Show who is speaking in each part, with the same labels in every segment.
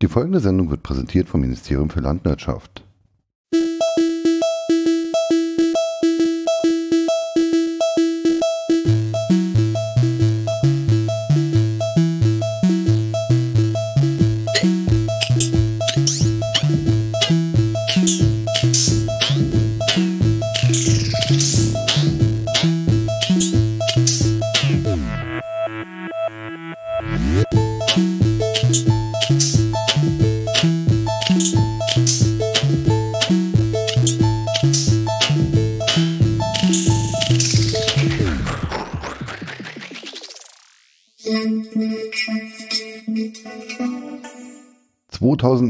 Speaker 1: Die folgende Sendung wird präsentiert vom Ministerium für Landwirtschaft.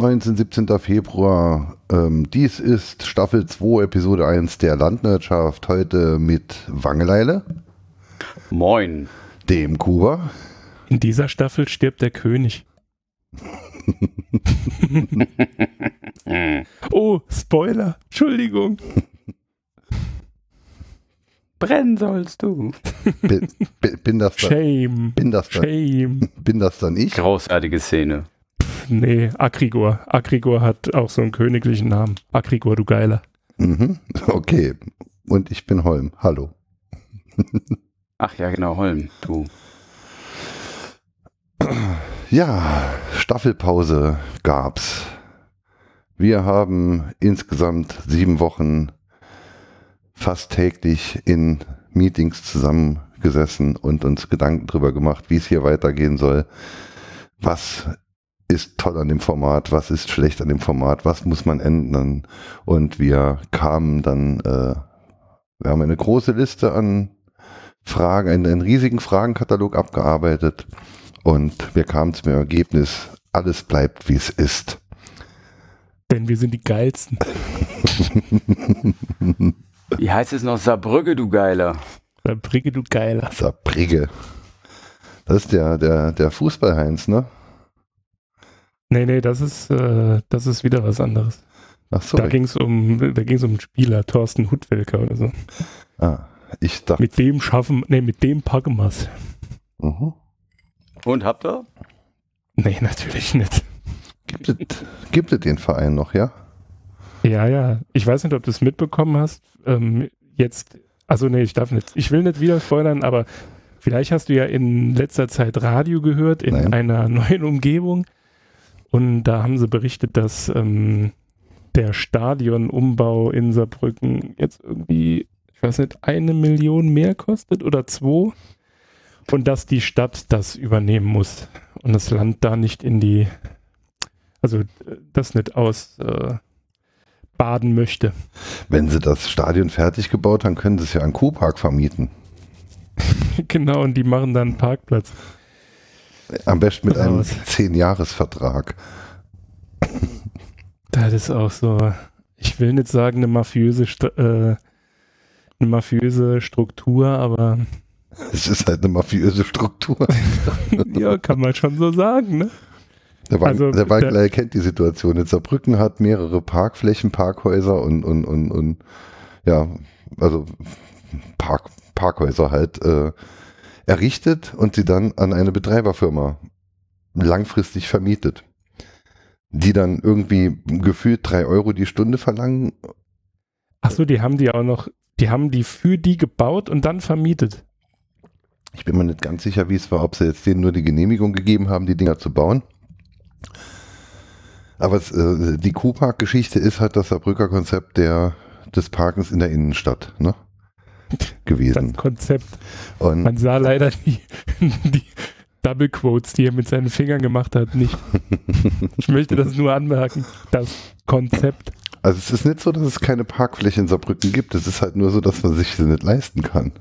Speaker 1: (2019, 17. Februar). Ähm, dies ist Staffel 2, Episode 1 der Landwirtschaft. Heute mit Wangeleile,
Speaker 2: Moin.
Speaker 1: dem Kuba,
Speaker 3: In dieser Staffel stirbt der König. oh, Spoiler. Entschuldigung.
Speaker 2: Brennen sollst du.
Speaker 1: bin, bin, bin, das dann,
Speaker 3: Shame.
Speaker 1: bin, das dann,
Speaker 3: Shame.
Speaker 1: bin das dann ich?
Speaker 2: Großartige Szene.
Speaker 3: Nee, Akrigor. Akrigor hat auch so einen königlichen Namen. Akrigor, du Geiler.
Speaker 1: Mhm. Okay. Und ich bin Holm. Hallo.
Speaker 2: Ach ja, genau, Holm, du.
Speaker 1: Ja, Staffelpause gab's. Wir haben insgesamt sieben Wochen fast täglich in Meetings zusammengesessen und uns Gedanken darüber gemacht, wie es hier weitergehen soll. Was ist toll an dem Format, was ist schlecht an dem Format, was muss man ändern. Und wir kamen dann, äh, wir haben eine große Liste an Fragen, einen, einen riesigen Fragenkatalog abgearbeitet und wir kamen zum Ergebnis, alles bleibt wie es ist.
Speaker 3: Denn wir sind die Geilsten.
Speaker 2: Wie heißt es noch? Saarbrücke, du Geiler.
Speaker 3: Saarbrücke, du Geiler.
Speaker 1: Saarbrücke. Das ist der, der, der Fußballheinz, ne?
Speaker 3: Nee, nee, das ist, äh, das ist wieder was anderes.
Speaker 1: Ach so.
Speaker 3: Da ging es um, da ging's um einen Spieler, Thorsten Hutwelker oder so.
Speaker 1: ah, ich dachte.
Speaker 3: Mit dem schaffen, nee, mit dem packen wir's.
Speaker 1: Mhm.
Speaker 2: Und habt ihr?
Speaker 3: Nee, natürlich nicht.
Speaker 1: Gibt, es, gibt es den Verein noch, ja?
Speaker 3: Ja, ja. Ich weiß nicht, ob du es mitbekommen hast. Ähm, jetzt, also nee, ich darf nicht. Ich will nicht wieder spoilern, aber vielleicht hast du ja in letzter Zeit Radio gehört in
Speaker 1: Nein.
Speaker 3: einer neuen Umgebung. Und da haben sie berichtet, dass ähm, der Stadionumbau in Saarbrücken jetzt irgendwie, ich weiß nicht, eine Million mehr kostet oder zwei. Und dass die Stadt das übernehmen muss und das Land da nicht in die, also äh, das nicht aus äh, baden möchte.
Speaker 1: Wenn sie das Stadion fertig gebaut haben, können sie es ja an Kuhpark vermieten.
Speaker 3: genau, und die machen dann einen Parkplatz.
Speaker 1: Am besten mit einem
Speaker 3: was?
Speaker 1: 10-Jahres-Vertrag.
Speaker 3: Das ist auch so, ich will nicht sagen eine mafiöse, St äh, eine mafiöse Struktur, aber
Speaker 1: Es ist halt eine mafiöse Struktur.
Speaker 3: ja, kann man schon so sagen, ne?
Speaker 1: Der, Wang,
Speaker 3: Also,
Speaker 1: der Wangleier kennt die Situation. Jetzt Saarbrücken hat mehrere Parkflächen, Parkhäuser und, und, und, und ja, also Park, Parkhäuser halt äh, errichtet und sie dann an eine Betreiberfirma langfristig vermietet. Die dann irgendwie gefühlt drei Euro die Stunde verlangen.
Speaker 3: Achso, die haben die auch noch, die haben die für die gebaut und dann vermietet.
Speaker 1: Ich bin mir nicht ganz sicher, wie es war, ob sie jetzt denen nur die Genehmigung gegeben haben, die Dinger zu bauen. Aber es, äh, die Kuhpark-Geschichte ist halt das Saarbrücker Konzept der, des Parkens in der Innenstadt ne?
Speaker 3: Das
Speaker 1: gewesen.
Speaker 3: Konzept.
Speaker 1: Und
Speaker 3: Man sah leider die, die Double Quotes, die er mit seinen Fingern gemacht hat, nicht. Ich möchte das nur anmerken. Das Konzept.
Speaker 1: also es ist nicht so, dass es keine Parkfläche in Saarbrücken gibt. Es ist halt nur so, dass man sich sie nicht leisten kann.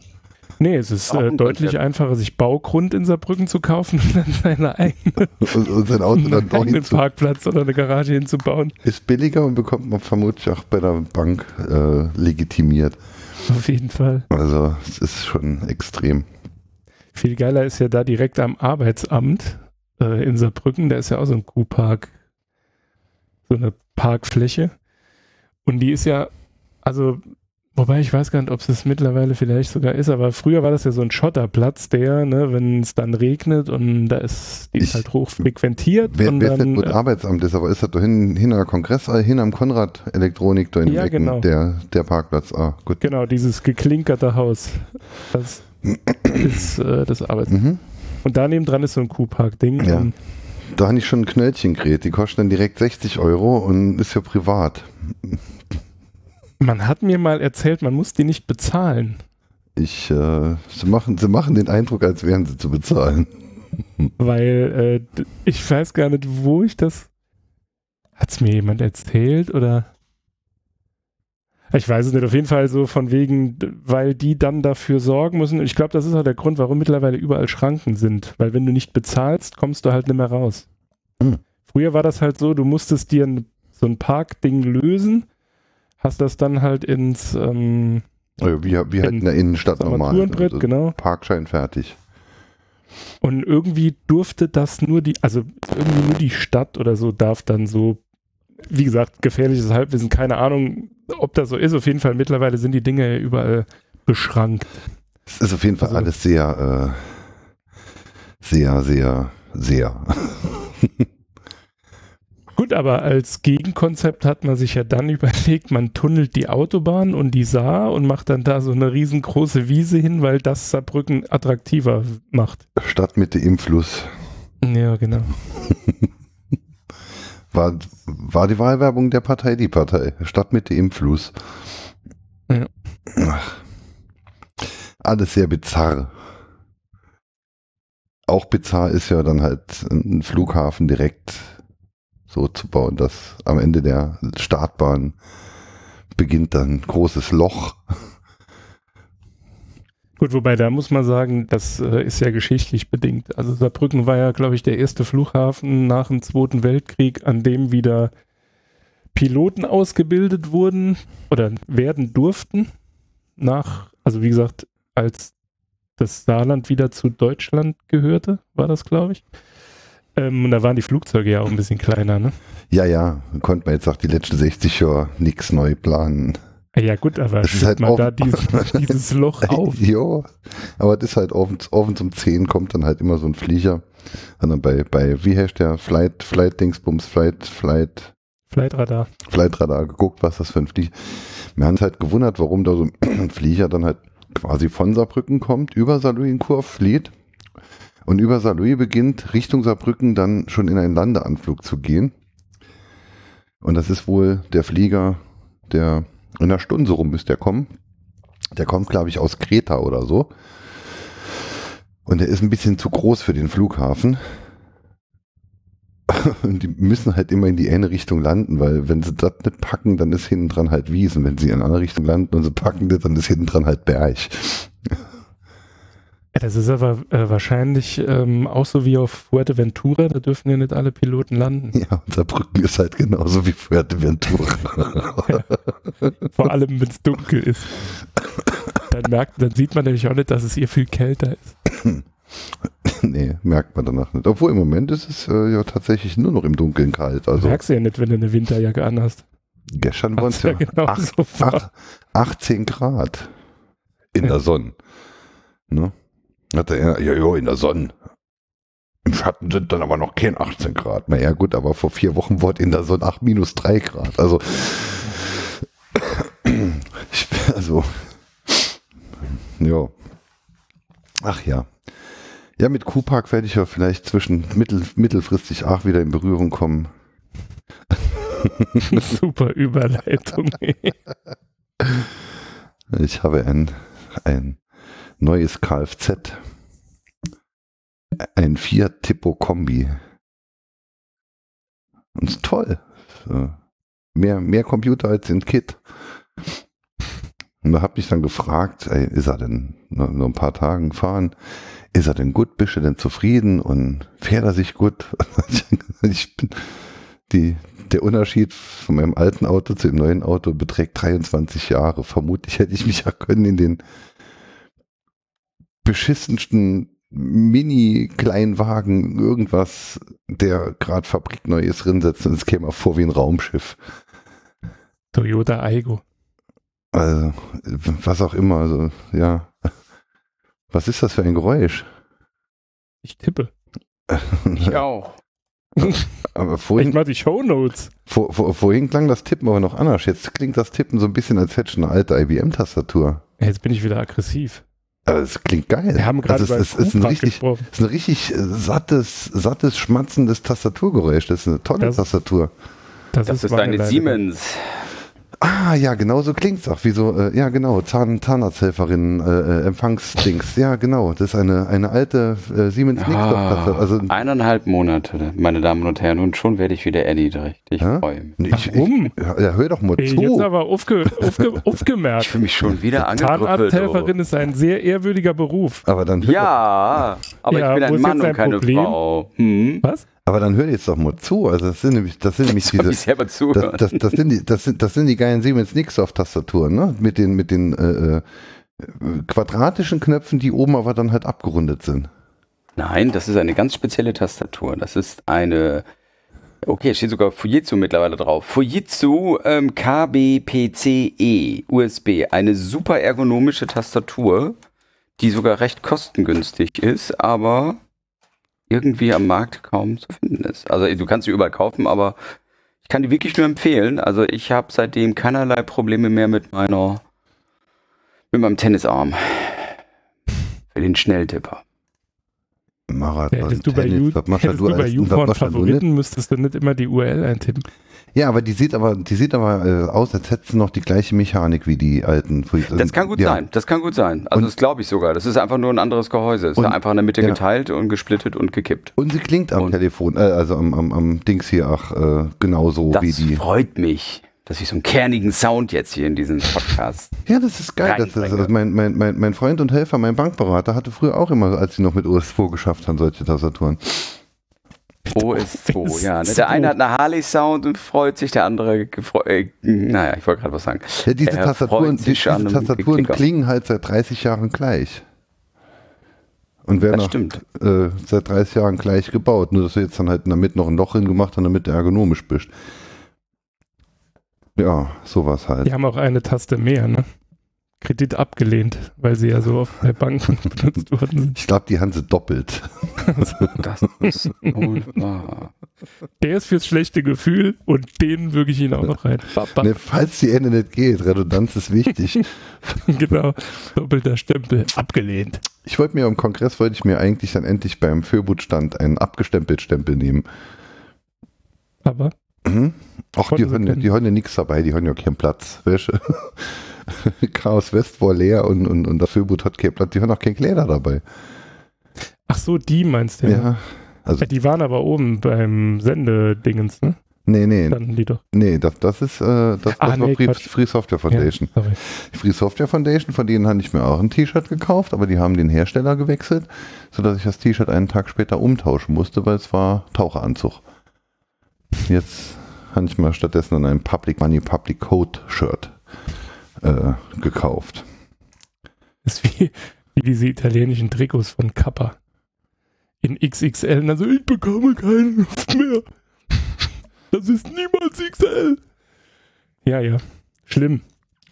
Speaker 3: Nee, es ist äh, deutlich
Speaker 2: Konzept.
Speaker 3: einfacher, sich Baugrund in Saarbrücken zu kaufen und dann seine eigene,
Speaker 1: Und, und sein Auto dann
Speaker 3: einen
Speaker 1: doch
Speaker 3: eigenen
Speaker 1: hinzu
Speaker 3: Parkplatz oder eine Garage hinzubauen.
Speaker 1: ist billiger und bekommt man vermutlich auch bei der Bank äh, legitimiert.
Speaker 3: Auf jeden Fall.
Speaker 1: Also es ist schon extrem.
Speaker 3: Viel geiler ist ja da direkt am Arbeitsamt äh, in Saarbrücken, da ist ja auch so ein Kuhpark, so eine Parkfläche. Und die ist ja, also Wobei ich weiß gar nicht, ob es das mittlerweile vielleicht sogar ist, aber früher war das ja so ein Schotterplatz, der, ne, wenn es dann regnet und da ist, die ist
Speaker 1: Ich-
Speaker 3: halt hoch frequentiert
Speaker 1: Wer,
Speaker 3: und
Speaker 1: wer
Speaker 3: dann,
Speaker 1: wo
Speaker 3: äh,
Speaker 1: Arbeitsamt ist, aber ist das da hin, hin am Kongress, äh, hin am Konrad Elektronik, da in
Speaker 3: Ja,
Speaker 1: Ecken,
Speaker 3: genau.
Speaker 1: der, der Parkplatz. Ah, gut.
Speaker 3: genau, dieses geklinkerte Haus. Das ist äh, das Arbeitsamt.
Speaker 1: Mhm.
Speaker 3: Und daneben dran ist so ein Kuhpark-Ding.
Speaker 1: Ja. Da habe ich schon ein Knöllchen gerät. Die kosten dann direkt 60 Euro und ist ja privat.
Speaker 3: Man hat mir mal erzählt, man muss die nicht bezahlen,
Speaker 1: Ich, äh, sie, machen, sie machen den Eindruck, als wären sie zu bezahlen.
Speaker 3: weil äh, ich weiß gar nicht, wo ich das. Hat es mir jemand erzählt oder? Ich weiß es nicht. Auf jeden Fall so von wegen, weil die dann dafür sorgen müssen. Ich glaube, das ist auch der Grund, warum mittlerweile überall Schranken sind. Weil wenn du nicht bezahlst, kommst du halt nicht mehr raus.
Speaker 1: Hm.
Speaker 3: Früher war das halt so, du musstest dir ein, so ein Parkding lösen, hast das dann halt ins ähm,
Speaker 1: Also wie, wie halt in der Innenstadt normal.
Speaker 3: Armaturenbrett,
Speaker 1: Also
Speaker 3: genau.
Speaker 1: Parkschein fertig.
Speaker 3: Und irgendwie durfte das nur die, also irgendwie nur die Stadt oder so darf dann so, wie gesagt, gefährliches Halbwissen, keine Ahnung, ob das so ist. Auf jeden Fall mittlerweile sind die Dinge ja überall beschrankt.
Speaker 1: Es ist auf jeden Fall
Speaker 3: Also-
Speaker 1: alles sehr, äh, sehr, sehr, sehr.
Speaker 3: Gut, aber als Gegenkonzept hat man sich ja dann überlegt, man tunnelt die Autobahn und die Saar und macht dann da so eine riesengroße Wiese hin, weil das Saarbrücken attraktiver macht.
Speaker 1: Stadtmitte im Fluss.
Speaker 3: Ja, genau.
Speaker 1: War, war die Wahlwerbung der Partei die Partei. Stadtmitte im Fluss.
Speaker 3: Ja.
Speaker 1: Ach. Alles sehr bizarr. Auch bizarr ist ja dann halt ein Flughafen direkt so zu bauen, dass am Ende der Startbahn beginnt dann ein großes Loch.
Speaker 3: Gut, wobei da muss man sagen, das äh, ist ja geschichtlich bedingt. Also Saarbrücken war ja, glaube ich, der erste Flughafen nach dem Zweiten Weltkrieg, an dem wieder Piloten ausgebildet wurden oder werden durften. Nach, also wie gesagt, als das Saarland wieder zu Deutschland gehörte, war das, glaube ich. Ähm, und da waren die Flugzeuge ja auch ein bisschen kleiner, ne?
Speaker 1: Ja, ja, konnte man jetzt auch die letzten 60 Jahre nichts neu planen.
Speaker 3: Ja gut, aber
Speaker 1: Es ist halt
Speaker 3: mal
Speaker 1: auf-
Speaker 3: da diesen, dieses Loch auf.
Speaker 1: Ja, aber das ist halt offen, offen zum 10 kommt dann halt immer so ein Flieger. Und dann bei, bei wie heißt der? Flight, Flight Dingsbums, Flight, Flight,
Speaker 3: Flightradar.
Speaker 1: Flightradar geguckt, was das für ein Flieger. Wir haben uns halt gewundert, warum da so ein Flieger dann halt quasi von Saarbrücken kommt, über Saarlouis in Kurve flieht und über Saarlouis beginnt, Richtung Saarbrücken dann schon in einen Landeanflug zu gehen. Und das ist wohl der Flieger, der in einer Stunde so rum müsste der kommen. Der kommt, glaube ich, aus Kreta oder so. Und der ist ein bisschen zu groß für den Flughafen. Und die müssen halt immer in die eine Richtung landen, weil wenn sie das nicht packen, dann ist hinten dran halt Wiesen. Wenn sie in eine andere Richtung landen und sie packen das, dann ist hinten dran halt Berg.
Speaker 3: Ja, das ist aber äh, wahrscheinlich ähm, auch so wie auf Fuerteventura, da dürfen ja nicht alle Piloten landen.
Speaker 1: Ja, und Saarbrücken ist halt genauso wie Fuerteventura.
Speaker 3: Vor allem, wenn es dunkel ist. Dann, merkt, dann sieht man nämlich auch nicht, dass es hier viel kälter ist.
Speaker 1: nee, merkt man danach nicht. Obwohl im Moment ist es äh, ja tatsächlich nur noch im Dunkeln kalt. Also
Speaker 3: Merkst du ja nicht, wenn du eine Winterjacke anhast.
Speaker 1: gestern waren es ja,
Speaker 3: ja genau
Speaker 1: acht-
Speaker 3: so
Speaker 1: acht- 18 Grad in
Speaker 3: Ja.
Speaker 1: der Sonne. Ne? Hat er, ja, ja, in der Sonne. Im Schatten sind dann aber noch kein 18 Grad. Na ja, gut, aber vor vier Wochen wurde in der Sonne 8 minus 3 Grad. Also, ich, also, ja. Ach ja. Ja, mit Kuhpark werde ich ja vielleicht zwischen mittel, mittelfristig auch wieder in Berührung kommen.
Speaker 3: Super Überleitung.
Speaker 1: Ich habe ein, ein neues Kfz. Ein Fiat Tipo Kombi. Und toll. Mehr, mehr Computer als in Kit. Und da habe ich dann gefragt, ey, ist er denn nur ein paar Tagen fahren? Ist er denn gut? Bist du denn zufrieden? Und fährt er sich gut? ich bin, die, der Unterschied von meinem alten Auto zu dem neuen Auto beträgt 23 Jahre. Vermutlich hätte ich mich ja können in den beschissensten Mini-Kleinwagen irgendwas, der gerade fabrikneu ist, drin setzen und es käme auch vor wie ein Raumschiff.
Speaker 3: Toyota Aigo.
Speaker 1: Also, was auch immer, also, ja. Was ist das für ein Geräusch?
Speaker 3: Ich tippe.
Speaker 2: Ich auch.
Speaker 1: Aber
Speaker 3: Ich
Speaker 1: vorhin,
Speaker 3: mach die Shownotes.
Speaker 1: vor, vor, vorhin klang das Tippen aber noch anders. Jetzt klingt das Tippen so ein bisschen, als hätte ich eine alte IBM-Tastatur.
Speaker 3: Jetzt bin ich wieder aggressiv.
Speaker 1: Aber es klingt geil.
Speaker 3: Wir haben gerade
Speaker 1: also es, es ist ein richtig, es ist ein richtig sattes, sattes, schmatzendes Tastaturgeräusch. Das ist eine tolle
Speaker 3: Das-
Speaker 1: Tastatur.
Speaker 3: Das,
Speaker 2: Das ist
Speaker 3: meine
Speaker 2: eine. Siemens.
Speaker 1: Ah, ja, genau so klingt's auch. Wie so, äh, ja, genau, Zahn, Zahnarzthelferin, äh, äh, Empfangsdings. Ja, genau. Das ist eine, eine alte äh, Siemens
Speaker 2: Ah,
Speaker 1: Nixdorf-Tastatur. Also,
Speaker 2: eineinhalb Monate, meine Damen und Herren, und schon werde ich wieder Eddie richtig
Speaker 1: Ja?
Speaker 2: freuen.
Speaker 1: ich,
Speaker 3: Warum?
Speaker 1: Ich, ja, hör doch mal zu.
Speaker 3: jetzt aber aufge, aufge,
Speaker 2: Ich
Speaker 3: aufgemerkt.
Speaker 2: fühle mich schon wieder angegrüppelt.
Speaker 3: Zahnarzthelferin ist ein sehr ehrwürdiger Beruf.
Speaker 1: aber, dann hör,
Speaker 2: Ja, aber
Speaker 3: Ja,
Speaker 2: ich bin ein Mann und keine
Speaker 3: Problem?
Speaker 2: Frau. Hm?
Speaker 3: Was?
Speaker 1: Aber dann hör jetzt doch mal zu. Also das sind nämlich, das sind nämlich
Speaker 2: Soll
Speaker 1: diese,
Speaker 2: ich selber
Speaker 1: das,
Speaker 2: zuhören?
Speaker 1: das, das, sind die, das, sind, das sind die geilen Siemens Nixdorf-Tastaturen, ne? Mit den, mit den äh, äh, quadratischen Knöpfen, die oben aber dann halt abgerundet sind.
Speaker 2: Nein, das ist eine ganz spezielle Tastatur. Das ist eine. Okay, es steht sogar Fujitsu mittlerweile drauf. Fujitsu ähm, KBPCE USB. Eine super ergonomische Tastatur, die sogar recht kostengünstig ist, aber irgendwie am Markt kaum zu finden ist. Also du kannst sie überall kaufen, aber ich kann die wirklich nur empfehlen. Also ich habe seitdem keinerlei Probleme mehr mit meiner mit meinem Tennisarm. Für den Schnelltipper.
Speaker 1: Marathon,
Speaker 3: Hättest du bei,
Speaker 1: Tennis, machst
Speaker 3: hättest du bei YouPorn
Speaker 1: du
Speaker 3: Favoriten, müsstest du nicht immer die URL eintippen.
Speaker 1: Ja, aber die sieht aber, die sieht aber äh, aus, als hätte sie noch die gleiche Mechanik wie die alten.
Speaker 2: Das kann gut
Speaker 1: ja.
Speaker 2: sein, das kann gut sein. Also
Speaker 1: Und-
Speaker 2: das glaube ich sogar. Das ist einfach nur ein anderes Gehäuse. Es ist einfach in der Mitte
Speaker 1: ja.
Speaker 2: geteilt und gesplittet und gekippt.
Speaker 1: Und sie klingt am
Speaker 2: Und-
Speaker 1: Telefon, äh, also am, am, am Dings hier auch äh, genauso
Speaker 2: Das
Speaker 1: wie die.
Speaker 2: freut mich, dass ich so einen kernigen Sound jetzt hier in diesem Podcast.
Speaker 1: Ja, das ist geil. Das ist, also mein, mein, mein, mein Freund und Helfer, mein Bankberater, hatte früher auch immer, als sie noch mit OS2 geschafft haben, solche Tastaturen.
Speaker 2: OS2, ja. Ne?
Speaker 3: So.
Speaker 2: Der eine hat eine Harley-Sound und freut sich, der andere. Äh, naja, ich wollte gerade was sagen.
Speaker 1: Ja, diese
Speaker 2: Er
Speaker 1: Tastaturen,
Speaker 2: freut
Speaker 1: die,
Speaker 2: sich
Speaker 1: diese Tastaturen klingen halt seit 30 Jahren gleich. Und werden auch
Speaker 2: stimmt.
Speaker 1: äh, seit 30 Jahren gleich gebaut. Nur, dass wir jetzt dann halt Mitte noch ein Loch hingemacht haben, damit der ergonomisch bist. Ja, sowas halt.
Speaker 3: Die haben auch eine Taste mehr, ne? Kredit abgelehnt, weil sie ja so oft bei Banken benutzt worden sind.
Speaker 1: Ich glaube, die haben sie doppelt.
Speaker 2: Das ist.
Speaker 3: Der ist fürs schlechte Gefühl und den würge ich ihn auch noch rein.
Speaker 1: Ne, falls die Ende nicht geht, Redundanz ist wichtig.
Speaker 3: Genau, doppelter Stempel, abgelehnt.
Speaker 1: Ich wollte mir am Kongress, wollte ich mir eigentlich dann endlich beim Föbut-Stand einen abgestempelt Stempel nehmen.
Speaker 3: Aber
Speaker 1: Mhm. Ach, die haben, die haben ja nichts dabei, die haben ja keinen Platz. Weißt du? Chaos West war leer und, und, und Föbut hat keinen Platz, die haben auch kein Kleider dabei.
Speaker 3: ach so, die meinst du
Speaker 1: Ja. Also,
Speaker 3: Ja, Die waren aber oben beim Sendedingens, ne?
Speaker 1: nee, nee,
Speaker 3: Standen die doch.
Speaker 1: nee, das, das ist, äh, das, das
Speaker 3: Ah,
Speaker 1: war
Speaker 3: nee,
Speaker 1: Free. Free Software Foundation.
Speaker 3: Ja.
Speaker 1: Die Free Software Foundation, von denen habe ich mir auch ein T-Shirt gekauft, aber die haben den Hersteller gewechselt, sodass ich das T-Shirt einen Tag später umtauschen musste, weil es war Taucheranzug. Jetzt habe ich mal stattdessen dann ein Public Money Public Code Shirt äh, gekauft.
Speaker 3: ist wie, wie diese italienischen Trikots von Kappa. In XXL. Also ich bekomme keine Luft mehr. Das ist niemals XL. Ja, ja. Schlimm.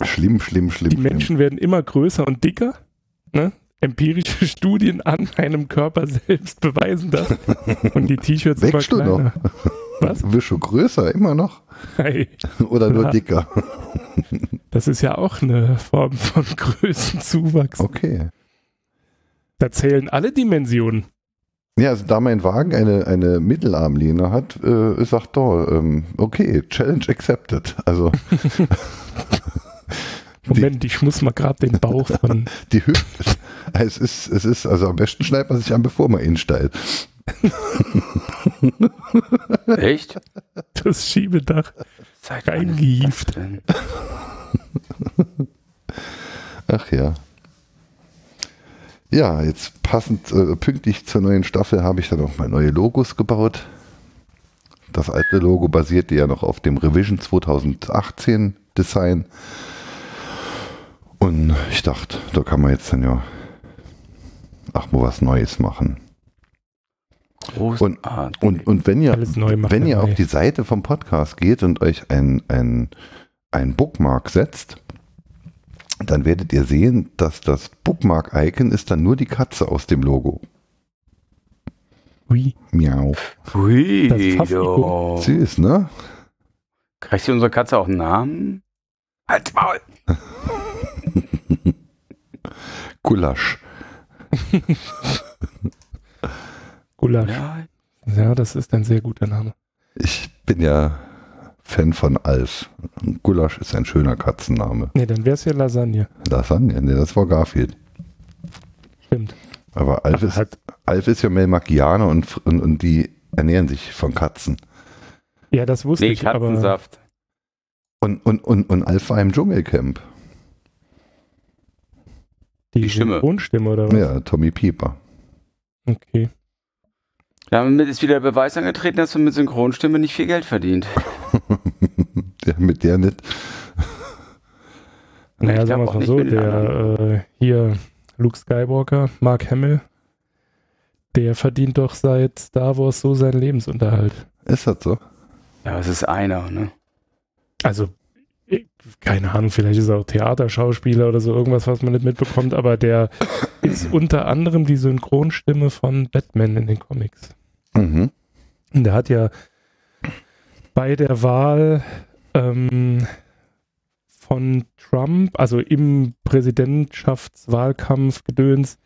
Speaker 1: Schlimm, schlimm, schlimm.
Speaker 3: Die
Speaker 1: schlimm.
Speaker 3: Menschen werden immer größer und dicker. Ne? Empirische Studien an einem Körper selbst beweisen das. Und die T-Shirts immer
Speaker 1: du noch?
Speaker 3: Was?
Speaker 1: Du bist schon größer, immer noch?
Speaker 3: Hey,
Speaker 1: Oder nur
Speaker 3: Ja.
Speaker 1: dicker?
Speaker 3: das ist ja auch eine Form von Größenzuwachs.
Speaker 1: Okay.
Speaker 3: Da zählen alle Dimensionen.
Speaker 1: Ja, also da mein Wagen eine, eine Mittelarmlehne hat, äh, sagt doch, ähm, okay, Challenge accepted. Also
Speaker 3: Moment, ich muss mal gerade den Bauch von.
Speaker 1: die Hüfte, es ist, es ist, also am besten schneidet man sich an, bevor man ihn stellt.
Speaker 2: Echt?
Speaker 3: das Schiebedach
Speaker 2: Seit denn?
Speaker 1: Ach ja. Ja, jetzt passend, äh, pünktlich zur neuen Staffel habe ich dann auch mal neue Logos gebaut. Das alte Logo basierte ja noch auf dem Revision 2018 Design. Und ich dachte, da kann man jetzt dann ja ach mal was Neues machen.
Speaker 2: Großartig.
Speaker 1: Und, und wenn ihr, wenn ihr auf die Seite vom Podcast geht und euch ein, ein, ein Bookmark setzt, dann werdet ihr sehen, dass das Bookmark-Icon ist dann nur die Katze aus dem Logo.
Speaker 3: Ui.
Speaker 1: Miau.
Speaker 2: Hui,
Speaker 3: Das
Speaker 2: do.
Speaker 1: Süß, ne?
Speaker 2: Kriegt unsere Katze auch einen Namen? Halt's Maul!
Speaker 1: Gulasch.
Speaker 3: Gulasch.
Speaker 2: Ja,
Speaker 3: Ja, das ist ein sehr guter Name.
Speaker 1: Ich bin ja Fan von Alf. Gulasch ist ein schöner Katzenname.
Speaker 3: Nee, dann wäre es ja Lasagne.
Speaker 1: Lasagne, ne, das war Garfield.
Speaker 3: Stimmt.
Speaker 1: Aber Alf ist,
Speaker 3: Hat,
Speaker 1: Alf ist ja Melmakianer und, und, und die ernähren sich von Katzen.
Speaker 3: ja, das wusste
Speaker 2: nee,
Speaker 3: ich, aber
Speaker 2: Katzensaft.
Speaker 1: Und, und, und, und Alf war im Dschungelcamp.
Speaker 3: die,
Speaker 2: Die Stimme.
Speaker 3: Synchronstimme oder was?
Speaker 1: Ja, Tommy Pieper.
Speaker 3: Okay.
Speaker 2: Damit ist wieder der Beweis angetreten, dass man mit Synchronstimme nicht viel Geld verdient.
Speaker 1: Der, mit der nicht.
Speaker 3: Naja, sagen wir mal so, der äh, hier Luke Skywalker, Mark Hamill, der verdient doch seit Star Wars so seinen Lebensunterhalt.
Speaker 1: Ist das so?
Speaker 2: Ja, es ist einer, ne?
Speaker 3: Also, keine Ahnung, vielleicht ist er auch Theaterschauspieler oder so, irgendwas, was man nicht mitbekommt, aber der ist unter anderem die Synchronstimme von Batman in den Comics.
Speaker 1: Mhm.
Speaker 3: Und der hat ja bei der Wahl ähm, von Trump, also im Präsidentschaftswahlkampf gedöns,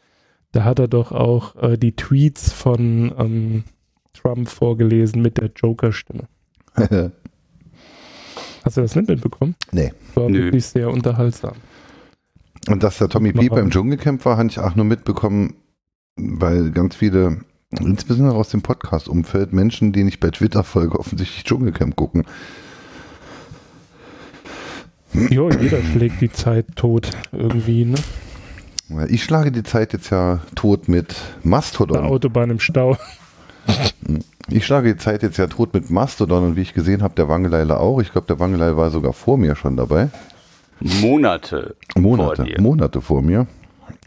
Speaker 3: da hat er doch auch äh, die Tweets von ähm, Trump vorgelesen mit der Joker-Stimme. Hast du das nicht mitbekommen?
Speaker 1: nee.
Speaker 3: War
Speaker 2: Nö.
Speaker 3: wirklich sehr unterhaltsam.
Speaker 1: Und dass der Tommy
Speaker 3: Mach
Speaker 1: Pieper
Speaker 3: mal.
Speaker 1: im Dschungelcamp war, habe ich auch nur mitbekommen, weil ganz viele, insbesondere aus dem Podcast-Umfeld, Menschen, die nicht bei Twitter folge, offensichtlich Dschungelcamp gucken.
Speaker 3: Jo, jeder schlägt die Zeit tot irgendwie, ne?
Speaker 1: Ich schlage die Zeit jetzt ja tot mit Mastodon.
Speaker 3: Autobahn im Stau.
Speaker 1: Ich schlage die Zeit jetzt ja tot mit Mastodon und wie ich gesehen habe, der Wangeleile auch. Ich glaube, der Wangeleile war sogar vor mir schon dabei.
Speaker 2: Monate
Speaker 1: Monate,
Speaker 2: vor.
Speaker 1: Monate vor mir.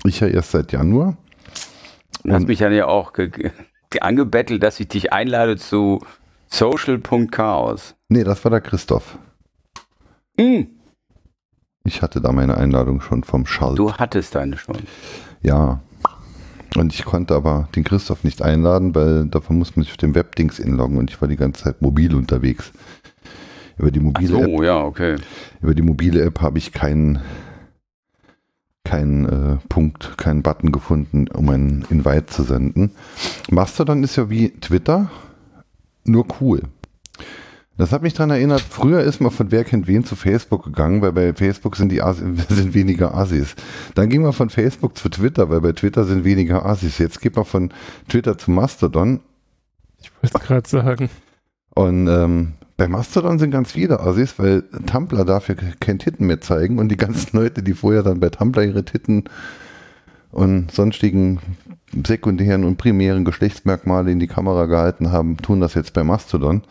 Speaker 1: Ich ja erst seit Januar.
Speaker 2: Du hast mich dann ja auch ge ge angebettelt, dass ich dich einlade zu social.chaos.
Speaker 1: Nee, das war der Christoph.
Speaker 2: Hm,
Speaker 1: Ich hatte da meine Einladung schon vom Schalt.
Speaker 2: du hattest deine schon.
Speaker 1: Ja. Und ich konnte aber den Christoph nicht einladen, weil dafür muss man sich auf dem Webdings inloggen und ich war die ganze Zeit mobil unterwegs. Über die
Speaker 2: Ach
Speaker 1: mobile App,
Speaker 2: so, ja, okay.
Speaker 1: über die mobile App habe ich keinen keinen äh, Punkt, keinen Button gefunden, um einen Invite zu senden. Mastodon ist ja wie Twitter, nur cool. Das hat mich daran erinnert, früher ist man von Wer kennt wen zu Facebook gegangen, weil bei Facebook sind, die Asi sind weniger Assis. Dann ging man von Facebook zu Twitter, weil bei Twitter sind weniger Assis. Jetzt geht man von Twitter zu Mastodon
Speaker 3: Ich wollte es gerade sagen.
Speaker 1: und ähm, bei Mastodon sind ganz viele Assis, weil Tumblr darf ja kein Titten mehr zeigen und die ganzen Leute, die vorher dann bei Tumblr ihre Titten und sonstigen sekundären und primären Geschlechtsmerkmale in die Kamera gehalten haben, tun das jetzt bei Mastodon.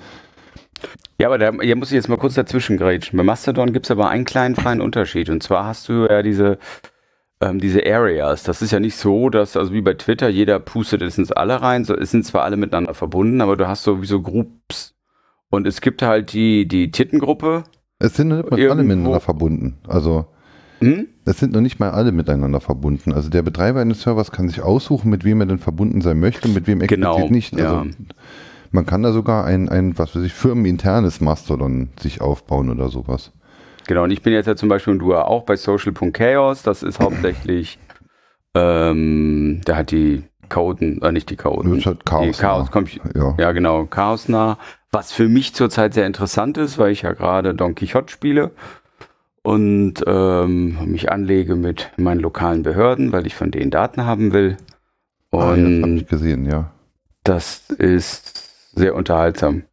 Speaker 2: Ja, aber da hier muss ich jetzt mal kurz dazwischen grätschen. Bei Mastodon gibt es aber einen kleinen feinen Unterschied. Und zwar hast du ja diese, ähm, diese Areas. Das ist ja nicht so, dass, also wie bei Twitter, jeder pustet es ins alle rein. So, es sind zwar alle miteinander verbunden, aber du hast sowieso Groups. Und es gibt halt die, die Tittengruppe.
Speaker 1: Es sind noch nicht mal alle miteinander verbunden. Also
Speaker 2: Hm?
Speaker 1: es sind noch nicht mal alle miteinander verbunden. Also der Betreiber eines Servers kann sich aussuchen, mit wem er denn verbunden sein möchte und mit wem explizit
Speaker 2: Genau,
Speaker 1: nicht. Also
Speaker 2: ja.
Speaker 1: Man kann da sogar ein, ein, was weiß ich, firmeninternes Mastodon sich aufbauen oder sowas.
Speaker 2: Genau, und ich bin jetzt ja zum Beispiel und du ja auch bei social.chaos. Das ist hauptsächlich, ähm, da hat die Coden, äh, nicht die Coden.
Speaker 1: Das ist halt Chaos.
Speaker 2: Die Chaos
Speaker 1: ja.
Speaker 2: Ja, genau, chaosnah. Was für mich zurzeit sehr interessant ist, weil ich ja gerade Don Quixote spiele und ähm, mich anlege mit meinen lokalen Behörden, weil ich von denen Daten haben will.
Speaker 1: Ah, ja, das habe
Speaker 2: Und
Speaker 1: ich gesehen, ja.
Speaker 2: das ist sehr unterhaltsam.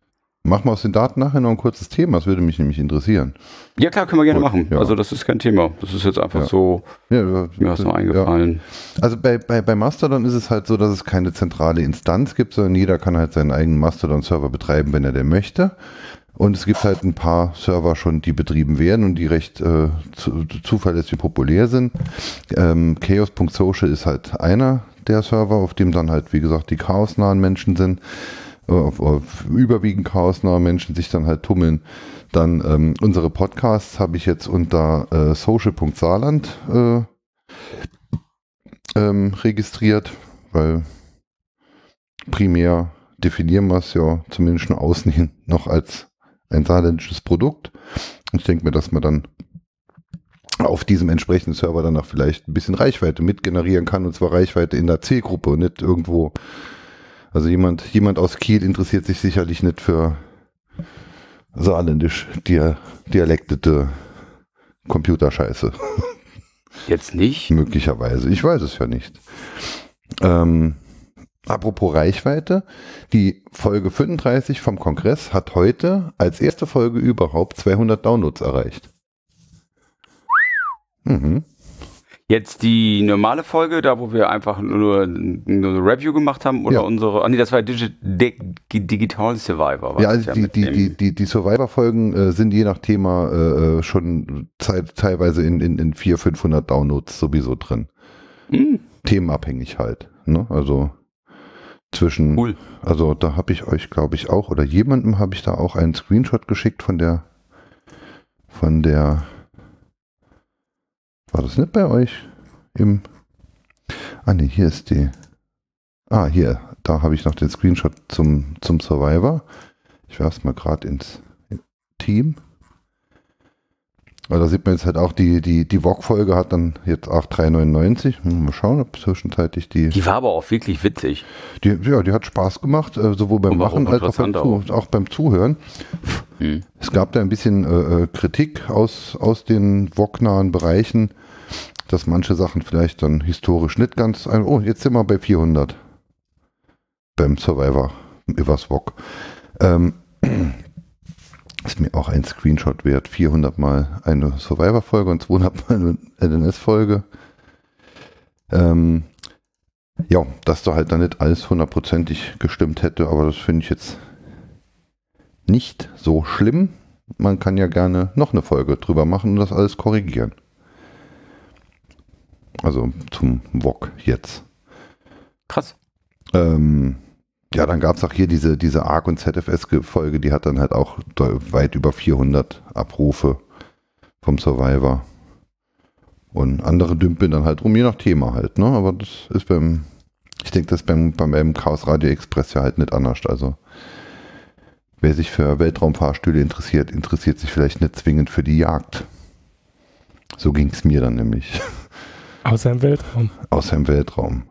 Speaker 1: Machen wir aus den Daten nachher noch ein kurzes Thema, das würde mich nämlich interessieren.
Speaker 2: Ja, klar, können wir gerne
Speaker 1: Gut,
Speaker 2: machen.
Speaker 1: ja.
Speaker 2: Also, das ist kein Thema. Das ist jetzt einfach
Speaker 1: Ja.
Speaker 2: so,
Speaker 1: Ja,
Speaker 2: mir was noch
Speaker 1: ja.
Speaker 2: eingefallen.
Speaker 1: Also bei, bei, bei Mastodon ist es halt so, dass es keine zentrale Instanz gibt, sondern jeder kann halt seinen eigenen Mastodon-Server betreiben, wenn er den möchte. Und es gibt halt ein paar Server schon, die betrieben werden und die recht äh, zu, zuverlässig populär sind. Ähm, Chaos.social ist halt einer der Server, auf dem dann halt, wie gesagt, die chaosnahen Menschen sind. Auf, überwiegend chaosnahe Menschen sich dann halt tummeln. Dann ähm, unsere Podcasts habe ich jetzt unter äh, social.saarland äh, ähm, registriert, weil primär definieren wir es ja zumindest nach außen hin noch als ein saarländisches Produkt. Ich denke mir, dass man dann auf diesem entsprechenden Server dann auch vielleicht ein bisschen Reichweite mitgenerieren kann und zwar Reichweite in der C-Gruppe und nicht irgendwo. Also jemand, jemand aus Kiel interessiert sich sicherlich nicht für saarländisch dialektete Computerscheiße.
Speaker 2: Jetzt nicht?
Speaker 1: Möglicherweise. Ich weiß es ja nicht. Ähm, apropos Reichweite. Die Folge 35 vom Kongress hat heute als erste Folge überhaupt 200 Downloads erreicht.
Speaker 2: Mhm. Jetzt die normale Folge, da wo wir einfach nur, nur eine Review gemacht haben, oder ja. unsere, ah nee, das war Digi Digital Survivor.
Speaker 1: Ja, also die, die, die, die, die Survivor-Folgen äh, sind je nach Thema äh, schon teilweise in, in, in 400, 500 Downloads sowieso drin. Hm. Themenabhängig halt. Ne? Also zwischen, cool. also da habe ich euch, glaube ich, auch, oder jemandem habe ich da auch einen Screenshot geschickt von der, von der war das nicht bei euch im... Ah ne, hier ist die... Ah, hier, da habe ich noch den Screenshot zum, zum Survivor. Ich werfe es mal gerade ins Team. Weil da sieht man jetzt halt auch, die, die, die VOG-Folge hat dann jetzt auch 3,99. Mal schauen, ob zwischenzeitlich die.
Speaker 2: Die war aber auch wirklich witzig.
Speaker 1: Die, ja, die hat Spaß gemacht, äh, sowohl beim Machen als auch beim, auch. auch beim, Zuhören. Hm. Es gab da ein bisschen äh, äh Kritik aus, aus den VOG-nahen Bereichen, dass manche Sachen vielleicht dann historisch nicht ganz. Ein, oh, jetzt sind wir bei 400 beim Survivor übers VOG. Ähm, ist mir auch ein Screenshot wert. 400 mal eine Survivor-Folge und 200 mal eine LNS-Folge. Ähm, ja, dass da halt dann nicht alles hundertprozentig gestimmt hätte, aber das finde ich jetzt nicht so schlimm. Man kann ja gerne noch eine Folge drüber machen und das alles korrigieren. Also zum VOG jetzt.
Speaker 2: Krass.
Speaker 1: Ähm, ja, dann gab es auch hier diese, diese ARC und ZFS-Folge, die hat dann halt auch weit über 400 Abrufe vom Survivor. Und andere dümpeln dann halt rum, je nach Thema halt, ne? Aber das ist beim, ich denke, das ist beim, beim Chaos Radio Express ja halt nicht anders. Also, wer sich für Weltraumfahrstühle interessiert, interessiert sich vielleicht nicht zwingend für die Jagd. So ging es mir dann nämlich.
Speaker 3: Außer im Weltraum.
Speaker 1: Außer im Weltraum.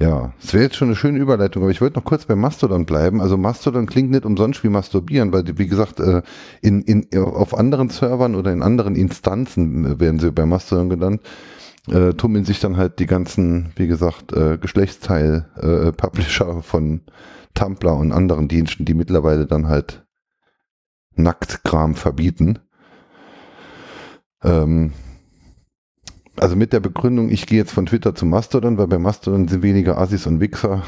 Speaker 1: Ja, es wäre jetzt schon eine schöne Überleitung, aber ich wollte noch kurz bei Mastodon bleiben. Also Mastodon klingt nicht umsonst wie Masturbieren, weil, wie gesagt, äh, in, in, auf anderen Servern oder in anderen Instanzen äh, werden sie bei Mastodon genannt, äh, tummeln sich dann halt die ganzen, wie gesagt, äh, Geschlechtsteil-Publisher äh, von Tumblr und anderen Diensten, die mittlerweile dann halt Nacktkram verbieten. Ähm, also mit der Begründung, ich gehe jetzt von Twitter zu Mastodon, weil bei Mastodon sind weniger Assis und Wichser.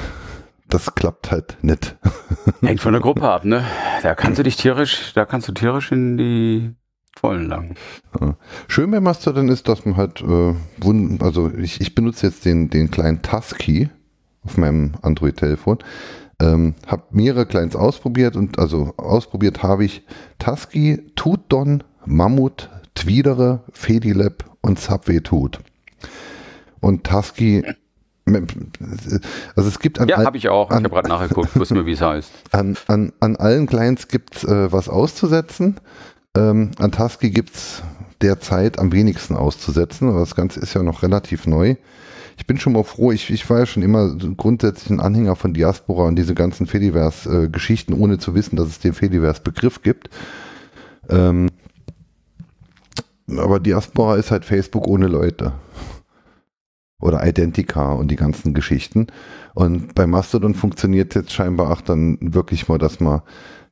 Speaker 1: Das klappt halt nicht.
Speaker 2: Hängt von der Gruppe ab, ne? Da kannst du dich tierisch, da kannst du tierisch in die Vollen lang.
Speaker 1: Ja. Schön bei Mastodon ist, dass man halt, äh, also ich, ich benutze jetzt den, den kleinen Tasky auf meinem Android-Telefon. Ähm, habe mehrere Clients ausprobiert und also ausprobiert habe ich Tusky, Tutdon, Mammut, Tweedere, Fedilab und Subway tut. Und Tusky also es gibt
Speaker 2: an Ja, habe ich auch. ich habe gerade nachgeguckt, wusste mir, wie es heißt.
Speaker 1: An, an, an allen Clients gibt es äh, was auszusetzen. Ähm, an Tusky gibt es derzeit am wenigsten auszusetzen, aber das Ganze ist ja noch relativ neu. Ich bin schon mal froh, ich, ich war ja schon immer grundsätzlich ein Anhänger von Diaspora und diese ganzen Fediverse-Geschichten, ohne zu wissen, dass es den Fediverse-Begriff gibt. Ähm, aber Diaspora ist halt Facebook ohne Leute. Oder Identica und die ganzen Geschichten. Und bei Mastodon funktioniert jetzt scheinbar auch dann wirklich mal, dass man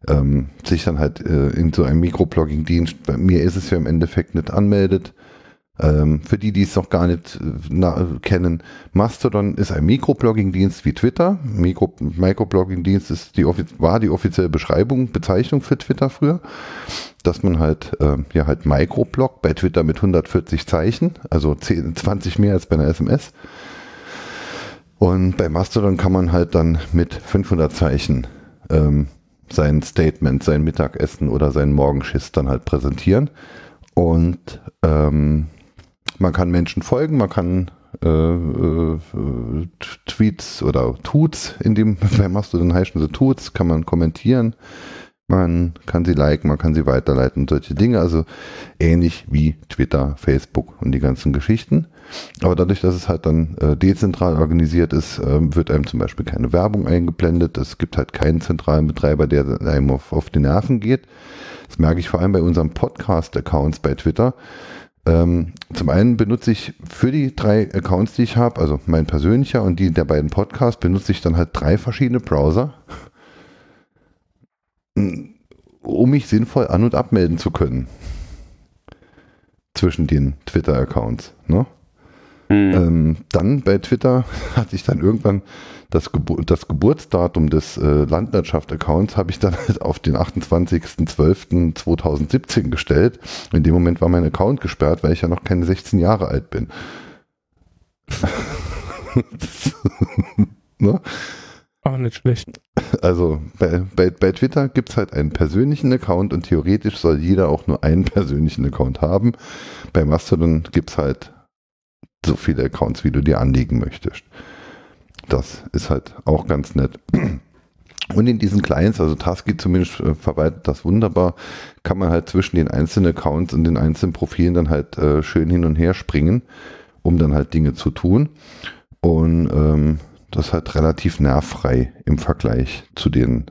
Speaker 1: ähm, sich dann halt äh, in so einem Mikroblogging-Dienst, bei mir ist es ja im Endeffekt nicht anmeldet, ähm, für die, die es noch gar nicht äh, kennen, Mastodon ist ein Mikroblogging-Dienst wie Twitter. Mikro, Microblogging-Dienst ist die, war die offizielle Beschreibung, Bezeichnung für Twitter früher, dass man halt, äh, ja halt Microblog bei Twitter mit 140 Zeichen, also 10, 20 mehr als bei einer SMS. Und bei Mastodon kann man halt dann mit 500 Zeichen ähm, sein Statement, sein Mittagessen oder seinen Morgenschiss dann halt präsentieren. Und ähm, man kann Menschen folgen, man kann äh, äh, Tweets oder Tuts, in dem bei Mastodon heißen sie Tuts, kann man kommentieren, man kann sie liken, man kann sie weiterleiten solche Dinge. Also ähnlich wie Twitter, Facebook und die ganzen Geschichten. Aber dadurch, dass es halt dann äh, dezentral organisiert ist, äh, wird einem zum Beispiel keine Werbung eingeblendet. Es gibt halt keinen zentralen Betreiber, der einem auf, auf die Nerven geht. Das merke ich vor allem bei unseren Podcast-Accounts bei Twitter. Ähm, zum einen benutze ich für die drei Accounts, die ich habe, also mein persönlicher und die der beiden Podcasts, benutze ich dann halt drei verschiedene Browser, um mich sinnvoll an- und abmelden zu können. Zwischen den Twitter-Accounts. Ne? Mhm. Ähm, dann bei Twitter hatte ich dann irgendwann das, Gebur das Geburtsdatum des äh, Landwirtschaft-Accounts habe ich dann halt auf den 28.12.2017 gestellt. In dem Moment war mein Account gesperrt, weil ich ja noch keine 16 Jahre alt bin.
Speaker 3: ne? Auch nicht schlecht.
Speaker 1: Also bei, bei, bei Twitter gibt es halt einen persönlichen Account und theoretisch soll jeder auch nur einen persönlichen Account haben. Bei Mastodon gibt es halt so viele Accounts, wie du dir anlegen möchtest. Das ist halt auch ganz nett. Und in diesen Clients, also Tasky zumindest äh, verwaltet das wunderbar, kann man halt zwischen den einzelnen Accounts und den einzelnen Profilen dann halt äh, schön hin und her springen, um dann halt Dinge zu tun. Und ähm, das ist halt relativ nervfrei im Vergleich zu den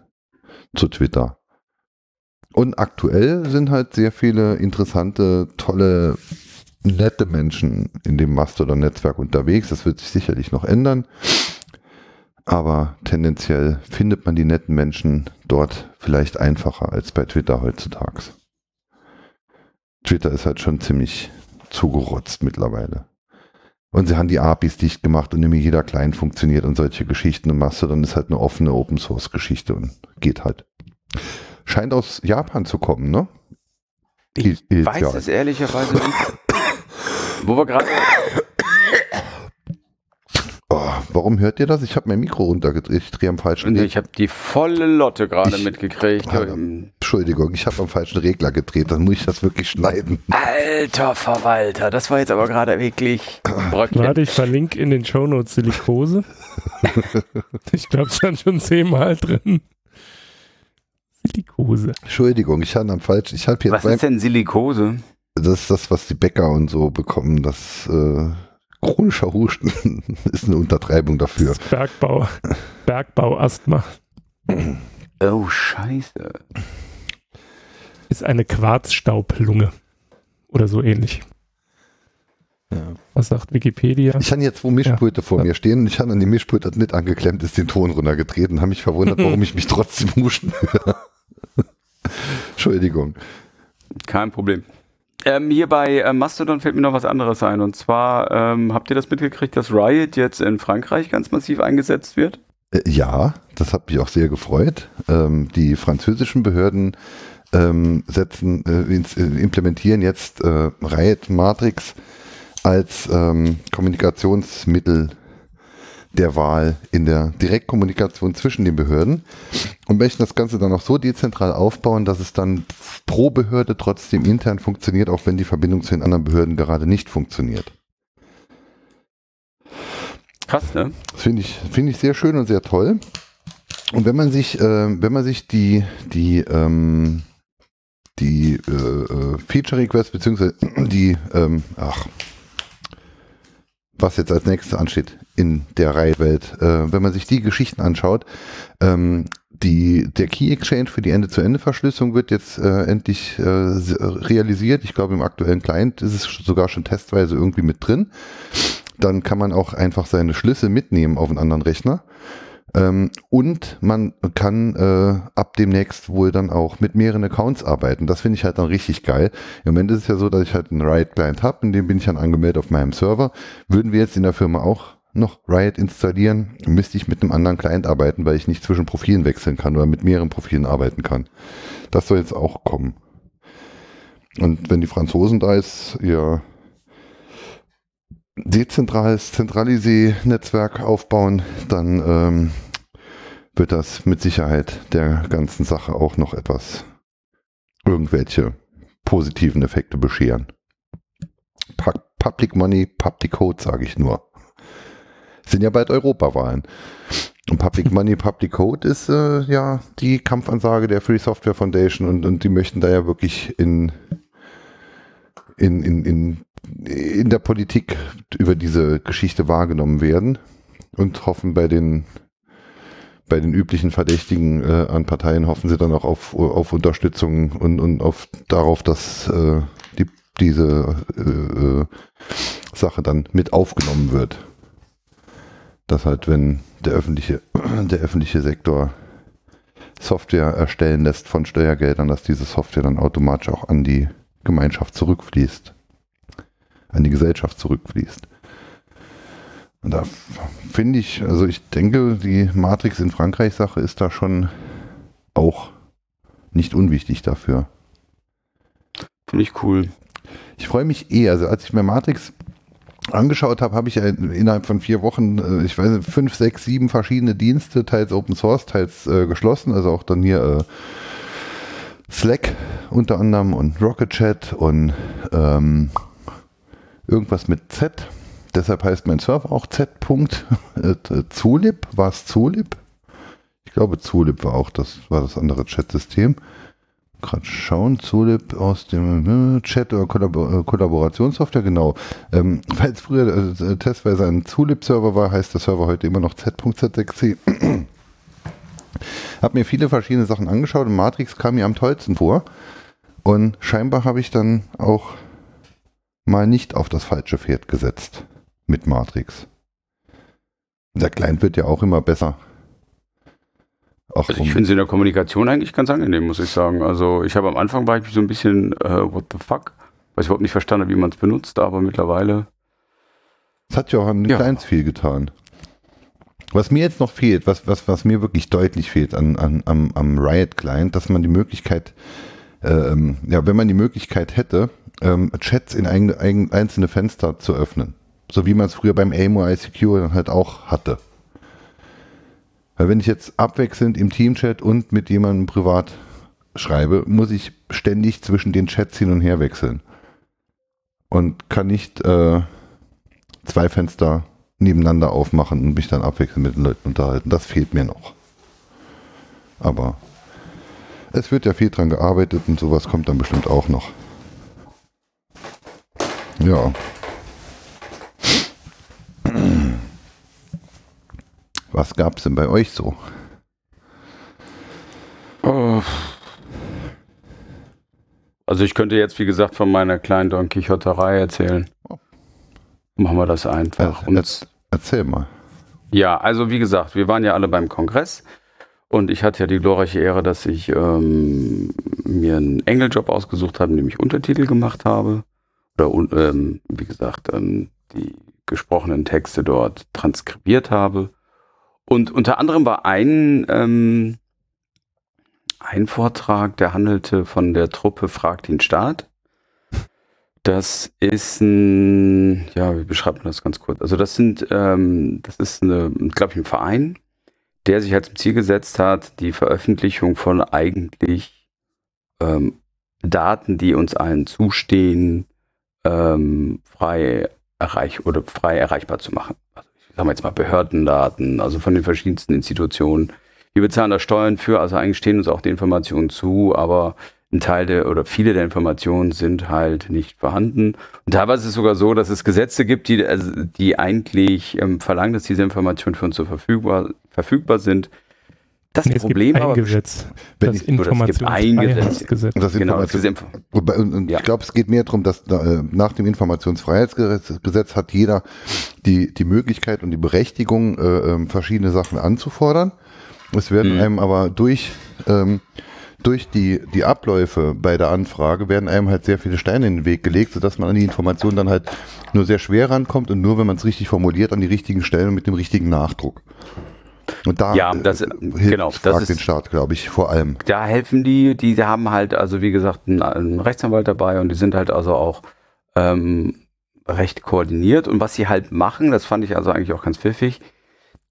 Speaker 1: zu Twitter. Und aktuell sind halt sehr viele interessante, tolle nette Menschen in dem Mastodon-Netzwerk unterwegs. Das wird sich sicherlich noch ändern. Aber tendenziell findet man die netten Menschen dort vielleicht einfacher als bei Twitter heutzutage. Twitter ist halt schon ziemlich zugerotzt mittlerweile. Und sie haben die APIs dicht gemacht und nämlich jeder Client funktioniert und solche Geschichten. Und Mastodon ist halt eine offene Open Source Geschichte und geht halt. Scheint aus Japan zu kommen, ne?
Speaker 2: Ich I weiß es ehrlicherweise nicht. Wo wir gerade.
Speaker 1: Warum hört ihr das? Ich habe mein Mikro runtergedreht. Ich drehe am falschen
Speaker 2: Regler. Ich habe die volle Lotte gerade mitgekriegt.
Speaker 1: Ah, Entschuldigung, ich habe am falschen Regler gedreht. Dann muss ich das wirklich schneiden.
Speaker 2: Alter Verwalter, das war jetzt aber gerade wirklich.
Speaker 3: Bröckchen. Warte, ich verlinke in den Shownotes Silikose. ich glaube, es stand schon zehnmal drin.
Speaker 1: Silikose. Entschuldigung, ich habe am falschen. Ich
Speaker 2: hab Was ist denn Silikose?
Speaker 1: das ist das, was die Bäcker und so bekommen. Das äh, chronischer Husten ist eine Untertreibung dafür.
Speaker 3: Bergbau, Bergbauasthma.
Speaker 2: Oh, scheiße.
Speaker 3: Ist eine Quarzstaublunge. Oder so ähnlich. Ja. Was sagt Wikipedia?
Speaker 1: Ich habe jetzt zwei Mischpulte ja. vor mir stehen und ich habe an die Mischpulte nicht angeklemmt, ist den Ton runtergetreten und habe mich verwundert, warum ich mich trotzdem husten höre. Entschuldigung.
Speaker 2: Kein Problem. Ähm, hier bei äh, Mastodon fällt mir noch was anderes ein. Und zwar, ähm, habt ihr das mitgekriegt, dass Riot jetzt in Frankreich ganz massiv eingesetzt wird?
Speaker 1: Äh, ja, das hat mich auch sehr gefreut. Ähm, die französischen Behörden ähm, setzen, äh, äh, implementieren jetzt äh, Riot Matrix als ähm, Kommunikationsmittel der Wahl in der Direktkommunikation zwischen den Behörden und möchten das Ganze dann auch so dezentral aufbauen, dass es dann pro Behörde trotzdem intern funktioniert, auch wenn die Verbindung zu den anderen Behörden gerade nicht funktioniert.
Speaker 2: Krass, ne?
Speaker 1: Das finde ich, finde ich sehr schön und sehr toll. Und wenn man sich, äh, wenn man sich die, die, ähm, die äh, äh Feature Requests beziehungsweise die, ähm, ach, was jetzt als nächstes ansteht in der Reihe-Welt. Äh, wenn man sich die Geschichten anschaut, ähm, die, der Key Exchange für die Ende-zu-Ende-Verschlüsselung wird jetzt äh, endlich äh, realisiert. Ich glaube, im aktuellen Client ist es sogar schon testweise irgendwie mit drin. Dann kann man auch einfach seine Schlüssel mitnehmen auf einen anderen Rechner. Ähm, und man kann äh, ab demnächst wohl dann auch mit mehreren Accounts arbeiten. Das finde ich halt dann richtig geil. Im Moment ist es ja so, dass ich halt einen Riot-Client habe, in dem bin ich dann angemeldet auf meinem Server. Würden wir jetzt in der Firma auch noch Riot installieren, müsste ich mit einem anderen Client arbeiten, weil ich nicht zwischen Profilen wechseln kann oder mit mehreren Profilen arbeiten kann. Das soll jetzt auch kommen. Und wenn die Franzosen da ist, ihr dezentrales Zentralisee-Netzwerk aufbauen, dann ähm, wird das mit Sicherheit der ganzen Sache auch noch etwas irgendwelche positiven Effekte bescheren. Public Money, Public Code, sage ich nur. Sind ja bald Europawahlen. Und Public Money, Public Code ist äh, ja die Kampfansage der Free Software Foundation und, und die möchten da ja wirklich in, in, in, in, in der Politik über diese Geschichte wahrgenommen werden und hoffen bei den bei den üblichen Verdächtigen äh, an Parteien hoffen sie dann auch auf, auf Unterstützung und, und auf darauf, dass äh, die, diese äh, äh Sache dann mit aufgenommen wird. Dass halt, wenn der öffentliche, der öffentliche Sektor Software erstellen lässt von Steuergeldern, dass diese Software dann automatisch auch an die Gemeinschaft zurückfließt, an die Gesellschaft zurückfließt. Und da finde ich, also ich denke, die Matrix in Frankreich Sache ist da schon auch nicht unwichtig dafür.
Speaker 2: Finde ich cool.
Speaker 1: Ich freue mich eh, also als ich mir Matrix angeschaut habe, habe ich innerhalb von vier Wochen, äh, ich weiß nicht, fünf, sechs, sieben verschiedene Dienste, teils Open Source, teils äh, geschlossen, also auch dann hier äh, Slack unter anderem und Rocket Chat und ähm, irgendwas mit Z. Deshalb heißt mein Server auch Z. Äh, Zulip, war es Zulip? Ich glaube, Zulip war auch das, war das andere Chat-System gerade schauen, Zulip aus dem äh, Chat oder Kollabor äh, Kollaborationssoftware, genau. Ähm, weil es früher äh, testweise ein Zulip-Server war, heißt der Server heute immer noch Z.Z6C. Hab mir viele verschiedene Sachen angeschaut und Matrix kam mir am tollsten vor. Und scheinbar habe ich dann auch mal nicht auf das falsche Pferd gesetzt mit Matrix. Der Client wird ja auch immer besser.
Speaker 2: Ach, also ich finde sie in der Kommunikation eigentlich ganz angenehm, muss ich sagen. Also ich habe am Anfang war ich so ein bisschen, uh, what the fuck? Weil ich überhaupt nicht verstanden, wie man es benutzt, aber mittlerweile.
Speaker 1: Es hat ja auch an ja. Kleins viel getan. Was mir jetzt noch fehlt, was, was, was mir wirklich deutlich fehlt an, an, am, am Riot-Client, dass man die Möglichkeit, ähm, ja, wenn man die Möglichkeit hätte, ähm, Chats in ein, ein, einzelne Fenster zu öffnen. So wie man es früher beim AIMO ICQ dann halt auch hatte. Weil wenn ich jetzt abwechselnd im Teamchat und mit jemandem privat schreibe, muss ich ständig zwischen den Chats hin und her wechseln. Und kann nicht äh, zwei Fenster nebeneinander aufmachen und mich dann abwechselnd mit den Leuten unterhalten. Das fehlt mir noch. Aber es wird ja viel dran gearbeitet und sowas kommt dann bestimmt auch noch. Ja. Was gab es denn bei euch so?
Speaker 2: Also ich könnte jetzt, wie gesagt, von meiner kleinen Don Quixoterei erzählen. Oh. Machen wir das einfach.
Speaker 1: Er, er, erzähl mal.
Speaker 2: Ja, also wie gesagt, wir waren ja alle beim Kongress und ich hatte ja die glorreiche Ehre, dass ich ähm, mir einen Engeljob ausgesucht habe, nämlich Untertitel gemacht habe. Oder ähm, wie gesagt, ähm, die gesprochenen Texte dort transkribiert habe. Und unter anderem war ein, ähm, ein Vortrag, der handelte von der Truppe Fragt den Staat. Das ist ein, ja, wie beschreibt man das ganz kurz? Also das sind, ähm, das ist glaube ich, ein Verein, der sich halt zum Ziel gesetzt hat, die Veröffentlichung von eigentlich ähm, Daten, die uns allen zustehen, ähm, frei erreich oder frei erreichbar zu machen. Also sagen wir jetzt mal Behördendaten, also von den verschiedensten Institutionen. Wir bezahlen da Steuern für, also eigentlich stehen uns auch die Informationen zu, aber ein Teil der oder viele der Informationen sind halt nicht vorhanden. Und teilweise ist es sogar so, dass es Gesetze gibt, die, also die eigentlich ähm, verlangen, dass diese Informationen für uns so verfügbar, verfügbar sind.
Speaker 3: Das nee, Problem es gibt ein Gesetz,
Speaker 1: das
Speaker 3: Informationsfreiheitsgesetz.
Speaker 1: Das genau, das und, ja. Ich glaube, es geht mehr darum, dass da, äh, nach dem Informationsfreiheitsgesetz hat jeder die, die Möglichkeit und die Berechtigung, äh, äh, verschiedene Sachen anzufordern. Es werden mhm. einem aber durch, ähm, durch die, die Abläufe bei der Anfrage werden einem halt sehr viele Steine in den Weg gelegt, sodass man an die Informationen dann halt nur sehr schwer rankommt und nur, wenn man es richtig formuliert, an die richtigen Stellen mit dem richtigen Nachdruck. Und da
Speaker 2: ja, das,
Speaker 1: hilft genau, das ist, den Staat, glaube ich, vor allem.
Speaker 2: Da helfen die, die haben halt, also wie gesagt, einen, einen, Rechtsanwalt dabei und die sind halt also auch, ähm, recht koordiniert. Und was sie halt machen, das fand ich also eigentlich auch ganz pfiffig,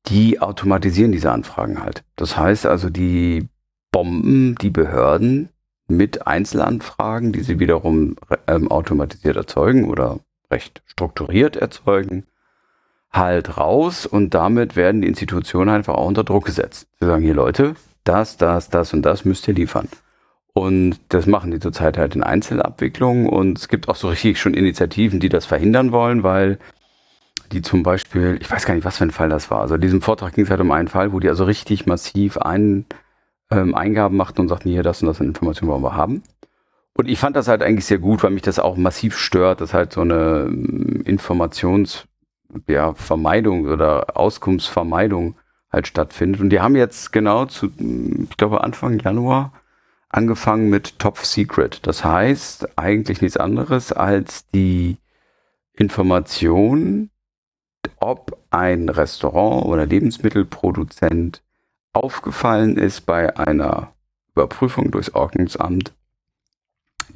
Speaker 2: die automatisieren diese Anfragen halt. Das heißt also, die bomben die Behörden mit Einzelanfragen, die sie wiederum ähm, automatisiert erzeugen oder recht strukturiert erzeugen, halt raus und damit werden die Institutionen einfach auch unter Druck gesetzt. Sie sagen hier Leute, das, das, das und das müsst ihr liefern. Und das machen die zurzeit halt in Einzelabwicklungen und es gibt auch so richtig schon Initiativen, die das verhindern wollen, weil die zum Beispiel, ich weiß gar nicht, was für ein Fall das war. Also in diesem Vortrag ging es halt um einen Fall, wo die also richtig massiv ein, ähm, Eingaben machten und sagten, hier, das und das sind Informationen wollen wir haben. Und ich fand das halt eigentlich sehr gut, weil mich das auch massiv stört, dass halt so eine ähm, Informationsvermeidung ja, oder Auskunftsvermeidung halt stattfindet. Und die haben jetzt genau zu, ich glaube, Anfang Januar angefangen mit Top Secret. Das heißt eigentlich nichts anderes als die Information, ob ein Restaurant oder Lebensmittelproduzent aufgefallen ist bei einer Überprüfung durchs Ordnungsamt,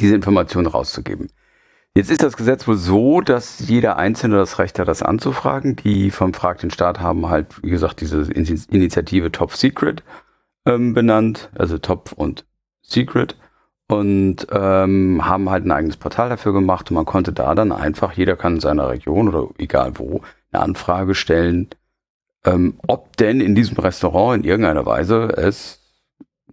Speaker 2: diese Information rauszugeben. Jetzt ist das Gesetz wohl so, dass jeder Einzelne das Recht hat, das anzufragen. Die vom Frag den Staat haben halt, wie gesagt, diese Initiative Top Secret ähm, benannt, also Top und Secret und ähm, haben halt ein eigenes Portal dafür gemacht und man konnte da dann einfach, jeder kann in seiner Region oder egal wo, eine Anfrage stellen, ähm, ob denn in diesem Restaurant in irgendeiner Weise es,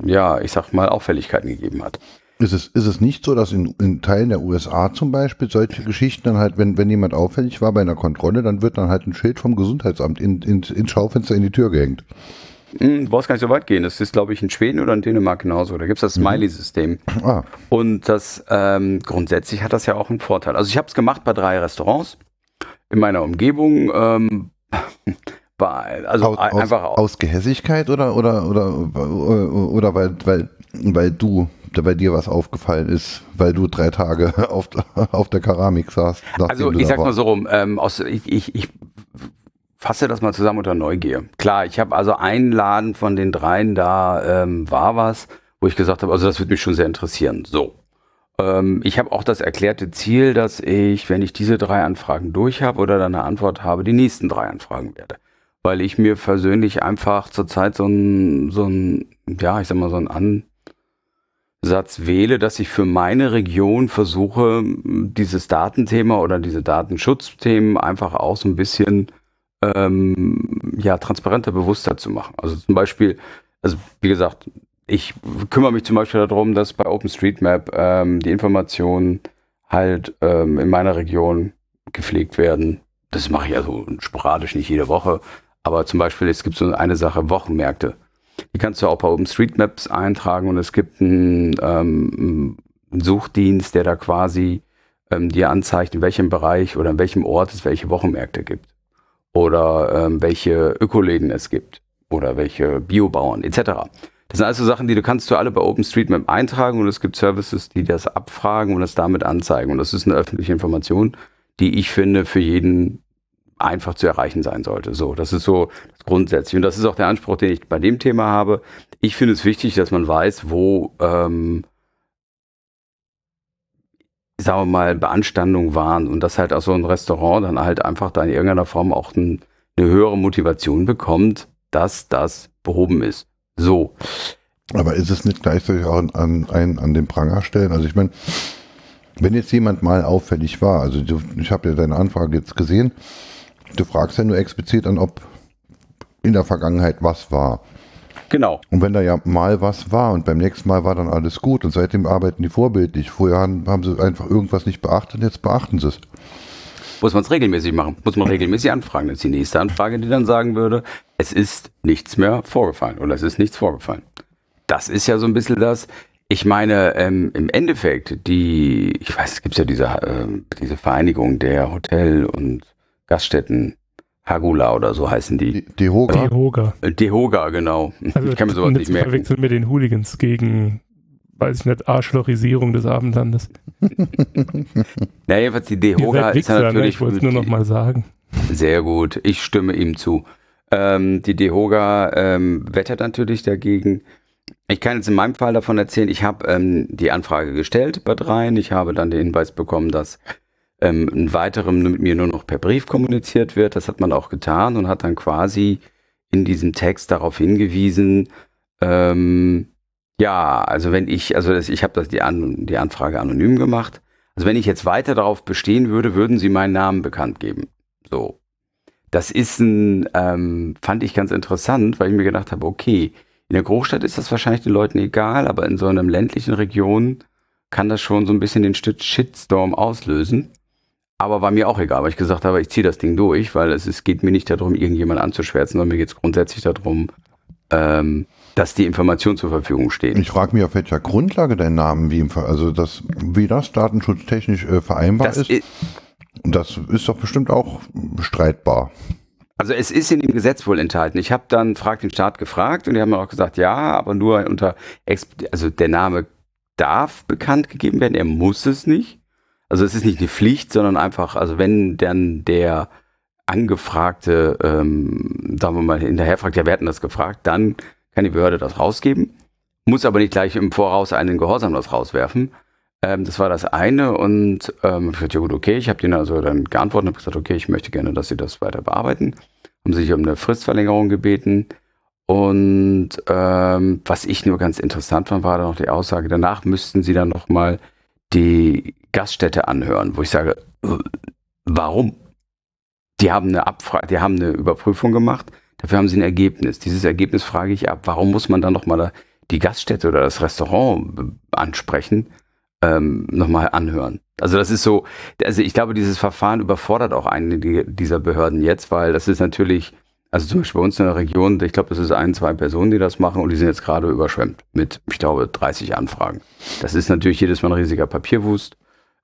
Speaker 2: ja, ich sag mal, Auffälligkeiten gegeben hat.
Speaker 1: Ist es, ist es nicht so, dass in, in Teilen der USA zum Beispiel solche Geschichten dann halt, wenn, wenn jemand auffällig war bei einer Kontrolle, dann wird dann halt ein Schild vom Gesundheitsamt in, in, ins Schaufenster in die Tür gehängt?
Speaker 2: Hm, du brauchst gar nicht so weit gehen. Das ist, glaube ich, in Schweden oder in Dänemark genauso. Da gibt es das mhm. Smiley-System. Ah. Und das ähm, grundsätzlich hat das ja auch einen Vorteil. Also ich habe es gemacht bei drei Restaurants in meiner Umgebung. Ähm,
Speaker 1: also aus, einfach aus, aus Gehässigkeit oder oder oder oder weil weil weil du bei dir was aufgefallen ist, weil du drei Tage auf, auf der Keramik saßt.
Speaker 2: Also ich sag mal so rum, ähm, aus, ich, ich, ich fasse das mal zusammen unter Neugier. Klar, ich habe also einen Laden von den dreien, da ähm, war was, wo ich gesagt habe, also das würde mich schon sehr interessieren. So. Ähm, ich habe auch das erklärte Ziel, dass ich, wenn ich diese drei Anfragen durch habe oder dann eine Antwort habe, die nächsten drei anfragen werde. Weil ich mir persönlich einfach zurzeit so ein, so ein, ja, ich sag mal, so ein Ansatz wähle, dass ich für meine Region versuche, dieses Datenthema oder diese Datenschutzthemen einfach auch so ein bisschen ähm, ja, transparenter, bewusster zu machen. Also zum Beispiel, also wie gesagt, ich kümmere mich zum Beispiel darum, dass bei OpenStreetMap ähm, die Informationen halt ähm, in meiner Region gepflegt werden. Das mache ich also sporadisch, nicht jede Woche. Aber zum Beispiel, es gibt so eine Sache, Wochenmärkte. Die kannst du auch bei OpenStreetMaps eintragen und es gibt einen, ähm, einen Suchdienst, der da quasi ähm, dir anzeigt, in welchem Bereich oder in welchem Ort es welche Wochenmärkte gibt oder ähm, welche Ökoläden es gibt oder welche Biobauern etc. Das sind also Sachen, die du kannst du alle bei OpenStreetMap eintragen und es gibt Services, die das abfragen und das damit anzeigen. Und das ist eine öffentliche Information, die ich finde für jeden einfach zu erreichen sein sollte. So, das ist so grundsätzlich. Und das ist auch der Anspruch, den ich bei dem Thema habe. Ich finde es wichtig, dass man weiß, wo ähm, sagen wir mal, Beanstandungen waren und dass halt auch so ein Restaurant dann halt einfach da in irgendeiner Form auch ein, eine höhere Motivation bekommt, dass das behoben ist. So.
Speaker 1: Aber ist es nicht gleichzeitig auch an, an, an den Pranger stellen? Also ich meine, wenn jetzt jemand mal auffällig war, also ich habe ja deine Anfrage jetzt gesehen, du fragst ja nur explizit an, ob in der Vergangenheit was war.
Speaker 2: Genau.
Speaker 1: Und wenn da ja mal was war und beim nächsten Mal war dann alles gut und seitdem arbeiten die vorbildlich. Vorher haben sie einfach irgendwas nicht beachtet, jetzt beachten sie es.
Speaker 2: Muss man es regelmäßig machen, muss man regelmäßig anfragen. Das ist die nächste Anfrage, die dann sagen würde, es ist nichts mehr vorgefallen oder es ist nichts vorgefallen. Das ist ja so ein bisschen das, ich meine, ähm, im Endeffekt, die, ich weiß, es gibt ja diese, äh, diese Vereinigung der Hotel- und Gaststätten Hagula oder so heißen die.
Speaker 3: Dehoga.
Speaker 2: Dehoga. Dehoga, genau.
Speaker 3: Also ich kann mir sowas nicht merken. verwechseln mit den Hooligans gegen, weiß ich nicht, Arschlochisierung des Abendlandes.
Speaker 2: Na, jedenfalls die Dehoga ist ja
Speaker 3: ne? natürlich... Ich wollte es nur noch mal sagen.
Speaker 2: Sehr gut, ich stimme ihm zu. Ähm, die Dehoga ähm, wettert natürlich dagegen. Ich kann jetzt in meinem Fall davon erzählen, ich habe ähm, die Anfrage gestellt bei dreien. Ich habe dann den Hinweis bekommen, dass ähm, ein weiterem mit mir nur noch per Brief kommuniziert wird. Das hat man auch getan und hat dann quasi in diesem Text darauf hingewiesen, ähm, ja, also wenn ich, also das, ich habe das die, An die Anfrage anonym gemacht. Also wenn ich jetzt weiter darauf bestehen würde, würden Sie meinen Namen bekannt geben. So. Das ist ein, ähm, fand ich ganz interessant, weil ich mir gedacht habe, okay, in der Großstadt ist das wahrscheinlich den Leuten egal, aber in so einer ländlichen Region kann das schon so ein bisschen den Shitstorm auslösen. Aber war mir auch egal, weil ich gesagt habe, ich ziehe das Ding durch, weil es, es geht mir nicht darum, irgendjemand anzuschwärzen, sondern mir geht es grundsätzlich darum, ähm, dass die Information zur Verfügung steht.
Speaker 1: Ich frage mich, auf welcher Grundlage dein Name wie, im, also das, wie das datenschutztechnisch äh, vereinbar das ist. Das ist doch bestimmt auch bestreitbar.
Speaker 2: Also es ist in dem Gesetz wohl enthalten. Ich habe dann Frag den Staat gefragt und die haben mir auch gesagt, ja, aber nur unter, also der Name darf bekannt gegeben werden, er muss es nicht. Also es ist nicht eine Pflicht, sondern einfach, also wenn dann der Angefragte, ähm, sagen wir mal, hinterher fragt, ja, wir hatten das gefragt, dann kann die Behörde das rausgeben, muss aber nicht gleich im Voraus einen Gehorsam das rauswerfen. Ähm, das war das eine und ähm, ich dachte, ja gut, okay, ich habe denen also dann geantwortet und habe gesagt, okay, ich möchte gerne, dass sie das weiter bearbeiten. Haben sich um eine Fristverlängerung gebeten. Und ähm, was ich nur ganz interessant fand, war dann noch die Aussage, danach müssten sie dann nochmal die Gaststätte anhören, wo ich sage, äh, warum? Die haben eine Abfrage, die haben eine Überprüfung gemacht, dafür haben sie ein Ergebnis. Dieses Ergebnis frage ich ab, warum muss man dann nochmal die Gaststätte oder das Restaurant ansprechen? ähm, nochmal anhören. Also das ist so, also ich glaube, dieses Verfahren überfordert auch einige dieser Behörden jetzt, weil das ist natürlich, also zum Beispiel bei uns in der Region, ich glaube, das ist ein, zwei Personen, die das machen und die sind jetzt gerade überschwemmt mit, ich glaube, 30 Anfragen. Das ist natürlich jedes Mal ein riesiger Papierwust.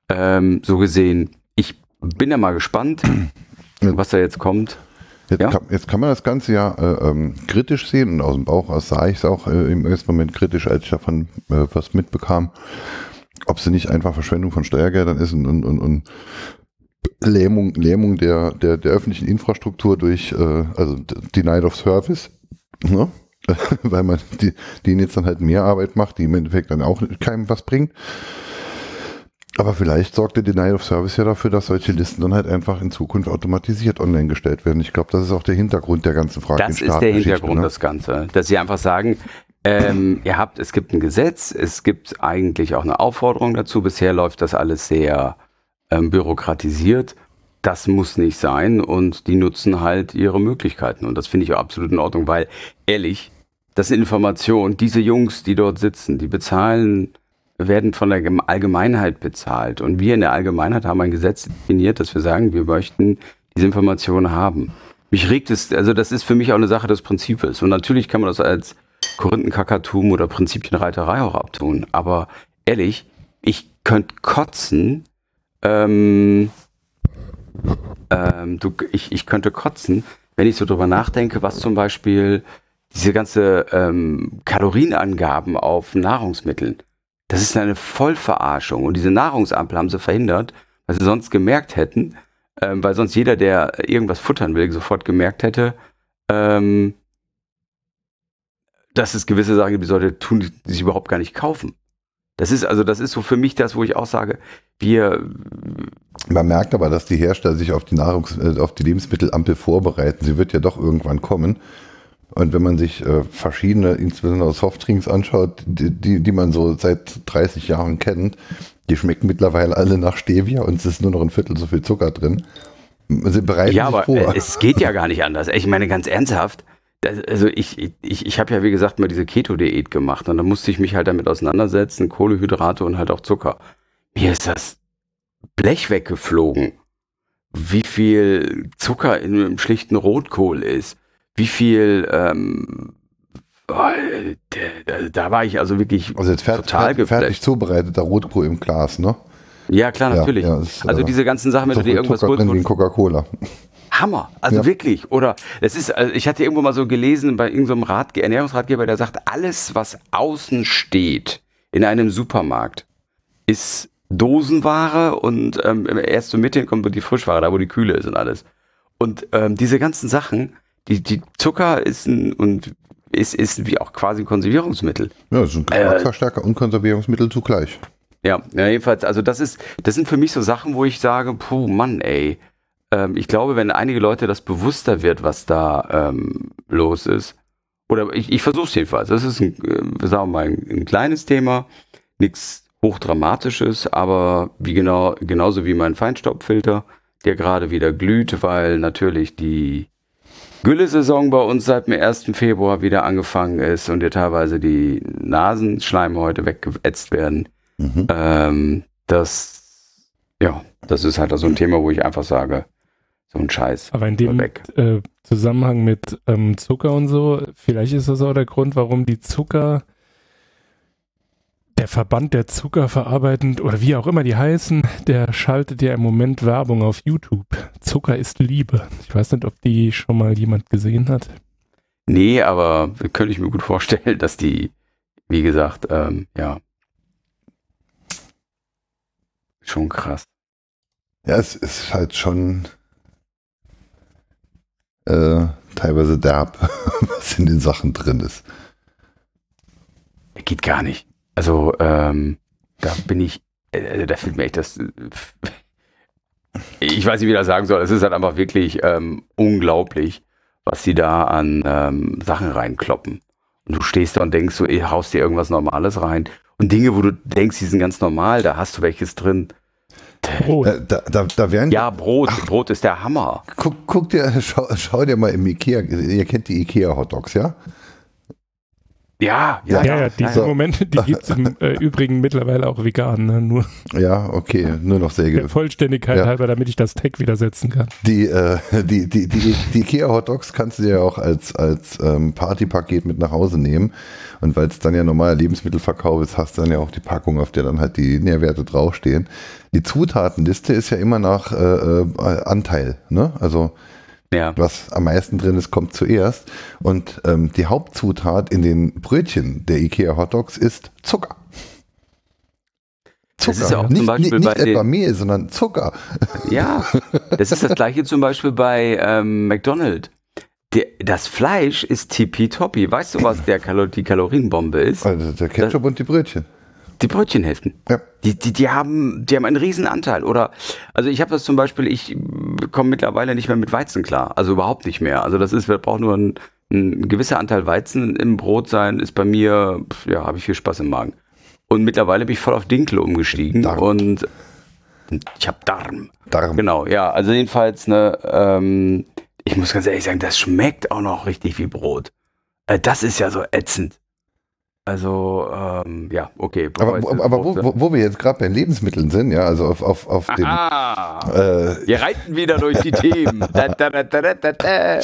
Speaker 2: Ähm, so gesehen, ich bin ja mal gespannt, was da jetzt kommt.
Speaker 1: Jetzt, ja? kann, jetzt, kann, man das Ganze ja äh, ähm, kritisch sehen und aus dem Bauch aus sah ich es auch äh, im ersten Moment kritisch, als ich davon äh, was mitbekam ob sie nicht einfach Verschwendung von Steuergeldern ist und, und, und, und Lähmung, Lähmung der, der, der öffentlichen Infrastruktur durch, äh, also Denied of Service, ne? weil man die, denen jetzt dann halt mehr Arbeit macht, die im Endeffekt dann auch keinem was bringt. Aber vielleicht sorgt der Denial of Service ja dafür, dass solche Listen dann halt einfach in Zukunft automatisiert online gestellt werden. Ich glaube, das ist auch der Hintergrund der ganzen Frage.
Speaker 2: Das ist der Hintergrund ne? des Ganzen. Dass sie einfach sagen, ähm, ihr habt, es gibt ein Gesetz, es gibt eigentlich auch eine Aufforderung dazu. Bisher läuft das alles sehr ähm, bürokratisiert. Das muss nicht sein und die nutzen halt ihre Möglichkeiten. Und das finde ich auch absolut in Ordnung, weil ehrlich, das sind Informationen, diese Jungs, die dort sitzen, die bezahlen, werden von der Allgemeinheit bezahlt. Und wir in der Allgemeinheit haben ein Gesetz definiert, dass wir sagen, wir möchten diese Informationen haben. Mich regt es, also das ist für mich auch eine Sache des Prinzips. Und natürlich kann man das als Korinthenkackertum oder Prinzipienreiterei auch abtun. Aber ehrlich, ich könnte kotzen, ähm, ähm, du, ich, ich könnte kotzen, wenn ich so drüber nachdenke, was zum Beispiel diese ganze ähm, Kalorienangaben auf Nahrungsmitteln, das ist eine Vollverarschung. Und diese Nahrungsampel haben sie verhindert, weil sie sonst gemerkt hätten, ähm, weil sonst jeder, der irgendwas futtern will, sofort gemerkt hätte, ähm, dass es gewisse Sachen gibt, die sollte tun, die sich überhaupt gar nicht kaufen. Das ist also, das ist so für mich das, wo ich auch sage, wir.
Speaker 1: Man merkt aber, dass die Hersteller sich auf die Nahrungs-, äh, auf die Lebensmittelampel vorbereiten. Sie wird ja doch irgendwann kommen. Und wenn man sich äh, verschiedene, insbesondere Softdrinks anschaut, die, die, die man so seit 30 Jahren kennt, die schmecken mittlerweile alle nach Stevia und es ist nur noch ein Viertel so viel Zucker drin.
Speaker 2: Sie bereiten ja, sich aber vor. es geht ja gar nicht anders. Ich meine ganz ernsthaft, also ich, ich, ich habe ja wie gesagt mal diese Keto-Diät gemacht und dann musste ich mich halt damit auseinandersetzen, Kohlehydrate und halt auch Zucker. Mir ist das Blech weggeflogen, wie viel Zucker in einem schlichten Rotkohl ist, wie viel, ähm, oh, da, da, war ich also wirklich
Speaker 1: also jetzt fertig, total fertig, fertig zubereiteter Rotkohl im Glas, ne?
Speaker 2: Ja, klar, natürlich. Ja, ja, ist, also äh, diese ganzen Sachen, wenn
Speaker 1: so
Speaker 2: du dir irgendwas
Speaker 1: Zucker drin wie Coca-Cola.
Speaker 2: Hammer. Also ja. wirklich. Oder es ist, also ich hatte irgendwo mal so gelesen bei irgendeinem so Rat, Ernährungsratgeber, der sagt, alles, was außen steht in einem Supermarkt, ist Dosenware und ähm, erst so Mitte kommt die Frischware, da wo die Kühle ist und alles. Und ähm, diese ganzen Sachen, die, die Zucker ist ein, und ist, ist wie auch quasi ein Konservierungsmittel.
Speaker 1: Ja, es ist ein Geschmacksverstärker äh, und Konservierungsmittel zugleich.
Speaker 2: Ja, ja, jedenfalls, also das ist, das sind für mich so Sachen, wo ich sage, puh, Mann, ey. Ähm, ich glaube, wenn einige Leute das bewusster wird, was da ähm, los ist, oder ich, ich versuche es jedenfalls. Das ist ein, äh, sagen wir mal, ein, ein kleines Thema, nichts hochdramatisches, aber wie genau, genauso wie mein Feinstaubfilter, der gerade wieder glüht, weil natürlich die Gülle-Saison bei uns seit dem 1. Februar wieder angefangen ist und dir teilweise die Nasenschleimhäute weggeätzt werden. Mhm. Ähm, das, ja, das ist halt so ein Thema, wo ich einfach sage, so ein Scheiß.
Speaker 3: Aber in dem äh, Zusammenhang mit ähm, Zucker und so, vielleicht ist das auch der Grund, warum die Zucker, der Verband der Zucker verarbeitend oder wie auch immer die heißen, der schaltet ja im Moment Werbung auf YouTube. Zucker ist Liebe. Ich weiß nicht, ob die schon mal jemand gesehen hat.
Speaker 2: Nee, aber könnte ich mir gut vorstellen, dass die, wie gesagt, ähm, ja, schon krass.
Speaker 1: Ja, es ist halt schon äh, teilweise derb, was in den Sachen drin ist.
Speaker 2: Geht gar nicht. Also, ähm, da bin ich, äh, da fehlt mir echt das. Äh, ich weiß nicht, wie ich das sagen soll. Es ist halt einfach wirklich ähm, unglaublich, was sie da an ähm, Sachen reinkloppen. Und du stehst da und denkst ey, haust dir irgendwas Normales rein. Und Dinge, wo du denkst, die sind ganz normal, da hast du welches drin.
Speaker 1: Brot. Äh, da, da, da werden
Speaker 2: ja, Brot. Ach, Brot ist der Hammer.
Speaker 1: Guck, guck dir, schau, schau, dir mal im Ikea, ihr kennt die Ikea Hotdogs, ja?
Speaker 2: Ja,
Speaker 3: ja, ja, ja diese so. Momente, die gibt es im äh, Übrigen mittlerweile auch vegan, ne? nur.
Speaker 1: Ja, okay, nur noch sehr
Speaker 3: Der Vollständigkeit ja. halber, damit ich das Tag wieder setzen kann.
Speaker 1: Die, äh, die, die, die, die Ikea Hot Dogs kannst du ja auch als, als ähm, Partypaket mit nach Hause nehmen. Und weil es dann ja normaler Lebensmittelverkauf ist, hast du dann ja auch die Packung, auf der dann halt die Nährwerte draufstehen. Die Zutatenliste ist ja immer nach äh, äh Anteil, ne? Also ja. Was am meisten drin ist, kommt zuerst. Und ähm, die Hauptzutat in den Brötchen der IKEA Hotdogs ist Zucker.
Speaker 2: Zucker. Das ist ja auch
Speaker 1: nicht,
Speaker 2: zum Beispiel
Speaker 1: nicht, nicht etwa Mehl, sondern Zucker.
Speaker 2: Ja, das ist das gleiche zum Beispiel bei ähm, McDonald's. das Fleisch ist tippitoppi. Weißt du, was der Kalo die Kalorienbombe ist?
Speaker 1: Also der Ketchup das, und die Brötchen.
Speaker 2: Die Brötchenhälften. Ja. Die, die, die, haben, die haben einen riesen Anteil. Oder, also ich habe das zum Beispiel, ich komme mittlerweile nicht mehr mit Weizen klar. Also überhaupt nicht mehr. Also das ist, wir brauchen nur ein, ein gewisser Anteil Weizen im Brot sein, ist bei mir, ja, habe ich viel Spaß im Magen. Und mittlerweile bin ich voll auf Dinkel umgestiegen. Darm. Und ich habe Darm. Darm. Genau, ja. Also jedenfalls, ne, ähm, ich muss ganz ehrlich sagen, das schmeckt auch noch richtig wie Brot. Äh, das ist ja so ätzend. Also, ähm, ja, okay.
Speaker 1: Aber, aber wo, wo, wo, wir jetzt gerade bei Lebensmitteln sind, ja, also auf, auf, auf dem.
Speaker 2: Ah, äh, wir reiten wieder durch die Themen. Da, da, da,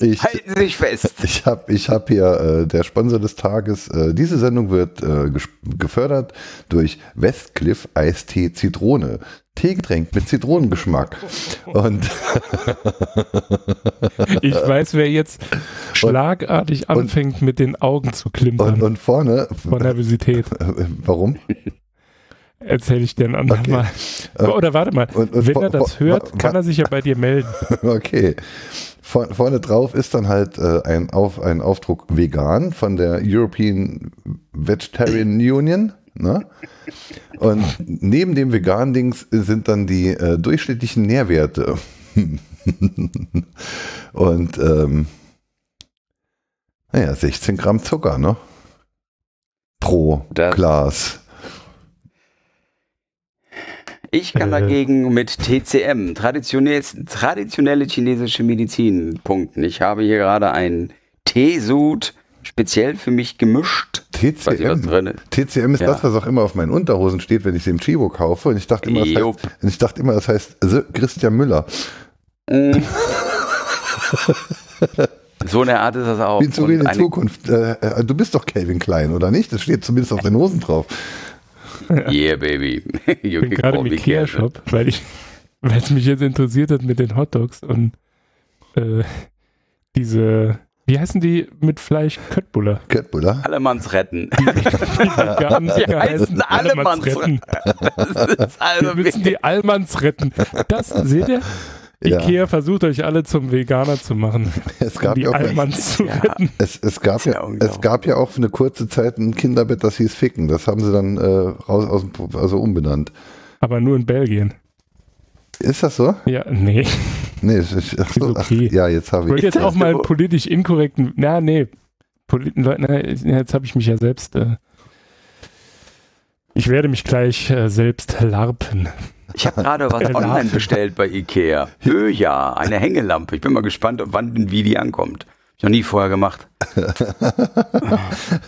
Speaker 2: ich, Halten Sie sich fest.
Speaker 1: Ich habe ich hab hier äh, der Sponsor des Tages. Äh, diese Sendung wird äh, gefördert durch Westcliff Eistee Zitrone. Teegetränk mit Zitronengeschmack. Und
Speaker 3: ich weiß, wer jetzt schlagartig und, anfängt, mit den Augen zu klimpern.
Speaker 1: Und, und vorne.
Speaker 3: Von Nervosität.
Speaker 1: Warum?
Speaker 3: Erzähle ich dir ein andermal. Okay. Oder warte mal, und, und, wenn er das hört, kann er sich ja bei dir melden.
Speaker 1: Okay. Vor, vorne drauf ist dann halt äh, ein, Auf, ein Aufdruck vegan von der European Vegetarian Union. Ne? Und neben dem veganen Dings sind dann die äh, durchschnittlichen Nährwerte. Und ähm, naja, 16 Gramm Zucker, ne? Pro das Glas.
Speaker 2: Ich kann äh. dagegen mit TCM, traditionell, traditionelle chinesische Medizin, punkten. Ich habe hier gerade einen Teesud speziell für mich gemischt.
Speaker 1: TCM, TCM ist ja. das, was auch immer auf meinen Unterhosen steht, wenn ich sie im Chibo kaufe. Und ich dachte immer, das heißt, ich dachte immer, das heißt Christian Müller. Mm.
Speaker 2: so eine Art ist das auch.
Speaker 1: Wie zu in Zukunft. Äh, äh, du bist doch Calvin Klein, oder nicht? Das steht zumindest auf den Hosen drauf.
Speaker 2: Yeah, baby.
Speaker 3: ich bin gerade im Ikea-Shop, weil ich, weil es mich jetzt interessiert hat mit den Hotdogs und äh, diese wie heißen die mit Fleisch? Köttbuller.
Speaker 1: Köttbuller?
Speaker 2: Allemanns retten. Die, heißen Allemanns retten.
Speaker 3: Also Wir müssen die Allmanns retten. Das, seht ihr?
Speaker 1: Ja.
Speaker 3: Ikea versucht euch alle zum Veganer zu machen,
Speaker 1: Es
Speaker 3: um
Speaker 1: gab,
Speaker 3: die
Speaker 1: ja auch,
Speaker 3: Allmanns zu
Speaker 2: Ja.
Speaker 3: retten.
Speaker 1: es, es, gab
Speaker 2: ja
Speaker 1: es gab ja auch für eine kurze Zeit ein Kinderbett, das hieß Ficken. Das haben sie dann äh, raus aus dem, also umbenannt.
Speaker 3: Aber nur in Belgien.
Speaker 1: Ist das so?
Speaker 3: Ja, nee.
Speaker 1: Nee, es ist, ach so,
Speaker 3: Ist okay.
Speaker 1: ach, ja, jetzt
Speaker 3: Ich
Speaker 1: habe
Speaker 3: wollte
Speaker 1: ich.
Speaker 3: jetzt auch mal
Speaker 2: so?
Speaker 3: politisch inkorrekten. Na, nee. Poli Leute, na, jetzt habe ich mich ja selbst. Äh, ich werde mich gleich äh, selbst larpen.
Speaker 2: Ich habe gerade was online bestellt bei Ikea. Höja, eine Hängelampe. Ich bin mal gespannt, ob wann und wie die ankommt. Ich noch nie vorher gemacht.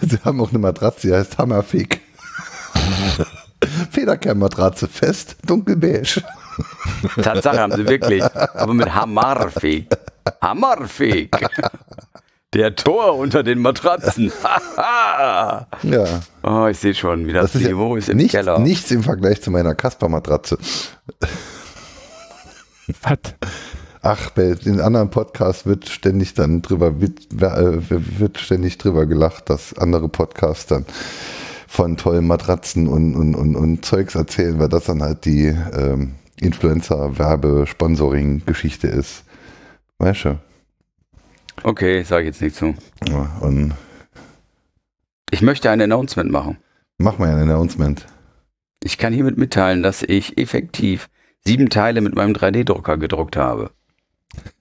Speaker 1: Sie haben auch eine Matratze, die heißt Hammerfick. Federkernmatratze, fest, dunkelbeige.
Speaker 2: Tatsache haben sie wirklich. Aber mit Hammerfeg. Hammerfeg. Der Tor unter den Matratzen. Haha.
Speaker 1: Ja,
Speaker 2: oh, ich sehe schon, wie das,
Speaker 1: das ist
Speaker 2: Niveau
Speaker 1: ja
Speaker 2: ist im
Speaker 1: nichts,
Speaker 2: Keller.
Speaker 1: nichts im Vergleich zu meiner Kasper-Matratze.
Speaker 3: Was?
Speaker 1: Ach, bei den anderen Podcasts wird ständig dann drüber, wird, äh, wird ständig drüber gelacht, dass andere Podcasts dann von tollen Matratzen und, und, und, und Zeugs erzählen, weil das dann halt die ähm, Influencer-Werbe-Sponsoring-Geschichte ist. Weißt du?
Speaker 2: Okay, sage ich jetzt nicht zu.
Speaker 1: Ja, und
Speaker 2: Ich möchte ein Announcement machen.
Speaker 1: mach mal ein Announcement.
Speaker 2: Ich kann hiermit mitteilen, dass ich effektiv sieben Teile mit meinem 3D-Drucker gedruckt habe.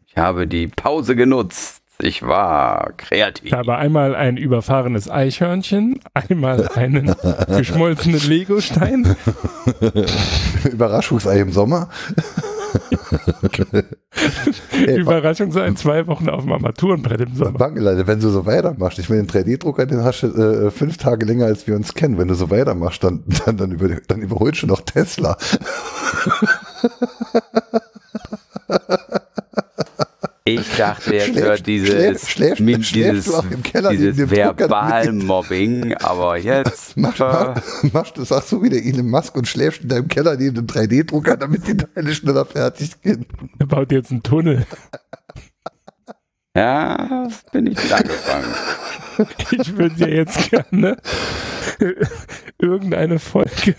Speaker 2: Ich habe die Pause genutzt. Ich war kreativ.
Speaker 3: Da war einmal ein überfahrenes Eichhörnchen, einmal einen geschmolzenen Legostein,
Speaker 1: Überraschungsei im Sommer. Ey,
Speaker 3: Überraschung sein, zwei Wochen auf dem Armaturenbrett im Sommer.
Speaker 1: Wangeleite, wenn du so weitermachst, ich meine, den 3D-Drucker, den hast du äh, fünf Tage länger, als wir uns kennen. Wenn du so weitermachst, dann, dann, dann, über, dann überholst du noch Tesla.
Speaker 2: Ich dachte jetzt
Speaker 1: Schläfst-
Speaker 2: hört dieses, Min-
Speaker 1: schläfst
Speaker 2: dieses, dieses
Speaker 1: neben dem Drucker
Speaker 2: Verbalmobbing, aber jetzt
Speaker 1: Machst,
Speaker 2: äh,
Speaker 1: mach, du es auch so wie der Elon Musk und schläfst in deinem Keller neben dem 3D-Drucker, damit die Teile schneller fertig gehen.
Speaker 3: Er baut jetzt einen Tunnel.
Speaker 2: ja, das bin ich mit angefangen.
Speaker 3: Ich würde ja jetzt gerne irgendeine Folge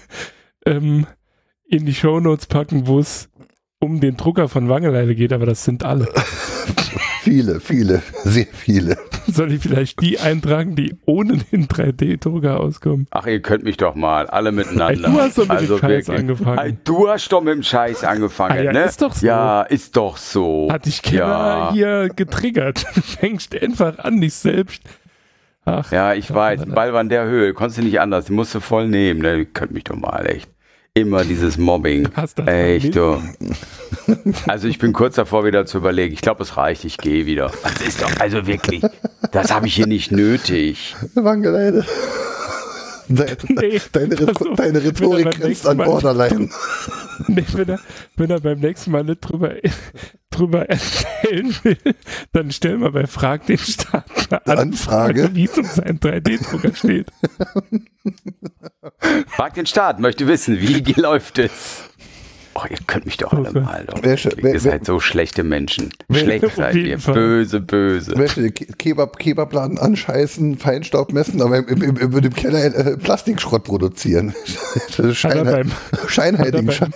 Speaker 3: ähm, in die Shownotes packen, wo es um den Drucker von Wangeleile geht, aber das sind alle.
Speaker 1: Viele, viele, sehr viele.
Speaker 3: Soll ich vielleicht die eintragen, die ohne den 3D-Drucker auskommen?
Speaker 2: Ach, ihr könnt mich doch mal, alle miteinander.
Speaker 3: Du hast doch mit dem
Speaker 2: also
Speaker 3: Scheiß
Speaker 2: wirklich.
Speaker 3: angefangen.
Speaker 2: Du hast doch mit dem Scheiß angefangen,
Speaker 3: Ah ja,
Speaker 2: ne?
Speaker 3: ist doch so.
Speaker 2: Ja, ist doch so.
Speaker 3: Hat dich Keller
Speaker 2: Ja.
Speaker 3: hier getriggert. Du fängst einfach an, dich selbst. Ach,
Speaker 2: Ja, ich weiß, der Ball war in der Höhe, konntest du nicht anders, den musst du voll nehmen, ne? Ihr könnt mich doch mal, echt. Immer dieses Mobbing.
Speaker 3: hast das
Speaker 2: Echt, du. Also ich bin kurz davor wieder zu überlegen. Ich glaube, es reicht, ich gehe wieder. Das ist doch, also wirklich, das habe ich hier nicht nötig.
Speaker 1: Wangeleide. Deine,
Speaker 3: Nee,
Speaker 1: deine,
Speaker 3: auf,
Speaker 1: deine Rhetorik grenzt an
Speaker 3: Mal-
Speaker 1: Borderline.
Speaker 3: Nee, wenn, er, wenn er beim nächsten Mal nicht drüber, drüber erzählen will, dann stellen wir bei Frag den Staat eine
Speaker 1: Anfrage.
Speaker 3: Anfrage, wie es um seinen 3D-Drucker steht.
Speaker 2: Frag den Staat, möchte wissen, wie läuft es? Oh, ihr könnt mich doch alle
Speaker 3: Okay.
Speaker 2: mal. Doch.
Speaker 1: Wer- wer-
Speaker 2: ihr seid so schlechte Menschen. Schlecht
Speaker 3: auf
Speaker 2: seid ihr.
Speaker 3: Fall.
Speaker 2: Böse, böse.
Speaker 1: Möchte Kebab, Kebabladen anscheißen, Feinstaub messen, aber im, im, im, im, Keller äh, Plastikschrott produzieren. Das
Speaker 3: er
Speaker 1: Scheinheit,
Speaker 3: beim,
Speaker 1: Scheinheiligenschein.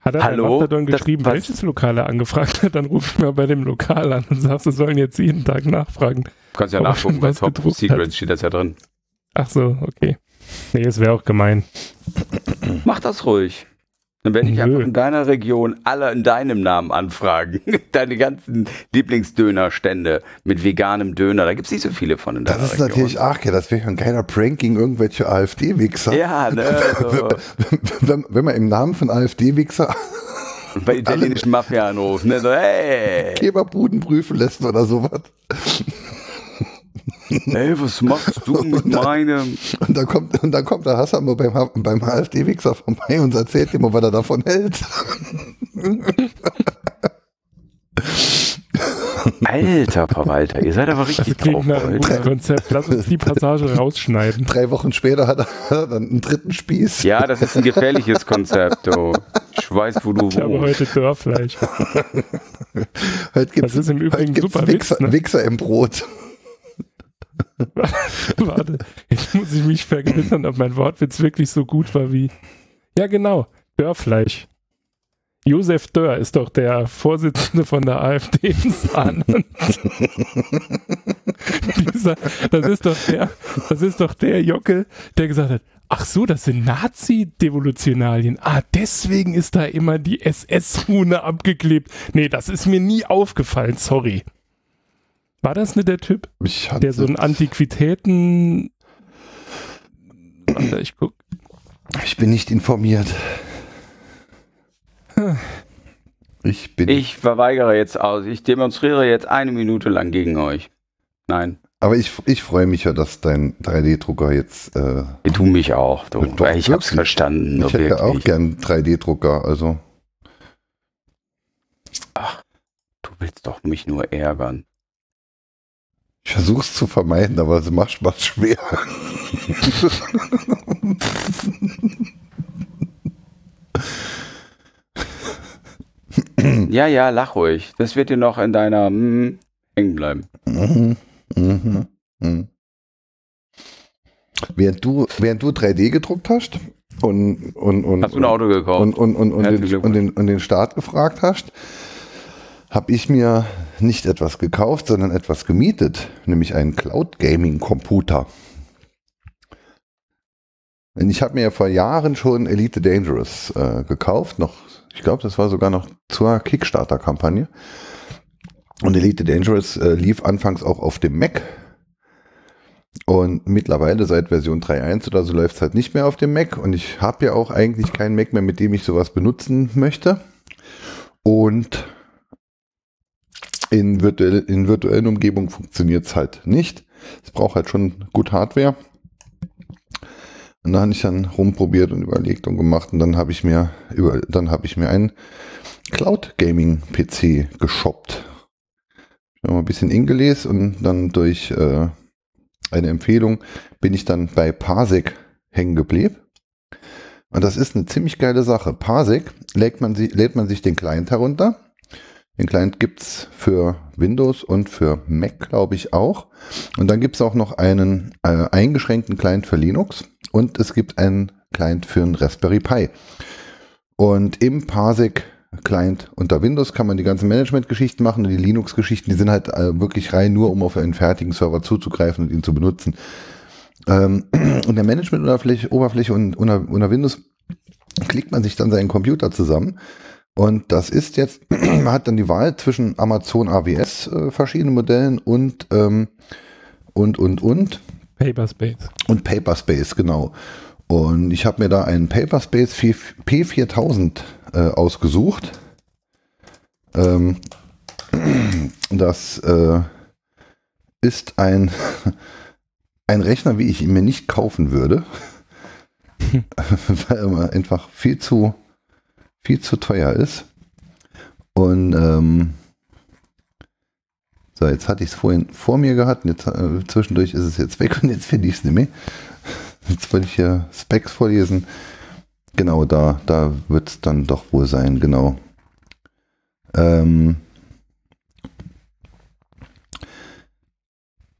Speaker 3: hat er
Speaker 2: Hallo?
Speaker 3: Mastodon
Speaker 2: Das
Speaker 3: geschrieben,
Speaker 2: passt.
Speaker 3: welches Lokal er angefragt hat, dann rufe ich mal bei dem Lokal an und sag, sie sollen jetzt jeden Tag nachfragen.
Speaker 2: Du kannst ja nachgucken, bei
Speaker 3: was
Speaker 2: Top Secrets
Speaker 3: hat.
Speaker 2: steht das ja drin.
Speaker 3: Ach so, okay. Nee, es wäre auch gemein.
Speaker 2: Mach das ruhig. Dann werde ich
Speaker 3: Nö.
Speaker 2: einfach in deiner Region alle in deinem Namen anfragen. Deine ganzen Lieblingsdönerstände mit veganem Döner. Da gibt es nicht so viele von in deiner
Speaker 1: Das ist
Speaker 2: Region.
Speaker 1: natürlich, ach ja, das wäre ein geiler Prank gegen irgendwelche AfD-Wichser.
Speaker 2: Ja, ne? So.
Speaker 1: Wenn, wenn man im Namen von AfD-Wichser
Speaker 2: Bei italienischen Mafia anrufen. Ne? So, hey,
Speaker 1: Kebabbuden prüfen lässt oder sowas.
Speaker 2: Hey, was machst du mit meinem?
Speaker 1: Und dann kommt, und dann kommt der Hassan mal beim, beim AfD-Wichser vorbei und erzählt ihm, was er davon hält.
Speaker 2: Alter Verwalter, ihr seid aber
Speaker 3: Das
Speaker 2: richtig
Speaker 3: klingt
Speaker 2: drauf
Speaker 3: nach einem Konzept. Lass uns die Passage rausschneiden.
Speaker 1: Drei Wochen später hat er, dann einen dritten Spieß.
Speaker 2: Ja, das ist ein gefährliches Konzept, du. Ich weiß, wo du
Speaker 3: Ich habe
Speaker 2: wohnst.
Speaker 3: heute Dörrfleisch.
Speaker 1: Heute gibt's,
Speaker 3: Das ist im Übrigen
Speaker 1: heute gibt's
Speaker 3: super
Speaker 1: Wichser,
Speaker 3: Witz, ne?
Speaker 1: Wichser im Brot.
Speaker 3: Warte, jetzt muss ich mich vergewissern, ob mein Wortwitz wirklich so gut war wie. Ja, genau, Dörrfleisch. Josef Dörr ist doch der Vorsitzende von der AfD in Saarland. Dieser, das ist doch der, das ist doch der Jockel, der gesagt hat, ach so, das sind Nazi-Devolutionalien. Ah, deswegen ist da immer die SS-Rune abgeklebt. Nee, das ist mir nie aufgefallen, sorry. War das nicht der Typ, der so ein Antiquitäten...
Speaker 1: Warte, ich guck. Ich bin nicht informiert.
Speaker 2: Ich bin. Ich verweigere jetzt aus. Ich demonstriere jetzt eine Minute lang gegen euch. Nein.
Speaker 1: Aber ich, ich freue mich ja, dass dein 3D-Drucker jetzt. Äh,
Speaker 2: du mich auch. Du. Doch, ich hab's verstanden.
Speaker 1: Ich hätte wirklich. auch gern 3D-Drucker. Also.
Speaker 2: Ach, du willst doch mich nur ärgern.
Speaker 1: Ich versuche es zu vermeiden, aber es macht Spaß schwer.
Speaker 2: ja, ja, lach ruhig. Das wird dir noch in deiner mm, hängen bleiben. Mhm, mhm,
Speaker 1: mhm. Während du, während du 3D gedruckt hast und, und, und,
Speaker 2: hast du ein Auto gekauft
Speaker 1: und, und, und, und, den, und, den, und den Start gefragt hast, habe ich mir nicht etwas gekauft, sondern etwas gemietet, nämlich einen Cloud Gaming Computer. Ich habe mir ja vor Jahren schon Elite Dangerous äh, gekauft, noch ich glaube, das war sogar noch zur Kickstarter-Kampagne. Und Elite Dangerous äh, lief anfangs auch auf dem Mac. Und mittlerweile seit Version 3.1 oder so läuft es halt nicht mehr auf dem Mac. Und ich habe ja auch eigentlich keinen Mac mehr, mit dem ich sowas benutzen möchte. Und in, virtuell, in virtuellen Umgebungen funktioniert es halt nicht. Es braucht halt schon gut Hardware. Und da habe ich dann rumprobiert und überlegt und gemacht und dann habe ich mir über, dann habe ich mir einen Cloud Gaming PC geshoppt. Ich habe mal ein bisschen ingelesen und dann durch äh, eine Empfehlung bin ich dann bei Parsec hängen geblieben. Und das ist eine ziemlich geile Sache. Parsec lädt man, lädt man sich den Client herunter. Den Client gibt's für Windows und für Mac, glaube ich, auch. Und dann gibt's auch noch einen äh, eingeschränkten Client für Linux und es gibt einen Client für einen Raspberry Pi. Und im Parsec Client unter Windows kann man die ganzen Management-Geschichten machen und die Linux-Geschichten, die sind halt äh, wirklich rein nur, um auf einen fertigen Server zuzugreifen und ihn zu benutzen. Ähm, und der Management-Oberfläche unter, unter Windows klickt man sich dann seinen Computer zusammen. Und das ist jetzt, man hat dann die Wahl zwischen Amazon AWS äh, verschiedenen Modellen und, ähm, und, und, und.
Speaker 3: Paperspace.
Speaker 1: Und Paperspace, genau. Und ich habe mir da einen Paperspace P4000 äh, ausgesucht. Ähm, das äh, ist ein, ein Rechner, wie ich ihn mir nicht kaufen würde, weil er einfach viel zu, viel zu teuer ist. Und ähm, so, jetzt hatte ich es vorhin vor mir gehabt, jetzt, äh, zwischendurch ist es jetzt weg und jetzt finde ich es nicht mehr. Jetzt wollte ich hier Specs vorlesen. Genau, da, da wird es dann doch wohl sein, genau. Ähm,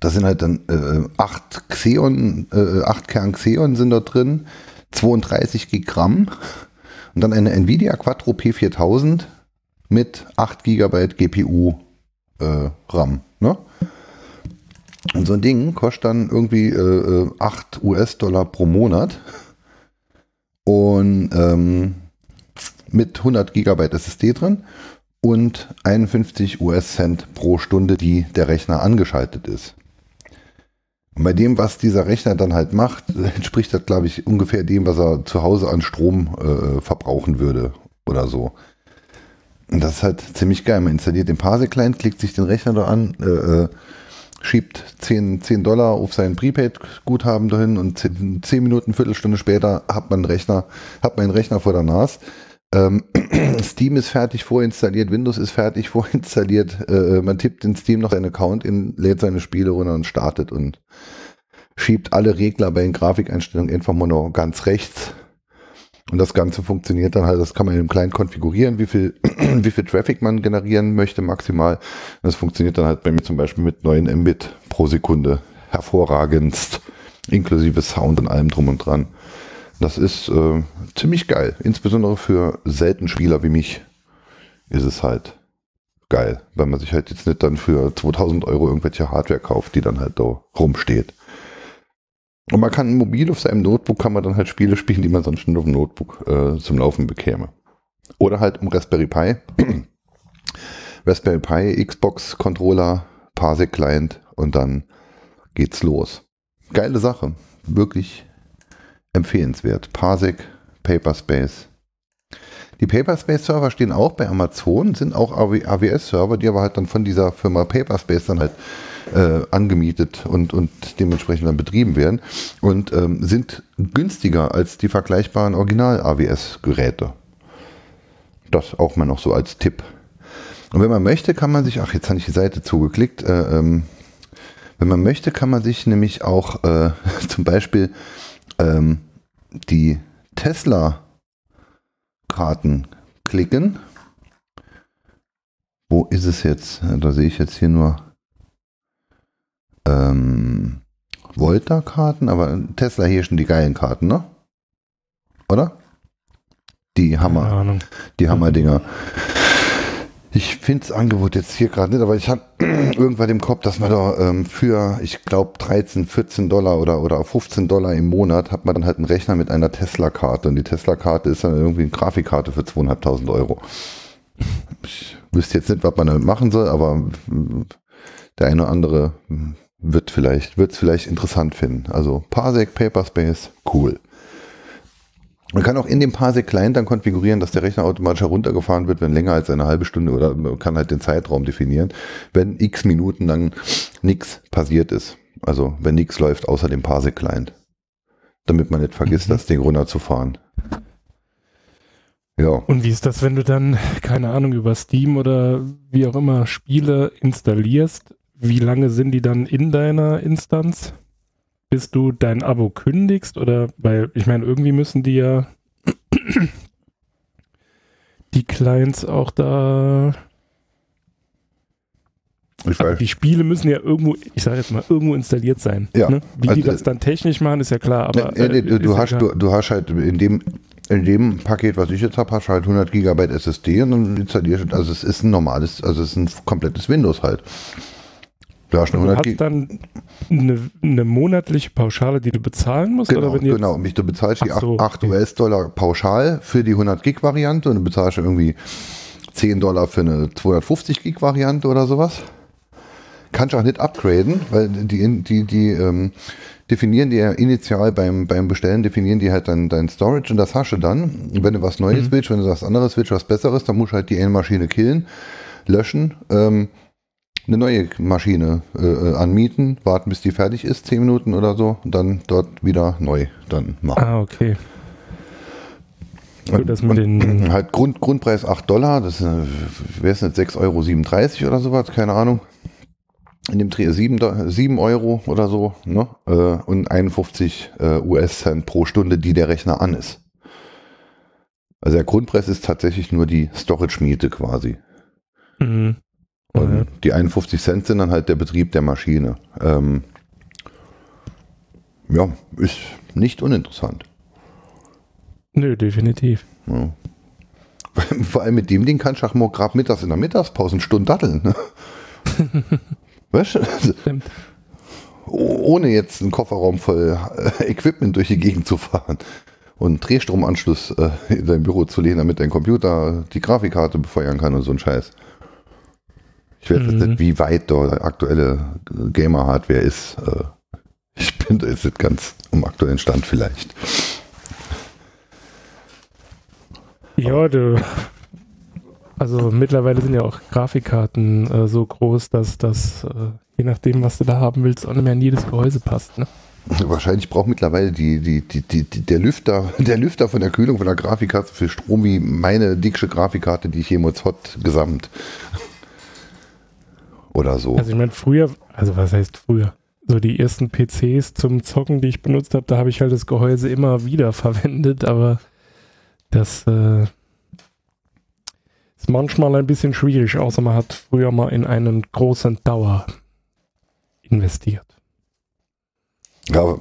Speaker 1: da sind halt dann äh, 8 Xeon, äh, 8 Kern Xeon sind da drin, 32 Gigramm und dann eine Nvidia Quattro P4000 mit 8 GB GPU äh, RAM. Ne? Und so ein Ding kostet dann irgendwie äh, 8 äh, US-Dollar pro Monat. Und ähm, mit 100 Gigabyte SSD drin und 51 US-Cent pro Stunde, die der Rechner angeschaltet ist. Und bei dem, was dieser Rechner dann halt macht, entspricht das, glaube ich, ungefähr dem, was er zu Hause an Strom äh, verbrauchen würde oder so. Und das ist halt ziemlich geil. Man installiert den Parse-Client, klickt sich den Rechner da an, äh, äh schiebt 10, 10 Dollar auf sein Prepaid-Guthaben dahin und 10, 10 Minuten, Viertelstunde später hat man einen Rechner, hat man einen Rechner vor der Nase. Ähm, Steam ist fertig vorinstalliert, Windows ist fertig vorinstalliert. Äh, man tippt in Steam noch seinen Account in, lädt seine Spiele runter und startet und schiebt alle Regler bei den Grafikeinstellungen einfach mal noch ganz rechts und das Ganze funktioniert dann halt, das kann man im Client konfigurieren, wie viel, wie viel Traffic man generieren möchte maximal. Das funktioniert dann halt bei mir zum Beispiel mit 9 Mbit pro Sekunde hervorragendst, inklusive Sound und allem drum und dran. Das ist äh, ziemlich geil, insbesondere für selten Spieler wie mich. ist es halt geil, weil man sich halt jetzt nicht dann für 2000 Euro irgendwelche Hardware kauft, die dann halt da rumsteht. Und man kann mobil auf seinem Notebook kann man dann halt Spiele spielen, die man sonst nur auf dem Notebook äh, zum Laufen bekäme. Oder halt im Raspberry Pi. Raspberry Pi, Xbox Controller, Parsec Client und dann geht's los. Geile Sache. Wirklich empfehlenswert. Parsec, Paperspace. Die Paperspace-Server stehen auch bei Amazon, sind auch AWS-Server, die aber halt dann von dieser Firma Paperspace dann halt äh, angemietet und, und dementsprechend dann betrieben werden und ähm, sind günstiger als die vergleichbaren Original-AWS-Geräte. Das auch mal noch so als Tipp. Und wenn man möchte, kann man sich, ach, jetzt habe ich die Seite zugeklickt, äh, ähm, wenn man möchte, kann man sich nämlich auch äh, zum Beispiel ähm, die Tesla-Karten klicken. Wo ist es jetzt? Da sehe ich jetzt hier nur ähm, Volta-Karten, aber Tesla hier schon die geilen Karten, ne? Oder? Die Hammer, die Hammer-Dinger. Ich finde das Angebot jetzt hier gerade nicht, aber ich habe irgendwann im Kopf, dass man da ähm, für, ich glaube, 13, 14 Dollar oder, oder 15 Dollar im Monat hat man dann halt einen Rechner mit einer Tesla-Karte. Und die Tesla-Karte ist dann irgendwie eine Grafikkarte für 200.000 Euro. Ich wüsste jetzt nicht, was man damit machen soll, aber der eine oder andere wird vielleicht, wird es vielleicht interessant finden. Also Parsec, Paperspace, cool. Man kann auch in dem Parsec Client dann konfigurieren, dass der Rechner automatisch heruntergefahren wird, wenn länger als eine halbe Stunde oder man kann halt den Zeitraum definieren, wenn x Minuten lang nichts passiert ist. Also wenn nichts läuft außer dem Parsec Client. Damit man nicht vergisst, mhm. das Ding runterzufahren.
Speaker 3: Ja. Und wie ist das, wenn du dann, keine Ahnung, über Steam oder wie auch immer Spiele installierst? Wie lange sind die dann in deiner Instanz? Bis du dein Abo kündigst? Oder weil, ich meine, irgendwie müssen die ja die Clients auch da. Die Spiele müssen ja irgendwo, ich sage jetzt mal, irgendwo installiert sein.
Speaker 1: Ja.
Speaker 3: Ne? Wie also, die das dann technisch machen, ist ja klar. Aber,
Speaker 1: ne, ne, du, hast, du, du, hast halt in dem, in dem Paket, was ich jetzt habe, hast du halt 100 Gigabyte SSD und dann installierst du, also es ist ein normales, also es ist ein komplettes Windows halt.
Speaker 3: Du hast, du hast dann eine, eine, monatliche Pauschale, die du bezahlen musst?
Speaker 1: Genau,
Speaker 3: oder
Speaker 1: wenn genau. Mich, du bezahlst die so, 8, okay. US-Dollar pauschal für die 100 Gig-Variante und du bezahlst irgendwie 10 Dollar für eine 250 Gig-Variante oder sowas. Kannst du auch nicht upgraden, weil die, die, die ähm, definieren die ja initial beim, beim Bestellen, definieren die halt dann dein Storage und das hast du dann. wenn du was Neues mhm. willst, wenn du was anderes willst, was Besseres, dann musst du halt die Endmaschine killen, löschen. Ähm, eine neue Maschine äh, äh, anmieten, warten bis die fertig ist, zehn Minuten oder so, und dann dort wieder neu dann machen.
Speaker 3: Ah, okay.
Speaker 1: Und, das mit den halt Grund, Grundpreis 8 Dollar, das wäre es nicht 6,37 Euro oder sowas, keine Ahnung. In dem Dreh 7, 7 Euro oder so, ne? Äh, und 51 äh, US-Cent pro Stunde, die der Rechner an ist. Also der Grundpreis ist tatsächlich nur die Storage-Miete quasi. Mhm. Und mhm. die 51 Cent sind dann halt der Betrieb der Maschine. Ähm, ja, ist nicht uninteressant.
Speaker 3: Nö, definitiv. Ja.
Speaker 1: Vor allem mit dem Ding auch mal gerade mittags in der Mittagspause eine Stunde datteln. Ne? weißt du? Stimmt. Ohne jetzt einen Kofferraum voll äh, Equipment durch die Gegend zu fahren und einen Drehstromanschluss äh, in dein Büro zu lehnen, damit dein Computer die Grafikkarte befeuern kann und so ein Scheiß. Ich weiß mhm. nicht, wie weit da aktuelle Gamer-Hardware ist. Äh, ich bin da jetzt nicht ganz am aktuellen Stand vielleicht.
Speaker 3: Ja, du. Also mittlerweile sind ja auch Grafikkarten äh, so groß, dass das, äh, je nachdem, was du da haben willst, auch nicht mehr in jedes Gehäuse passt. Ne?
Speaker 1: Wahrscheinlich braucht mittlerweile die, die, die, die, der, Lüfter, der Lüfter von der Kühlung von der Grafikkarte für Strom wie meine dickste Grafikkarte, die ich jemals hat, gesamt oder so.
Speaker 3: Also ich meine, früher, also was heißt früher? So die ersten PCs zum Zocken, die ich benutzt habe, da habe ich halt das Gehäuse immer wieder verwendet, aber das äh, ist manchmal ein bisschen schwierig, außer man hat früher mal in einen großen Dauer investiert.
Speaker 1: Ja,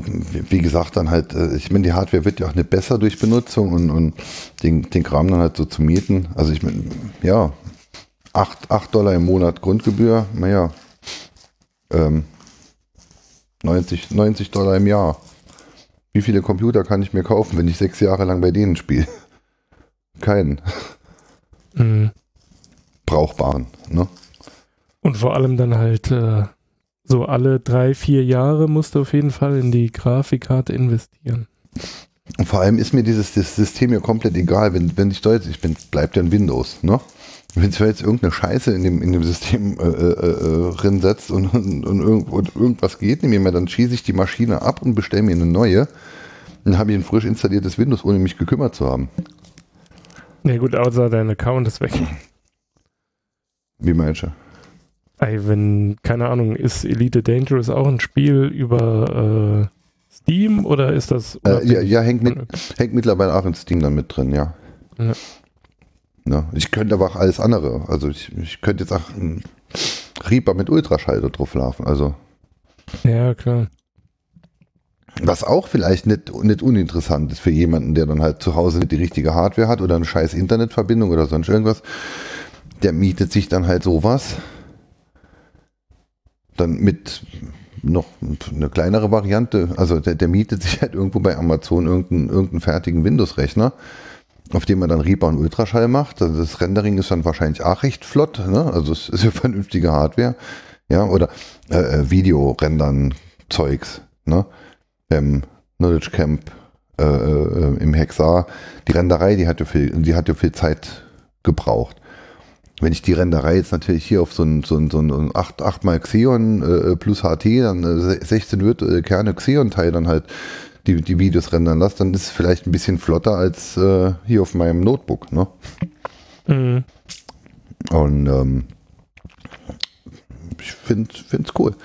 Speaker 1: wie gesagt, dann halt, äh, ich meine, die Hardware wird ja auch nicht besser durch Benutzung und, und den, den Kram dann halt so zu mieten. Also ich meine, ja, 8, 8 Dollar im Monat Grundgebühr, naja, ähm, 90, 90 Dollar im Jahr. Wie viele Computer kann ich mir kaufen, wenn ich sechs Jahre lang bei denen spiele? Keinen.
Speaker 3: Mhm.
Speaker 1: Brauchbaren, ne?
Speaker 3: Und vor allem dann halt äh, so alle drei, vier Jahre musst du auf jeden Fall in die Grafikkarte investieren.
Speaker 1: Und vor allem ist mir dieses das System ja komplett egal, wenn, wenn ich deutlich bin, bleibt ja ein Windows, ne? Wenn zwar jetzt irgendeine Scheiße in dem, in dem System äh, äh, äh, drin setzt und, und, und, und irgendwas geht nicht mehr, dann schieße ich die Maschine ab und bestelle mir eine neue. Dann habe ich ein frisch installiertes Windows, ohne mich gekümmert zu haben.
Speaker 3: Ja gut, außer dein Account ist weg.
Speaker 1: Wie meinst du?
Speaker 3: Ey, wenn, keine Ahnung, ist Elite Dangerous auch ein Spiel über äh, Steam oder ist das
Speaker 1: Äh, ja, ja hängt, mit, hängt mittlerweile auch in Steam dann mit drin, ja.
Speaker 3: Ja.
Speaker 1: Ja, ich könnte aber auch alles andere. Also ich, ich könnte jetzt auch einen Reaper mit Ultraschall drauf laufen. Also
Speaker 3: Ja, klar.
Speaker 1: was auch vielleicht nicht, nicht uninteressant ist für jemanden, der dann halt zu Hause nicht die richtige Hardware hat oder eine scheiß Internetverbindung oder sonst irgendwas. Der mietet sich dann halt sowas. Dann mit noch eine kleinere Variante. Also der, der mietet sich halt irgendwo bei Amazon irgendeinen, irgendeinen fertigen Windows-Rechner, auf dem man dann Reaper und Ultraschall macht. Also das Rendering ist dann wahrscheinlich auch recht flott. Ne? Also es ist ja vernünftige Hardware. Ja, oder äh, äh, Video-Rendern Zeugs. Ne? Ähm, Knowledge Camp äh, äh, im Hexar. Die Renderei, die hat ja viel, die hat ja viel Zeit gebraucht. Wenn ich die Renderei jetzt natürlich hier auf so ein, so ein, so ein 8, 8 mal Xeon äh, plus HT, dann äh, 16 virtuelle Kerne Xeon-Teil dann halt die, die Videos rendern lasse, dann ist es vielleicht ein bisschen flotter als äh, hier auf meinem Notebook. Ne?
Speaker 3: Mhm.
Speaker 1: Und ähm, ich finde es cool.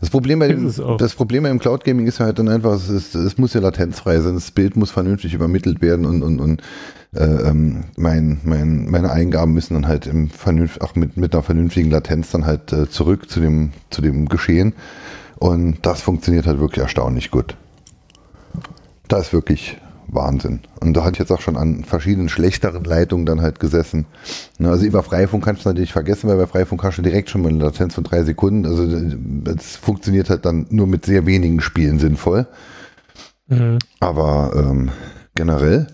Speaker 1: Das Problem, bei dem, das Problem beim Cloud Gaming ist halt dann einfach, es, ist, es muss ja latenzfrei sein, das Bild muss vernünftig übermittelt werden und, und, und äh, ähm, mein, mein, meine Eingaben müssen dann halt im vernünft, auch mit, mit einer vernünftigen Latenz dann halt äh, zurück zu dem, zu dem Geschehen. Und das funktioniert halt wirklich erstaunlich gut. Da ist wirklich Wahnsinn. Und da hatte ich jetzt auch schon an verschiedenen schlechteren Leitungen dann halt gesessen. Ne, Also über Freifunk kannst du natürlich vergessen, weil bei Freifunk hast du direkt schon mal eine Latenz von drei Sekunden. Also es funktioniert halt dann nur mit sehr wenigen Spielen sinnvoll.
Speaker 3: Mhm.
Speaker 1: Aber ähm, generell,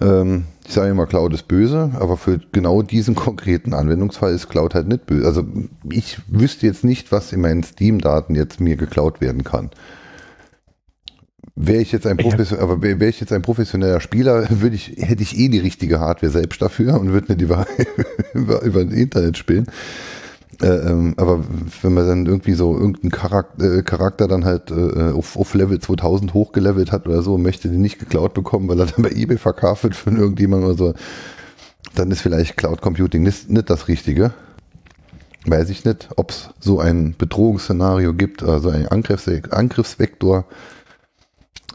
Speaker 1: ähm, ich sage immer, Cloud ist böse, aber für genau diesen konkreten Anwendungsfall ist Cloud halt nicht böse. Also ich wüsste jetzt nicht, was in meinen Steam-Daten jetzt mir geklaut werden kann. Wäre ich jetzt ein Profession aber wäre wär ich jetzt ein professioneller Spieler, würde ich, hätte ich eh die richtige Hardware selbst dafür und würde nicht über, über, über das Internet spielen. Äh, ähm, aber wenn man dann irgendwie so irgendeinen Charakter, äh, Charakter dann halt äh, auf, auf Level 2000 hochgelevelt hat oder so, möchte den nicht geklaut bekommen, weil er dann bei eBay verkauft wird von irgendjemandem oder so, dann ist vielleicht Cloud Computing nicht, nicht das Richtige. Weiß ich nicht, ob es so ein Bedrohungsszenario gibt, also ein Angriffs Angriffsvektor.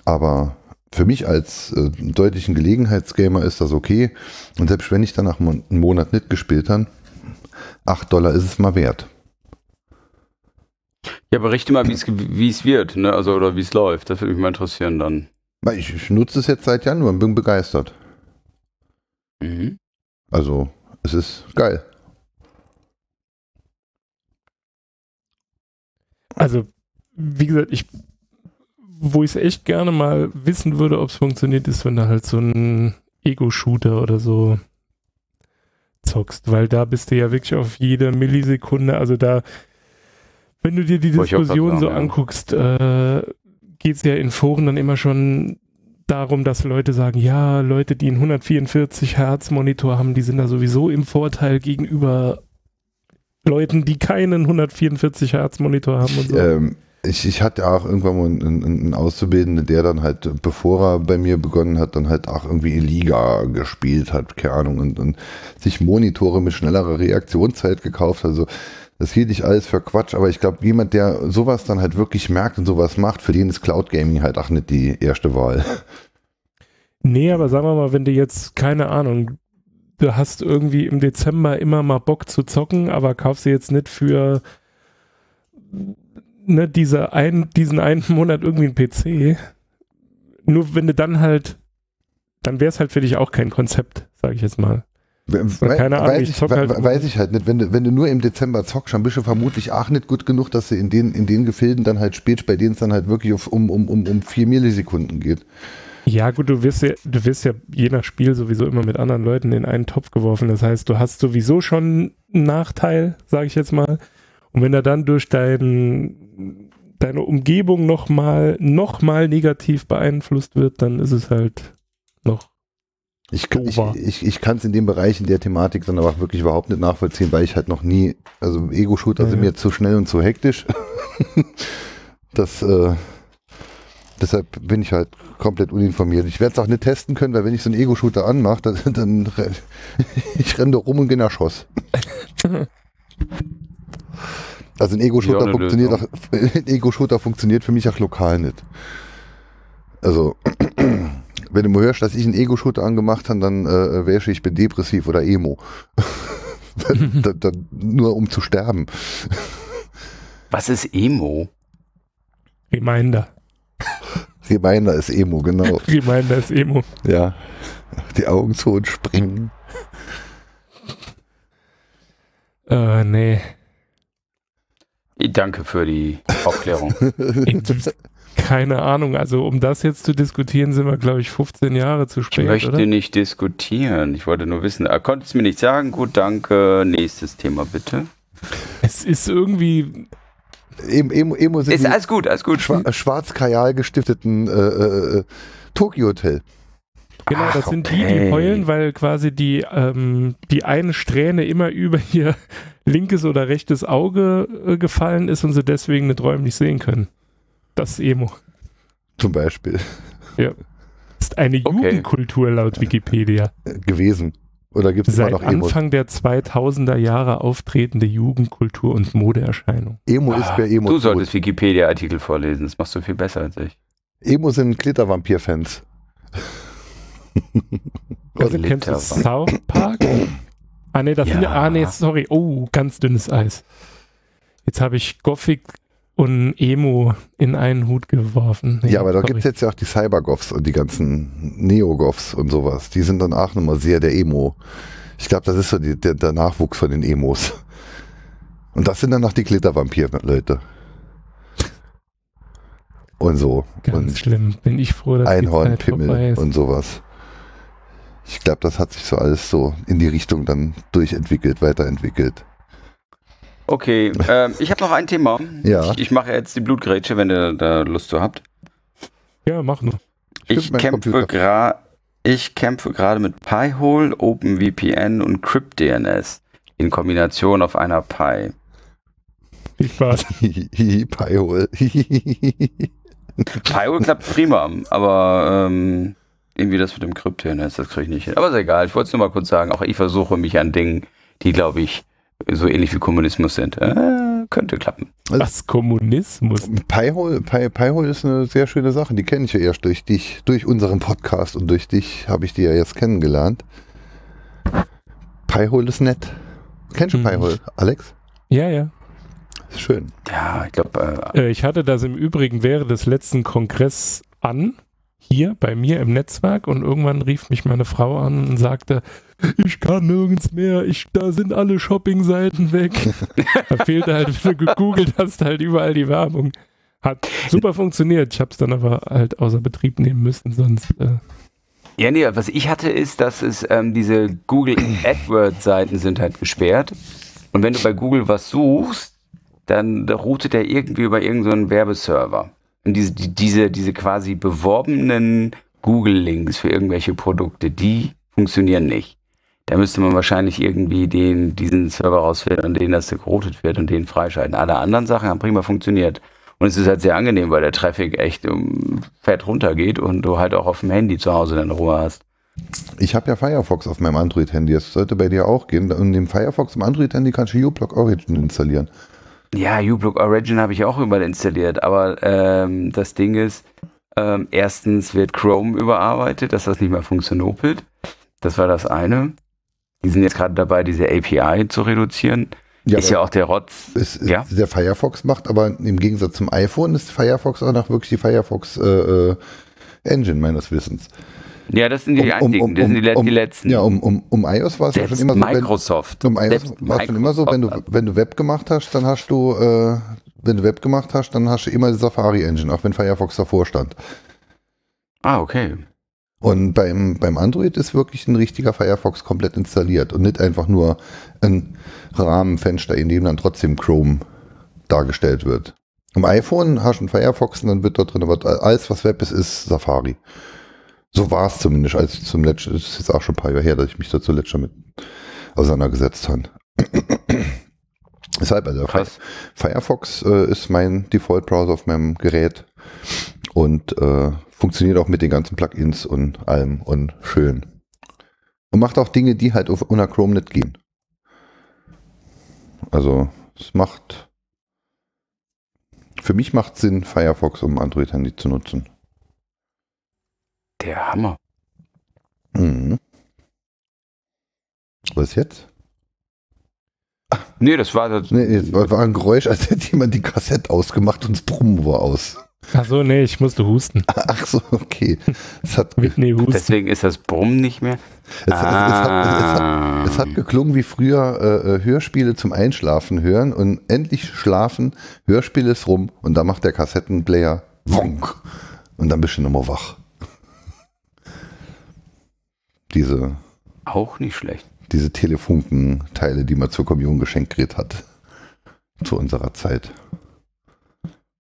Speaker 1: Aber für mich als äh, deutlichen Gelegenheitsgamer ist das okay. Und selbst wenn ich dann nach einem Monat nicht gespielt habe, 8 Dollar ist es mal wert.
Speaker 2: Ja, berichte mal, wie es wie es wird, ne? Also oder wie es läuft. Das würde mich mal interessieren dann.
Speaker 1: Weil Ich, ich nutze es jetzt seit Januar und bin begeistert.
Speaker 2: Mhm.
Speaker 1: Also, es ist geil.
Speaker 3: Also, wie gesagt, ich, wo ich es echt gerne mal wissen würde, ob es funktioniert, ist, wenn du halt so ein Ego-Shooter oder so zockst, weil da bist du ja wirklich auf jede Millisekunde, also da, wenn du dir die Diskussion so anguckst, äh, geht es ja in Foren dann immer schon darum, dass Leute sagen, ja, Leute, die einen 144 Hertz Monitor haben, die sind da sowieso im Vorteil gegenüber Leuten, die keinen 144 Hertz Monitor haben und so.
Speaker 1: Ähm, ich, ich hatte auch irgendwann mal einen, einen Auszubildenden, der dann halt, bevor er bei mir begonnen hat, dann halt auch irgendwie in Liga gespielt hat, keine Ahnung, und, und sich Monitore mit schnellerer Reaktionszeit gekauft. Also das hielt ich alles für Quatsch, aber ich glaube, jemand, der sowas dann halt wirklich merkt und sowas macht, für den ist Cloud Gaming halt auch nicht die erste Wahl.
Speaker 3: Nee, aber sagen wir mal, wenn du jetzt, keine Ahnung, du hast irgendwie im Dezember immer mal Bock zu zocken, aber kaufst du jetzt nicht für ne, diese ein, diesen einen Monat irgendwie einen PC. Nur wenn du dann halt, dann wäre es halt für dich auch kein Konzept, sage ich jetzt mal.
Speaker 1: We
Speaker 3: keine Ahnung,
Speaker 1: weiß,
Speaker 3: ich
Speaker 1: ich,
Speaker 3: zock halt-
Speaker 1: weiß ich halt nicht. Wenn du, wenn du nur im Dezember zockst, dann bist du vermutlich auch nicht gut genug, dass du in den, in den Gefilden dann halt spielst, bei denen es dann halt wirklich auf, um, um, um, um vier Millisekunden geht.
Speaker 3: Ja, gut, du wirst ja, du wirst ja je nach Spiel sowieso immer mit anderen Leuten in einen Topf geworfen. Das heißt, du hast sowieso schon einen Nachteil, sage ich jetzt mal. Und wenn er dann durch dein, deine Umgebung nochmal noch mal negativ beeinflusst wird, dann ist es halt noch.
Speaker 1: Ich, kann- ich, ich, ich kann es in dem Bereich, in der Thematik dann aber wirklich überhaupt nicht nachvollziehen, weil ich halt noch nie, also Ego-Shooter
Speaker 3: Ja,
Speaker 1: sind mir zu schnell und zu hektisch. das, äh, deshalb bin ich halt komplett uninformiert. Ich werde es auch nicht testen können, weil wenn ich so einen Ego-Shooter anmache, dann, dann renn- ich renne da rum und gehe nach Schoss. Also ein
Speaker 2: Ja,
Speaker 1: Ego-Shooter
Speaker 2: eine
Speaker 1: funktioniert,
Speaker 2: Lösung.
Speaker 1: auch- ein Ego-Shooter funktioniert für mich auch lokal nicht. Also wenn du mal hörst, dass ich einen Ego-Shooter angemacht habe, dann äh, wäre ich bin depressiv oder emo. da, da, nur um zu sterben.
Speaker 2: Was ist Emo?
Speaker 3: Reminder.
Speaker 1: Reminder ist emo, genau.
Speaker 3: Reminder ist Emo.
Speaker 1: Ja. Die Augen zu und springen.
Speaker 3: Äh, nee.
Speaker 2: Danke für die Aufklärung.
Speaker 3: Ich, keine Ahnung. Also, um das jetzt zu diskutieren, sind wir, glaube ich, 15 Jahre zu
Speaker 2: Ich
Speaker 3: spät,
Speaker 2: möchte
Speaker 3: oder?
Speaker 2: nicht diskutieren. Ich wollte nur wissen. Er konnte es mir nicht sagen. Gut, danke. Nächstes Thema bitte.
Speaker 3: Es ist irgendwie.
Speaker 1: Emo, emo, emo sind
Speaker 2: Ist alles gut, alles gut.
Speaker 1: schwa schwarz-kajal gestifteten äh, äh, äh, Tokyo-Hotel.
Speaker 3: Genau,
Speaker 2: Ach,
Speaker 3: das sind die, die
Speaker 2: okay.
Speaker 3: heulen, weil quasi die, ähm, die eine Strähne immer über ihr linkes oder rechtes Auge äh, gefallen ist und sie deswegen nicht räumlich sehen können. Das ist Emo.
Speaker 1: Zum Beispiel.
Speaker 3: Das ist eine
Speaker 2: Okay.
Speaker 3: Jugendkultur laut Wikipedia.
Speaker 1: Äh, gewesen. Oder gibt es immer
Speaker 3: Seit
Speaker 1: noch Emos?
Speaker 3: Anfang der 2000er Jahre auftretende Jugendkultur und Modeerscheinung.
Speaker 1: Emo ist bei Emo.
Speaker 2: Ah, Du solltest Wikipedia-Artikel vorlesen. Das machst du viel besser als ich.
Speaker 1: Emo sind Glittervampir-Fans.
Speaker 3: Also kennst du South Park? Ah nee, das
Speaker 2: Ja.
Speaker 3: sind ah nee, sorry. Oh, ganz dünnes Eis. Jetzt habe ich Gothic und Emo in einen Hut geworfen. Nee,
Speaker 1: Ja, aber da gibt es jetzt ja auch die Cybergoths und die ganzen Neogoths und sowas. Die sind dann auch nochmal sehr der Emo. Ich glaube, das ist so die, der, der Nachwuchs von den Emos. Und das sind dann noch die Glittervampir-Leute. Und so.
Speaker 3: Ganz
Speaker 1: und
Speaker 3: schlimm. Bin ich froh, dass
Speaker 1: Einhornpimmel
Speaker 3: ist.
Speaker 1: und sowas. Ich glaube, das hat sich so alles so in die Richtung dann durchentwickelt, weiterentwickelt.
Speaker 2: Okay, ähm, ich habe noch ein Thema.
Speaker 1: Ja.
Speaker 2: Ich, ich mache jetzt die Blutgrätsche, wenn ihr da Lust zu habt.
Speaker 3: Ja, mach nur.
Speaker 2: Ich
Speaker 1: mein
Speaker 2: kämpfe gerade ich kämpfe gerade mit Pi-hole, OpenVPN und CryptDNS in Kombination auf einer Pi.
Speaker 3: Viel Spaß.
Speaker 1: Pi-hole.
Speaker 2: Pi-hole klappt prima, aber ähm, irgendwie das mit dem CryptDNS, das kriege ich nicht hin. Aber ist egal, ich wollte es nur mal kurz sagen, auch ich versuche mich an Dingen, die, glaube ich, so ähnlich wie Kommunismus sind. Äh, könnte klappen.
Speaker 3: Was Kommunismus?
Speaker 1: Pi-hole Pi, Pi-hole ist eine sehr schöne Sache. Die kenne ich ja erst durch dich, durch unseren Podcast und durch dich habe ich die ja jetzt kennengelernt. Pi-hole ist nett. Kennst du
Speaker 3: Mhm.
Speaker 1: Pi-hole, Alex?
Speaker 3: Ja, ja.
Speaker 1: Schön.
Speaker 2: Ja, ich glaube, äh,
Speaker 3: Äh, ich hatte das im Übrigen während des letzten Kongress an, hier bei mir im Netzwerk und irgendwann rief mich meine Frau an und sagte, ich kann nirgends mehr, ich, da sind alle Shopping-Seiten weg. da fehlte halt, wenn du gegoogelt hast, halt überall die Werbung. Hat super funktioniert, ich habe es dann aber halt außer Betrieb nehmen müssen, sonst äh,
Speaker 2: Ja, nee, was ich hatte ist, dass es ähm, diese Google AdWords-Seiten sind halt gesperrt. Und wenn du bei Google was suchst, dann da routet er irgendwie über irgendeinen so Werbeserver. Diese, die, diese, diese quasi beworbenen Google-Links für irgendwelche Produkte, die funktionieren nicht. Da müsste man wahrscheinlich irgendwie den, diesen Server rausfiltern, an den das geroutet wird und den freischalten. Alle anderen Sachen haben prima funktioniert. Und es ist halt sehr angenehm, weil der Traffic echt um, fett runtergeht und du halt auch auf dem Handy zu Hause deine Ruhe hast.
Speaker 1: Ich habe ja Firefox auf meinem Android-Handy. Das sollte bei dir auch gehen. Und im Firefox im Android-Handy kannst du uBlock Origin installieren.
Speaker 2: Ja, uBlock Origin habe ich auch überall installiert, aber ähm, das Ding ist, ähm, erstens wird Chrome überarbeitet, dass das nicht mehr funktioniert. Das war das eine. Die sind jetzt gerade dabei, diese API zu reduzieren. ist
Speaker 1: aber
Speaker 2: ja auch der Rotz.
Speaker 1: es, es,
Speaker 2: ja.
Speaker 1: Der Firefox macht aber im Gegensatz zum iPhone ist Firefox auch noch wirklich die Firefox äh, äh, Engine meines Wissens.
Speaker 2: Ja, das sind die
Speaker 1: Um- um-
Speaker 2: einzigen,
Speaker 1: um-
Speaker 2: das sind die,
Speaker 1: um-
Speaker 2: die letzten.
Speaker 1: Ja, um, um, um iOS war es ja schon immer so, wenn,
Speaker 2: Microsoft.
Speaker 1: um iOS war es schon immer so, wenn du, wenn du Web gemacht hast, dann hast du, äh, wenn du Web gemacht hast, dann hast du immer die Safari Engine, auch wenn Firefox davor stand.
Speaker 2: Ah, okay.
Speaker 1: Und beim, beim Android ist wirklich ein richtiger Firefox komplett installiert und nicht einfach nur ein Rahmenfenster, in dem dann trotzdem Chrome dargestellt wird. Am iPhone hast du einen Firefox und dann wird dort drin, aber alles, was Web ist, ist Safari. So war es zumindest, als ich zum letzten, das ist jetzt auch schon ein paar Jahre her, dass ich mich da zuletzt damit auseinandergesetzt habe. Deshalb, also
Speaker 2: Krass.
Speaker 1: Firefox äh, ist mein Default-Browser auf meinem Gerät und äh, funktioniert auch mit den ganzen Plugins und allem und schön. Und macht auch Dinge, die halt auf unter Chrome nicht gehen. Also, es macht für mich macht Sinn, Firefox um Android-Handy zu nutzen.
Speaker 2: Der Hammer.
Speaker 1: Mhm. Was jetzt?
Speaker 2: Nee, das war das.
Speaker 1: Nee, es war, war ein Geräusch, als hätte jemand die Kassette ausgemacht und das Brummen war aus.
Speaker 3: Achso, nee, ich musste husten.
Speaker 1: Ach so, okay. Es hat, es,
Speaker 3: Whitney husten.
Speaker 2: Deswegen ist das Brummen nicht mehr.
Speaker 1: es, es, hat, es, hat,
Speaker 2: Ah.
Speaker 1: es hat geklungen wie früher äh, äh, Hörspiele zum Einschlafen hören und endlich schlafen, Hörspiel ist rum und da macht der Kassettenplayer wonk und dann bist du nochmal wach. Diese,
Speaker 2: Auch nicht schlecht.
Speaker 1: diese Telefunken-Teile, die man zur Kommunion geschenkt gekriegt hat. Zu unserer Zeit.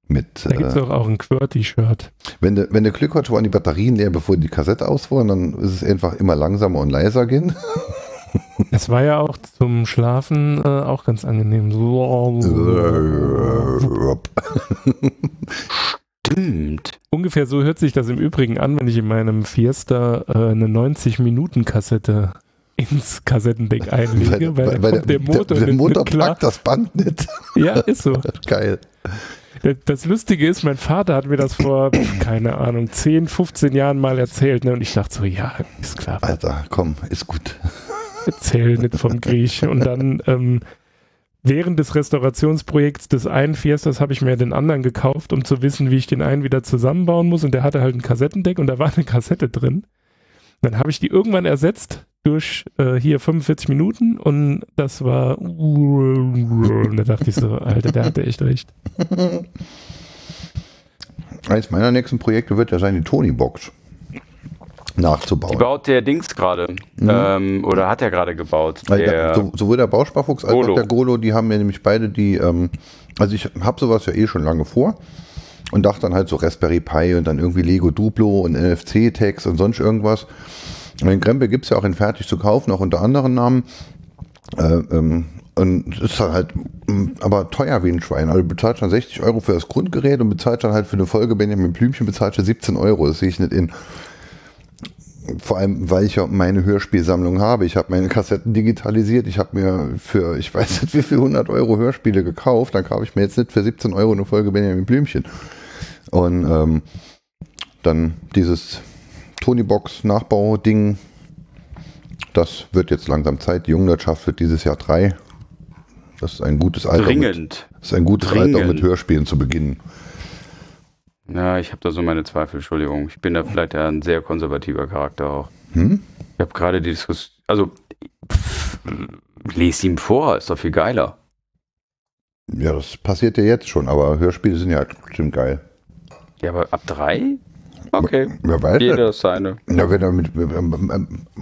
Speaker 1: Mit,
Speaker 3: Da gibt es
Speaker 1: äh,
Speaker 3: doch auch ein QWERTY-Shirt.
Speaker 1: wenn du, wenn du Glück hast, waren die Batterien leer, bevor die Kassette aus dann ist es einfach immer langsamer und leiser gehen.
Speaker 3: Es war ja auch zum Schlafen äh, auch ganz angenehm.
Speaker 2: Stimmt.
Speaker 3: ungefähr so hört sich das im Übrigen an, wenn ich in meinem Fiesta äh, eine 90-Minuten-Kassette ins Kassettendeck einlege, weil, da kommt der, Motor,
Speaker 1: der,
Speaker 3: nicht
Speaker 1: Motor packt das Band nicht.
Speaker 3: Ja, ist so.
Speaker 1: Geil.
Speaker 3: Das- Lustige ist, mein Vater hat mir das vor, keine Ahnung, 10, 15 Jahren mal erzählt. Ne? Und ich dachte so, ja, ist klar,
Speaker 1: Alter, komm, ist gut.
Speaker 3: erzähl nicht vom Griech. Und dann ähm, während des Restaurationsprojekts des einen Fiestas habe ich mir den anderen gekauft, um zu wissen, wie ich den einen wieder zusammenbauen muss. Und der hatte halt ein Kassettendeck und da war eine Kassette drin. Dann habe ich die irgendwann ersetzt durch äh, hier 45 Minuten und das war und da dachte ich so, Alter, der hatte echt recht.
Speaker 1: Eins meiner nächsten Projekte wird ja sein, die Tony-Box nachzubauen.
Speaker 2: Die baut der Dings gerade. Ähm, oder hat er gerade gebaut. Der,
Speaker 1: der, so, sowohl der Bausparfuchs als
Speaker 2: Golo.
Speaker 1: auch der Golo, die haben mir nämlich beide die, ähm, also ich habe sowas ja eh schon lange vor und dachte dann halt so Raspberry Pi und dann irgendwie Lego Duplo und NFC-Tags und sonst irgendwas. Und den Krempel gibt es ja auch in fertig zu kaufen, auch unter anderen Namen. Äh, ähm, und es ist halt mm, aber teuer wie ein Schwein. Also du bezahlst dann 60 Euro für das Grundgerät und bezahlst dann halt für eine Folge Benjamin Blümchen bezahlst du 17 Euro. Das sehe ich nicht in. Vor allem, weil ich ja meine Hörspielsammlung habe. Ich habe meine Kassetten digitalisiert. Ich habe mir für, ich weiß nicht wie viel, 100 Euro Hörspiele gekauft. Dann kaufe ich mir jetzt nicht für 17 Euro eine Folge Benjamin Blümchen. Und ähm, dann dieses Tonybox-Nachbau-Ding, das wird jetzt langsam Zeit. Die Jungwirtschaft wird dieses Jahr drei. Das ist ein gutes Alter. Mit,
Speaker 2: dringend.
Speaker 1: das ist ein gutes Alter, um
Speaker 2: Dringend.
Speaker 1: mit Hörspielen zu beginnen.
Speaker 2: Ja, ich habe da so meine Zweifel, Entschuldigung. Ich bin da vielleicht ja ein sehr konservativer Charakter auch.
Speaker 1: Hm?
Speaker 2: Ich habe gerade die Diskussion. Also, pff, les ihm vor, ist doch viel geiler.
Speaker 1: Ja, das passiert ja jetzt schon, aber Hörspiele sind ja bestimmt geil.
Speaker 2: Ja, aber ab drei? Okay.
Speaker 1: Wer weiß
Speaker 2: Jeder das seine.
Speaker 1: Ja, wenn er mit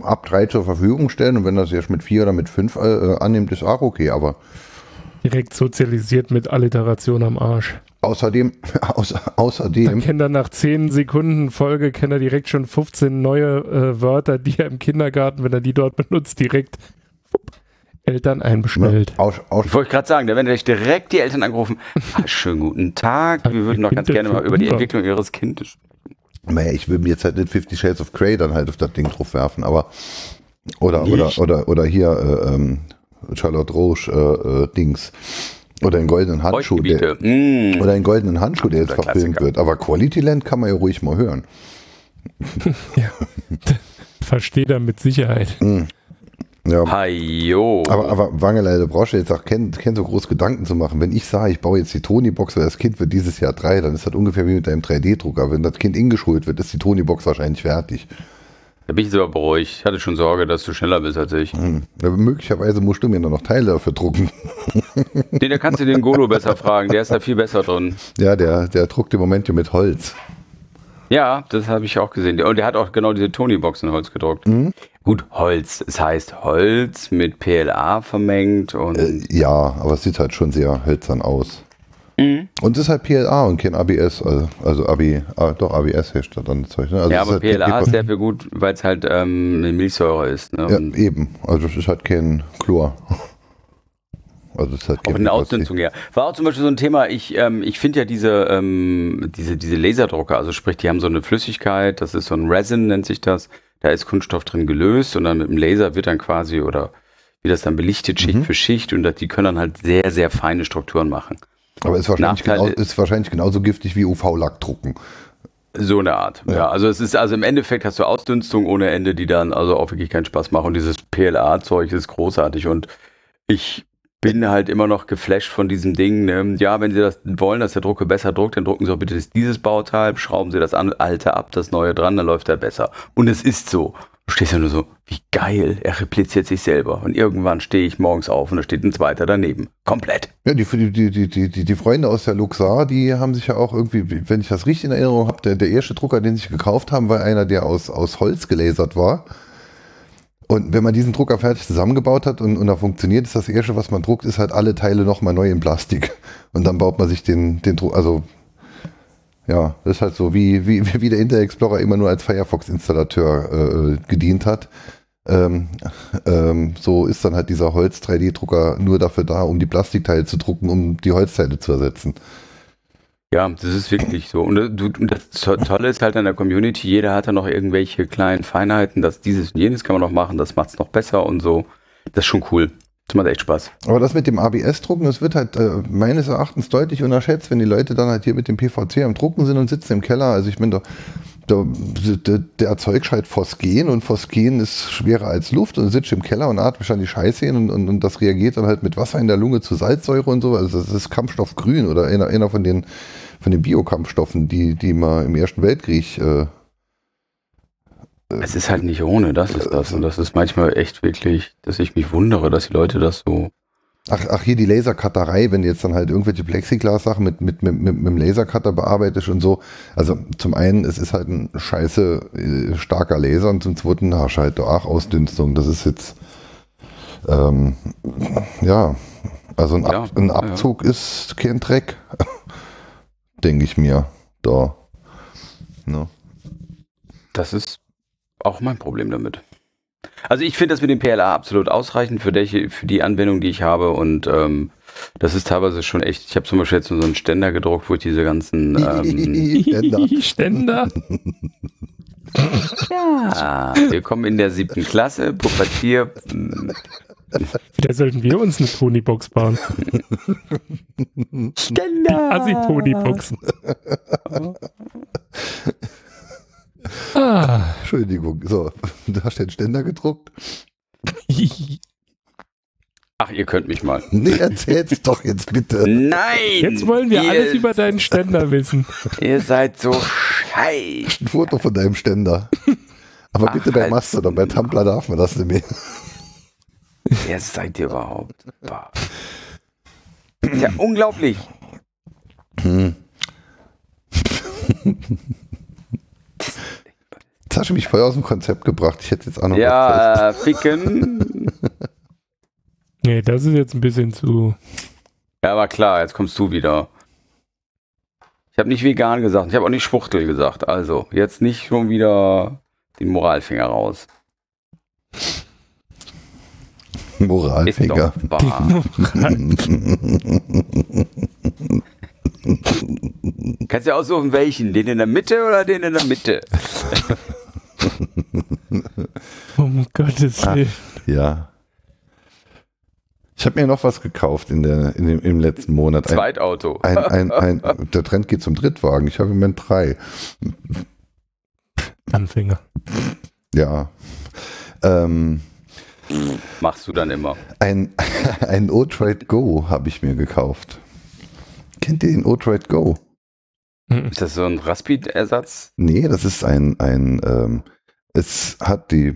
Speaker 1: ab drei zur Verfügung stellen und wenn das jetzt mit vier oder mit fünf äh, annimmt, ist auch okay. Aber
Speaker 3: Direkt sozialisiert mit Alliteration am Arsch.
Speaker 1: Außerdem, außer,
Speaker 3: Dann
Speaker 1: außerdem,
Speaker 3: kennt er nach 10 Sekunden Folge, kennt er direkt schon 15 neue äh, Wörter, die er im Kindergarten, wenn er die dort benutzt, direkt Eltern einbestellt.
Speaker 1: aus, aus,
Speaker 2: Ich wollte gerade sagen, da werden gleich direkt die Eltern angerufen. Ah, schönen guten Tag. Wir würden doch ganz gerne mal über die. Entwicklung ihres Kindes sprechen.
Speaker 1: naja, ich will mir jetzt halt nicht Fifty Shades of Grey dann halt auf das Ding drauf werfen, aber oder oder
Speaker 2: Nicht?
Speaker 1: oder oder hier äh, ähm, Charlotte Roche äh, äh, Dings oder den goldenen Handschuh, der.
Speaker 2: Mm.
Speaker 1: oder den goldenen Handschuh, der jetzt verfilmt
Speaker 2: Klassiker.
Speaker 1: wird. Aber Quality Land kann man ja ruhig mal hören.
Speaker 3: Versteht er mit Sicherheit.
Speaker 1: Ja,
Speaker 2: Hajo.
Speaker 1: Aber, aber Wangelei, du brauchst jetzt auch kein, kein so groß Gedanken zu machen. Wenn ich sage, ich baue jetzt die Tony-Box, weil das Kind wird dieses Jahr drei, dann ist das ungefähr wie mit deinem 3D-Drucker. Wenn das Kind ingeschult wird, ist die Tony-Box wahrscheinlich fertig.
Speaker 2: Da bin ich aber beruhigt. Ich hatte schon Sorge, dass du schneller bist als ich.
Speaker 1: Hm. Ja, möglicherweise musst du mir nur noch Teile dafür drucken.
Speaker 2: Nee, da kannst du den Golo besser fragen. Der ist da viel besser drin.
Speaker 1: Ja, der, der druckt im Moment ja mit Holz.
Speaker 2: Ja, das habe ich auch gesehen. Und der hat auch genau diese Tony-Box in Holz gedruckt.
Speaker 1: Mhm.
Speaker 2: Gut, Holz. Es heißt Holz mit PLA vermengt und.
Speaker 1: Äh, ja, aber es sieht halt schon sehr hölzern aus.
Speaker 2: Mhm.
Speaker 1: Und es ist halt PLA und kein ABS, also, also AB, doch ABS herstellt dann das Zeug. Ne? Also
Speaker 2: ja, aber
Speaker 1: halt
Speaker 2: PLA ist dafür gut, weil es halt ähm, eine Milchsäure ist. Ne?
Speaker 1: Ja, eben. Also es ist halt kein Chlor. Also es ist halt
Speaker 2: Auch in der Ausdünstung, ja. War auch zum Beispiel so ein Thema, ich, ähm, ich finde ja diese, ähm, diese, diese Laserdrucker, also sprich, die haben so eine Flüssigkeit, das ist so ein Resin, nennt sich das. Da ist Kunststoff drin gelöst und dann mit dem Laser wird dann quasi oder wie das dann belichtet, Schicht
Speaker 1: Mhm.
Speaker 2: für Schicht und das, die können dann halt sehr, sehr feine Strukturen machen.
Speaker 1: Aber ist wahrscheinlich,
Speaker 2: Nachteil
Speaker 1: genau, ist wahrscheinlich genauso giftig wie UV-Lack drucken.
Speaker 2: So eine Art. Ja.
Speaker 1: Ja.
Speaker 2: also es ist, also im Endeffekt hast du Ausdünstung ohne Ende, die dann also auch wirklich keinen Spaß machen. Und dieses PLA-Zeug ist großartig und ich bin halt immer noch geflasht von diesem Ding. Ne? Ja, wenn Sie das wollen, dass der Drucker besser druckt, dann drucken Sie auch bitte dieses Bauteil, schrauben Sie das alte ab, das neue dran, dann läuft er besser. Und es ist so. Du stehst ja nur so, wie geil, er repliziert sich selber. Und irgendwann stehe ich morgens auf und da steht ein zweiter daneben. Komplett.
Speaker 1: Ja, die, die, die, die, die, Freunde aus der Luxar, die haben sich ja auch irgendwie, wenn ich das richtig in Erinnerung habe, der, der erste Drucker, den sie gekauft haben, war einer, der aus, aus Holz gelasert war. Und wenn man diesen Drucker fertig zusammengebaut hat und, und er funktioniert, ist das erste, was man druckt, ist halt alle Teile nochmal neu in Plastik. Und dann baut man sich den, den also ja, das ist halt so, wie, wie, wie der Internet Explorer immer nur als Firefox-Installateur äh, gedient hat. Ähm, ähm, so ist dann halt dieser Holz-3D-Drucker nur dafür da, um die Plastikteile zu drucken, um die Holzteile zu ersetzen.
Speaker 2: Ja, das ist wirklich so. Und, äh, und das To- Tolle ist halt an der Community, jeder hat da noch irgendwelche kleinen Feinheiten, dass dieses und jenes kann man noch machen, das macht's noch besser und so. Das ist schon cool. Das macht echt Spaß.
Speaker 1: Aber das mit dem ABS-Drucken, das wird halt äh, meines Erachtens deutlich unterschätzt, wenn die Leute dann halt hier mit dem PVC am Drucken sind und sitzen im Keller. Also ich meine, da, der, der erzeugt halt Phosgen und Phosgen ist schwerer als Luft und sitzt im Keller und atmet schon die Scheiße hin und, und, und das reagiert dann halt mit Wasser in der Lunge zu Salzsäure und so. Also das ist Kampfstoff grün oder einer, einer von den von den Biokampfstoffen, die, die man im Ersten Weltkrieg äh,
Speaker 2: Es ist halt nicht ohne, das ist das. Und das ist manchmal echt wirklich, dass ich mich wundere, dass die Leute das so.
Speaker 1: Ach, ach, hier die Lasercutterei, wenn du jetzt dann halt irgendwelche Plexiglas-Sachen mit, mit, mit, mit, mit dem Lasercutter bearbeitest und so. Also zum einen, es ist halt ein scheiße äh, starker Laser und zum zweiten hast du halt auch Ausdünstung. Das ist jetzt, ähm, ja, also ein,
Speaker 2: Ja,
Speaker 1: Ab, ein
Speaker 2: ja.
Speaker 1: Abzug ist kein Dreck, denke ich mir. Da. Ne?
Speaker 2: Das ist auch mein Problem damit. Also ich finde das mit dem PLA absolut ausreichend für die, für die Anwendung, die ich habe. Und ähm, das ist teilweise schon echt. Ich habe zum Beispiel jetzt so einen Ständer gedruckt, wo ich diese ganzen. Ähm,
Speaker 1: Ständer.
Speaker 3: Ständer.
Speaker 2: ja, wir kommen in der siebten Klasse, Pubertier. mm,
Speaker 3: Wieder sollten wir uns eine Tony-Box bauen.
Speaker 2: Ständer!
Speaker 3: Assi-Tony-Boxen. Ah.
Speaker 1: Entschuldigung, so, du hast den Ständer gedruckt?
Speaker 2: Ach, ihr könnt mich mal.
Speaker 1: Nee, erzähl's doch jetzt bitte.
Speaker 2: Nein!
Speaker 3: Jetzt wollen wir alles über deinen Ständer wissen.
Speaker 2: Ihr seid so scheiße.
Speaker 1: Ein Foto von deinem Ständer. Aber
Speaker 2: Ach,
Speaker 1: bitte bei
Speaker 2: halt.
Speaker 1: Mastodon, bei Tumblr darf man das nicht mehr.
Speaker 2: Wer seid ihr überhaupt? Bah. Ja, unglaublich.
Speaker 1: Hm. Jetzt hast du mich voll aus dem Konzept gebracht. Ich hätte jetzt auch noch was
Speaker 2: Ja, äh, ficken.
Speaker 3: Nee, das ist jetzt ein bisschen zu.
Speaker 2: Ja, aber klar, jetzt kommst du wieder. Ich habe nicht vegan gesagt, ich habe auch nicht Schwuchtel gesagt. Also, jetzt nicht schon wieder den Moralfinger raus.
Speaker 1: Moralfinger.
Speaker 2: Kannst ja aussuchen, welchen. Den in der Mitte oder den in der Mitte?
Speaker 3: Um Gottes
Speaker 1: Ah.
Speaker 3: Willen.
Speaker 1: ja. Ich habe mir noch was gekauft in der, in dem, im letzten Monat. Ein,
Speaker 2: Zweitauto.
Speaker 1: ein, ein, ein, der Trend geht zum Drittwagen. Ich habe im Moment drei.
Speaker 3: Anfänger.
Speaker 1: Ja. Ähm,
Speaker 2: Machst du dann immer.
Speaker 1: ein ein O-Trade Go habe ich mir gekauft. Kennt ihr den O-Trade Go?
Speaker 3: Mhm.
Speaker 2: Ist das so ein Raspi-Ersatz?
Speaker 1: Nee, das ist ein, ein ähm, Es hat die,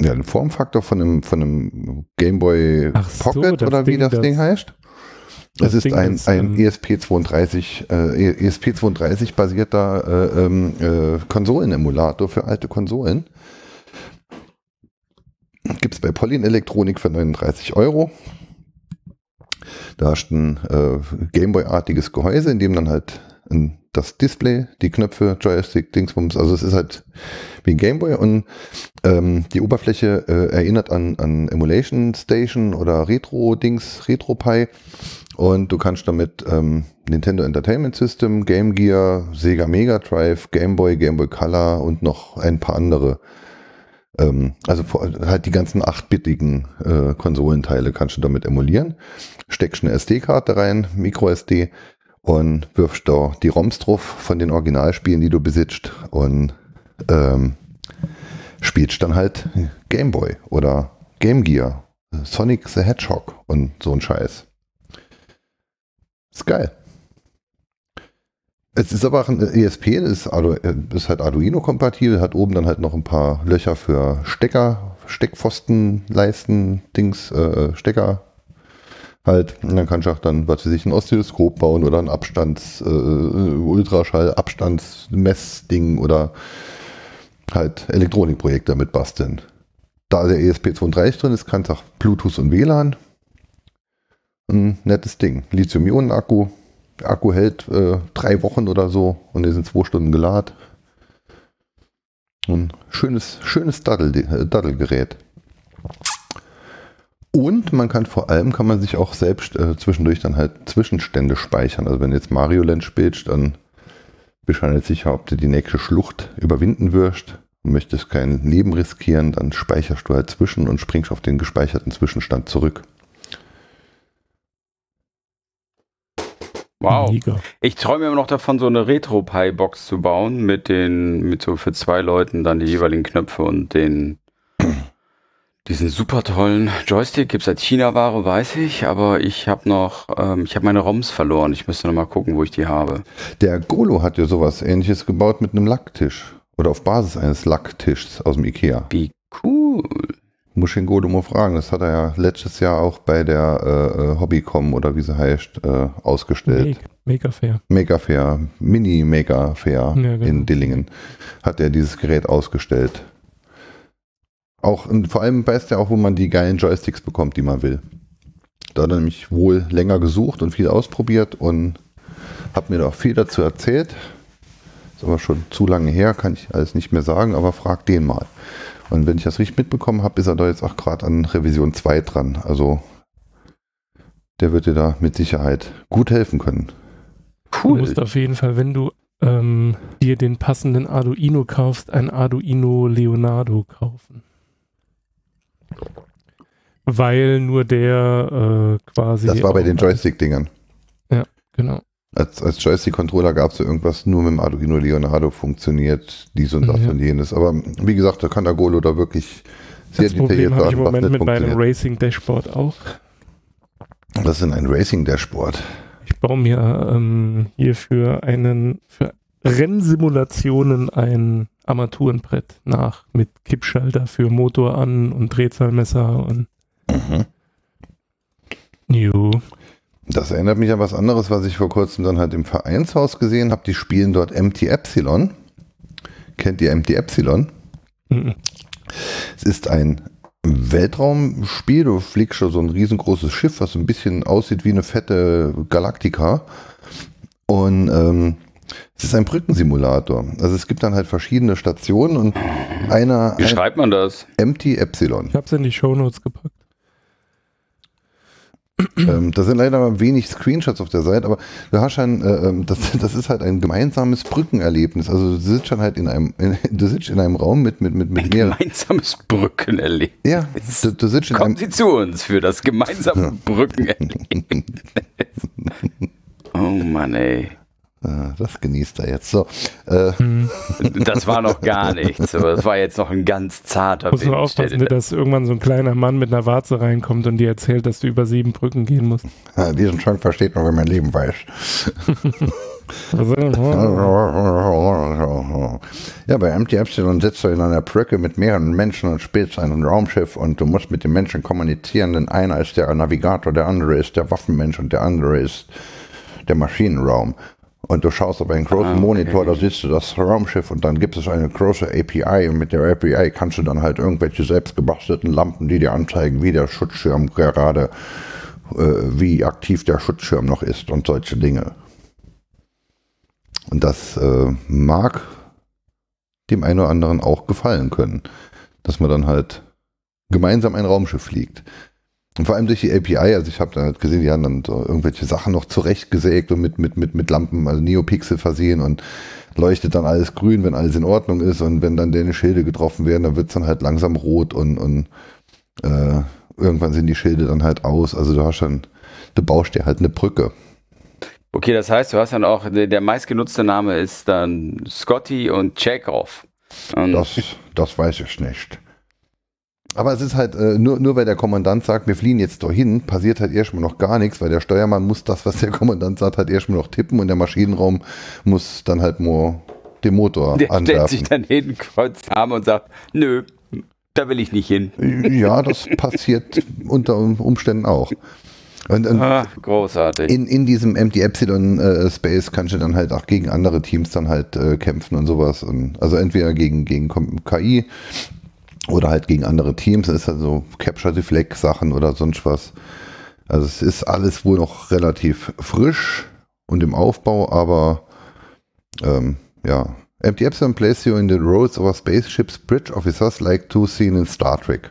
Speaker 1: ja, den Formfaktor von einem, von einem Game Boy
Speaker 3: Ach so,
Speaker 1: Pocket oder wie
Speaker 3: Ding,
Speaker 1: das,
Speaker 3: das-
Speaker 1: Ding heißt.
Speaker 3: das
Speaker 1: Es ist
Speaker 3: Ding,
Speaker 1: ein,
Speaker 3: das,
Speaker 1: ein
Speaker 3: ähm,
Speaker 1: ESP32, äh, ESP32 basierter äh, ähm, äh, Konsolenemulator für alte Konsolen. Gibt es bei Polyn Elektronik für 39 Euro. Da hast du ein äh, Gameboy-artiges Gehäuse, in dem dann halt ein, das Display, die Knöpfe, Joystick, Dingsbums, also es ist halt wie ein Gameboy und ähm, die Oberfläche äh, erinnert an, an Emulation Station oder Retro-Dings, RetroPie und du kannst damit ähm, Nintendo Entertainment System, Game Gear, Sega Mega Drive, Game Boy, Game Boy Color und noch ein paar andere ähm, also halt die ganzen 8-bittigen äh, Konsolenteile kannst du damit emulieren. Steckst eine SD-Karte rein, Micro SD und wirfst da die ROMs drauf von den Originalspielen, die du besitzt und ähm, spielst dann halt Game Boy oder Game Gear, Sonic the Hedgehog und so ein Scheiß. Ist geil. Es ist aber auch ein ESP, ist, äh, ist halt Arduino-kompatibel, hat oben dann halt noch ein paar Löcher für Stecker, Steckpfosten, Leisten, Dings, äh, Stecker halt. Dann kannst du auch dann, was weiß ich, ein Oszilloskop bauen oder ein Abstands-, äh, Ultraschall, Abstandsmessding oder halt Elektronikprojekte damit basteln. Da der ESP32 drin ist, kannst du auch Bluetooth und WLAN. Ein nettes Ding. Lithium-Ionen-Akku. Der Akku hält äh, drei Wochen oder so und ist in zwei Stunden geladen. Ein schönes, schönes Daddel, äh, Daddelgerät. Und man kann vor allem, kann man sich auch selbst äh, zwischendurch dann halt Zwischenstände speichern. Also wenn du jetzt Mario Land spielst, dann bist du halt nicht sicher, ob du die nächste Schlucht überwinden wirst. Du möchtest kein Leben riskieren, dann speicherst du halt zwischen und springst auf den gespeicherten Zwischenstand zurück.
Speaker 2: Wow.
Speaker 3: Mega.
Speaker 2: Ich träume immer noch davon, so eine Retro-Pie-Box zu bauen mit den, mit so für zwei Leuten dann die jeweiligen Knöpfe und den diesen super tollen Joystick. Gibt's als China-Ware, weiß ich, aber ich habe noch, ähm, ich habe meine ROMs verloren. Ich müsste noch mal gucken, wo ich die habe.
Speaker 1: Der Golo hat ja sowas ähnliches gebaut mit einem Lacktisch. Oder auf Basis eines Lacktischs aus dem Ikea.
Speaker 2: Wie cool.
Speaker 1: Muss ich den Golo mal fragen. Das hat er ja letztes Jahr auch bei der äh, äh, Hobbycom oder wie sie heißt, äh, ausgestellt.
Speaker 3: Mega, mega fair.
Speaker 1: Mega Fair, Mini Mega Fair
Speaker 3: Ja, genau.
Speaker 1: in Dillingen hat er dieses Gerät ausgestellt. Auch, und vor allem weiß er auch, wo man die geilen Joysticks bekommt, die man will. Da hat er nämlich wohl länger gesucht und viel ausprobiert und hat mir da auch viel dazu erzählt. Ist aber schon zu lange her, kann ich alles nicht mehr sagen, aber frag den mal. Und wenn ich das richtig mitbekommen habe, ist er da jetzt auch gerade an Revision 2 dran. Also der wird dir da mit Sicherheit gut helfen können.
Speaker 3: Du
Speaker 2: Cool.
Speaker 3: musst auf jeden Fall, wenn du ähm, dir den passenden Arduino kaufst, ein Arduino Leonardo kaufen. Weil nur der äh, quasi.
Speaker 1: Das war bei den Joystick-Dingern.
Speaker 3: Genau.
Speaker 1: Als, als Joystick-Controller gab es so irgendwas nur mit dem Arduino Leonardo funktioniert, dies und das
Speaker 3: Ja.
Speaker 1: und jenes. Aber wie gesagt, da kann der Golo da wirklich sehr
Speaker 3: Das Problem
Speaker 1: detailliert
Speaker 3: habe ich im
Speaker 1: was
Speaker 3: Moment mit meinem
Speaker 1: funktioniert.
Speaker 3: Racing Dashboard auch.
Speaker 1: Das ist denn ein Racing-Dashboard.
Speaker 3: Ich baue mir ähm, hier für einen für Rennsimulationen ein Armaturenbrett nach mit Kippschalter für Motor an und Drehzahlmesser und
Speaker 1: Mhm.
Speaker 3: jo.
Speaker 1: Das erinnert mich an was anderes, was ich vor kurzem dann halt im Vereinshaus gesehen habe. Die spielen dort MT Epsilon. Kennt ihr MT Epsilon?
Speaker 3: Mhm.
Speaker 1: Es ist ein Weltraumspiel. Du fliegst schon so ein riesengroßes Schiff, was ein bisschen aussieht wie eine fette Galaktika. Und ähm, es ist ein Brückensimulator. Also es gibt dann halt verschiedene Stationen und einer
Speaker 2: Wie
Speaker 1: ein
Speaker 2: schreibt man das?
Speaker 1: MT Epsilon.
Speaker 3: Ich habe es in die Shownotes gepackt.
Speaker 1: Ähm, da sind leider wenig Screenshots auf der Seite, aber du hast schon, äh, ähm, das, das ist halt ein gemeinsames Brückenerlebnis. Also du sitzt schon halt in einem, in, du sitzt in einem Raum mit, mit, mit, mit mehreren.
Speaker 2: Gemeinsames Brückenerlebnis.
Speaker 1: Ja, du, du sitzt in einem,
Speaker 2: Kommen Sie zu uns für das gemeinsame Brückenerlebnis. Oh Mann, ey.
Speaker 1: Ah, das genießt er jetzt so. Äh,
Speaker 3: Hm.
Speaker 2: Das war noch gar nichts, aber das war jetzt noch ein ganz zarter
Speaker 3: Muss nur
Speaker 2: Wind. Stell
Speaker 3: aufpassen, dass irgendwann so ein kleiner Mann mit einer Warze reinkommt und dir erzählt, dass du über sieben Brücken gehen musst.
Speaker 1: diesen Schrank versteht man, wenn man Leben weiß. Ja, bei MT-Epsilon sitzt du in einer Brücke mit mehreren Menschen und spielst ein Raumschiff und du musst mit den Menschen kommunizieren, denn einer ist der Navigator, der andere ist der Waffenmensch und der andere ist der Maschinenraum. Und du schaust auf einen großen
Speaker 2: Ah, okay.
Speaker 1: Monitor, da siehst du das Raumschiff und dann gibt es eine große API und mit der API kannst du dann halt irgendwelche selbstgebastelten Lampen, die dir anzeigen, wie der Schutzschirm gerade, äh, wie aktiv der Schutzschirm noch ist und solche Dinge. Und das äh, mag dem einen oder anderen auch gefallen können, dass man dann halt gemeinsam ein Raumschiff fliegt. Und vor allem durch die API, also ich habe da halt gesehen, die haben dann so irgendwelche Sachen noch zurechtgesägt und mit, mit, mit, mit Lampen, also Neopixel versehen und leuchtet dann alles grün, wenn alles in Ordnung ist und wenn dann deine Schilde getroffen werden, dann wird es dann halt langsam rot und, und äh, irgendwann sind die Schilde dann halt aus. Also du hast dann, du baust dir halt eine Brücke.
Speaker 2: Okay, das heißt, du hast dann auch, der, der meistgenutzte Name ist dann Scotty und Chekhov. Und
Speaker 1: Das, das weiß ich nicht. Aber es ist halt, äh, nur, nur weil der Kommandant sagt, wir fliehen jetzt dahin, passiert halt erstmal noch gar nichts, weil der Steuermann muss das, was der Kommandant sagt, halt erstmal noch tippen und der Maschinenraum muss dann halt nur den Motor
Speaker 2: der stellt sich
Speaker 1: anwerfen.
Speaker 2: dann hin, kreuzt Arme und sagt, nö, da will ich nicht hin.
Speaker 1: Ja, das passiert unter Umständen auch. Und, und
Speaker 2: Ah, großartig.
Speaker 1: in, in diesem Empty Epsilon äh, Space kannst du dann halt auch gegen andere Teams dann halt äh, kämpfen und sowas. Und, also entweder gegen, gegen KI oder halt gegen andere Teams. Das ist also Capture the Flag Sachen oder sonst was. Also es ist alles wohl noch relativ frisch und im Aufbau, aber ähm, ja. Empty Epsilon places you in the roles of a spaceship's bridge officers like to seen in Star Trek.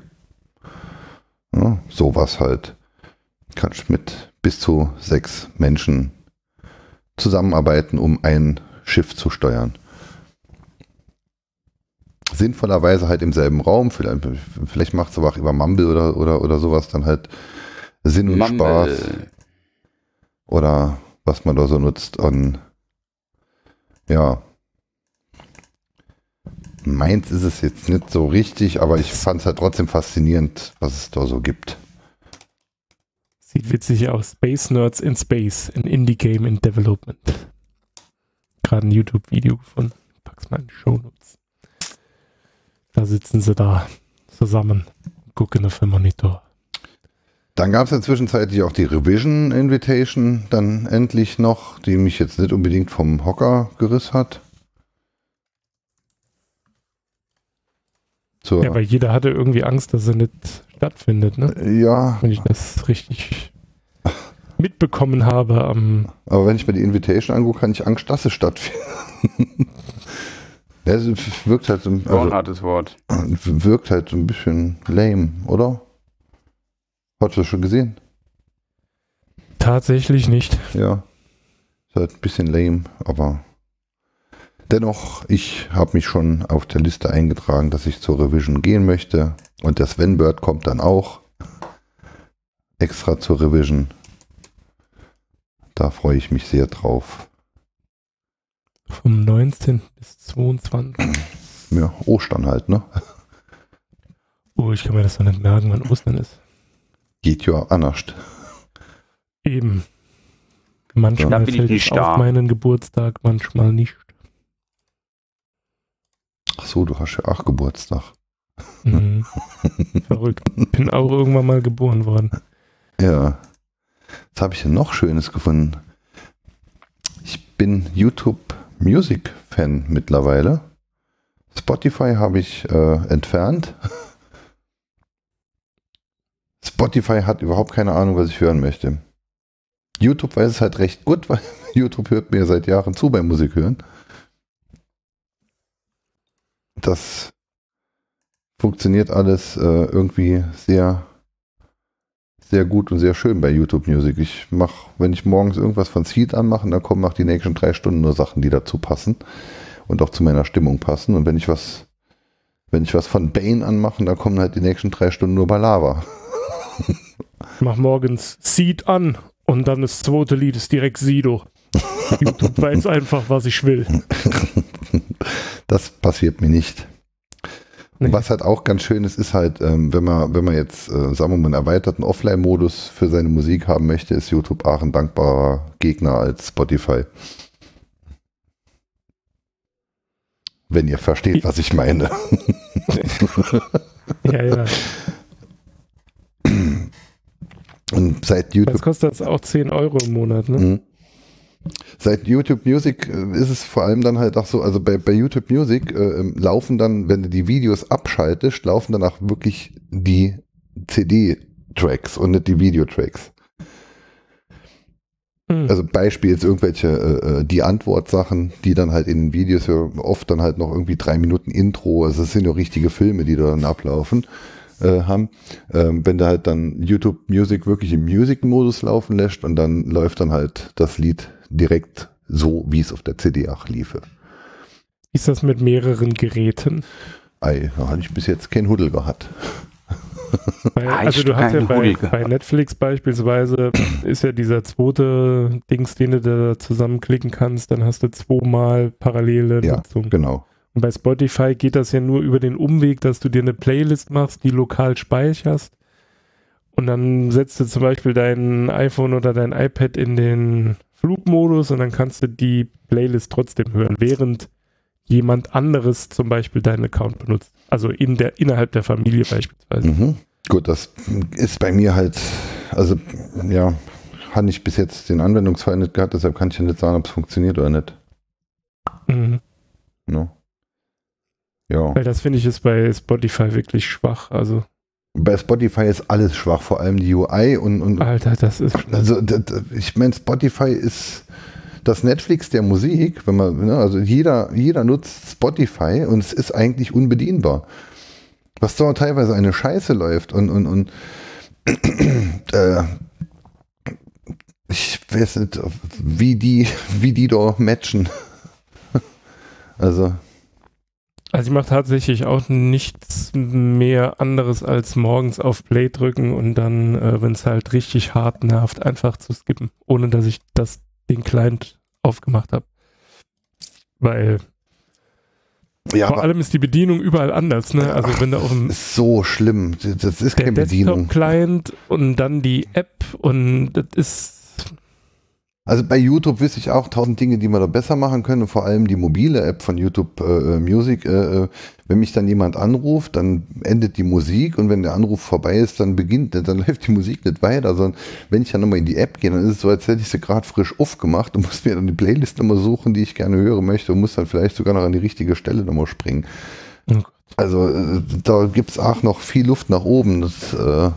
Speaker 1: Ja, sowas halt kannst mit bis zu sechs Menschen zusammenarbeiten, um ein Schiff zu steuern. Sinnvollerweise halt im selben Raum, vielleicht, vielleicht macht es aber auch über Mumble oder, oder, oder sowas dann halt Sinn und Spaß
Speaker 2: Mumble.
Speaker 1: oder was man da so nutzt. Und ja, meins ist es jetzt nicht so richtig, aber ich fand es halt trotzdem faszinierend, was es da so gibt.
Speaker 3: Sieht witzig aus. Space Nerds in Space, ein Indie-Game in Development. Gerade ein YouTube-Video von pack's mal in die Shownotes. Da sitzen sie da zusammen, gucken auf den Monitor.
Speaker 1: Dann gab es ja zwischenzeitlich auch die Revision Invitation, dann endlich noch, die mich jetzt nicht unbedingt vom Hocker gerissen hat. Zur,
Speaker 3: Ja, weil jeder hatte irgendwie Angst, dass er nicht stattfindet, ne?
Speaker 1: ja,
Speaker 3: Wenn ich das richtig mitbekommen habe am
Speaker 1: aber wenn ich mir die Invitation angucke, kann ich Angst, dass es stattfindet. Es wirkt halt, so,
Speaker 2: So ein
Speaker 1: also,
Speaker 2: hartes Wort.
Speaker 1: wirkt halt so ein bisschen lame, oder? Hast du das schon gesehen?
Speaker 3: tatsächlich nicht.
Speaker 1: Ja. Ist halt ein bisschen lame, aber dennoch, ich habe mich schon auf der Liste eingetragen, dass ich zur Revision gehen möchte. Und der Sven Bird kommt dann auch extra zur Revision. Da freue ich mich sehr drauf.
Speaker 3: Vom 19. bis 22.
Speaker 1: Ja, Ostern halt, ne?
Speaker 3: Oh, ich kann mir das doch nicht merken, wann Ostern ist.
Speaker 1: Geht ja anders.
Speaker 3: Eben. Manchmal fällt
Speaker 2: nicht
Speaker 3: es
Speaker 2: da.
Speaker 3: auf meinen Geburtstag, manchmal nicht.
Speaker 1: Ach so, du hast ja auch Geburtstag.
Speaker 3: Mhm. Verrückt. Bin auch irgendwann mal geboren worden.
Speaker 1: Ja. Was habe ich denn noch Schönes gefunden? Ich bin YouTube Music Fan mittlerweile. Spotify habe ich äh, entfernt. Spotify hat überhaupt keine Ahnung, was ich hören möchte. YouTube weiß es halt recht gut, weil YouTube hört mir seit Jahren zu beim Musik hören. Das funktioniert alles äh, irgendwie sehr sehr gut und sehr schön bei YouTube Music. Ich mache, wenn ich morgens irgendwas von Seed anmache, dann kommen nach die nächsten drei Stunden nur Sachen, die dazu passen und auch zu meiner Stimmung passen. Und wenn ich was, wenn ich was von Bane anmache, dann kommen halt die nächsten drei Stunden nur Balava.
Speaker 3: Ich mach morgens Seed an und dann das zweite Lied ist direkt Sido. YouTube weiß einfach, was ich will.
Speaker 1: Das passiert mir nicht.
Speaker 3: Nee.
Speaker 1: Was halt auch ganz schön ist, ist halt, ähm, wenn man, wenn man jetzt, äh, sagen wir mal, einen erweiterten Offline-Modus für seine Musik haben möchte, ist YouTube auch ein dankbarer Gegner als Spotify. Wenn ihr versteht, was ich meine.
Speaker 3: ja, ja.
Speaker 1: Und seit YouTube.
Speaker 3: Das kostet jetzt auch 10 Euro im Monat, ne?
Speaker 1: Mhm. Seit YouTube Music äh, ist es vor allem dann halt auch so, also bei, bei YouTube Music äh, ähm, laufen dann, wenn du die Videos abschaltest, laufen dann auch wirklich die CD-Tracks und nicht die Videotracks.
Speaker 3: Mhm.
Speaker 1: Also Beispiel jetzt irgendwelche äh, äh die Antwortsachen, die dann halt in den Videos ja oft dann halt noch irgendwie drei Minuten Intro, also es sind ja richtige Filme, die da dann ablaufen äh, haben. Ähm, wenn du halt dann YouTube Music wirklich im Music-Modus laufen lässt und dann läuft dann halt das Lied direkt so, wie es auf der CD auch liefe.
Speaker 3: Ist das mit mehreren Geräten?
Speaker 1: Ei, da hatte ich bis jetzt kein Huddel gehabt.
Speaker 3: Weil,
Speaker 2: Ah,
Speaker 3: also du hast ja bei, bei Netflix beispielsweise ist ja dieser zweite Dings, den du da zusammenklicken kannst, dann hast du zweimal parallele
Speaker 1: Ja,
Speaker 3: Nutzung.
Speaker 1: Genau.
Speaker 3: Und bei Spotify geht das ja nur über den Umweg, dass du dir eine Playlist machst, die lokal speicherst. Und dann setzt du zum Beispiel dein iPhone oder dein iPad in den Flugmodus und dann kannst du die Playlist trotzdem hören, während jemand anderes zum Beispiel deinen Account benutzt. Also in der, innerhalb der Familie beispielsweise.
Speaker 1: Mhm. Gut, das ist bei mir halt, also ja, hatte ich bis jetzt den Anwendungsfall nicht gehabt, deshalb kann ich ja nicht sagen, ob es funktioniert oder nicht.
Speaker 3: Mhm.
Speaker 1: Ne? Ja.
Speaker 3: Weil das finde ich ist bei Spotify wirklich schwach. Also,
Speaker 1: Bei Spotify ist alles schwach, vor allem die UI und, und
Speaker 3: Alter, das ist.
Speaker 1: also d- d- ich meine, Spotify ist das Netflix der Musik, wenn man, ne, also jeder, jeder nutzt Spotify und es ist eigentlich unbedienbar. Was da teilweise eine Scheiße läuft und, und, und äh, ich weiß nicht, wie die, wie die da matchen. Also,
Speaker 3: Also ich mache tatsächlich auch nichts mehr anderes als morgens auf Play drücken und dann, äh, wenn es halt richtig hart nervt, einfach zu skippen, ohne dass ich das den Client aufgemacht habe. Weil
Speaker 1: ja,
Speaker 3: vor allem ist die Bedienung überall anders, ne? Also wenn du auf dem
Speaker 1: ist so schlimm. Das ist
Speaker 3: der
Speaker 1: keine Bedienung.
Speaker 3: Desktop-Client und dann die App und das ist
Speaker 1: Also bei YouTube wüsste ich auch tausend Dinge, die man da besser machen können. Vor allem die mobile App von YouTube äh, Music. Äh, äh, wenn mich dann jemand anruft, dann endet die Musik und wenn der Anruf vorbei ist, dann beginnt, dann läuft die Musik nicht weiter. Sondern wenn ich dann nochmal in die App gehe, dann ist es so, als hätte ich sie gerade frisch aufgemacht und muss mir dann die Playlist nochmal suchen, die ich gerne hören möchte und muss dann vielleicht sogar noch an die richtige Stelle nochmal springen.
Speaker 3: Oh.
Speaker 1: Also äh, da gibt es auch noch viel Luft nach oben. Das, äh,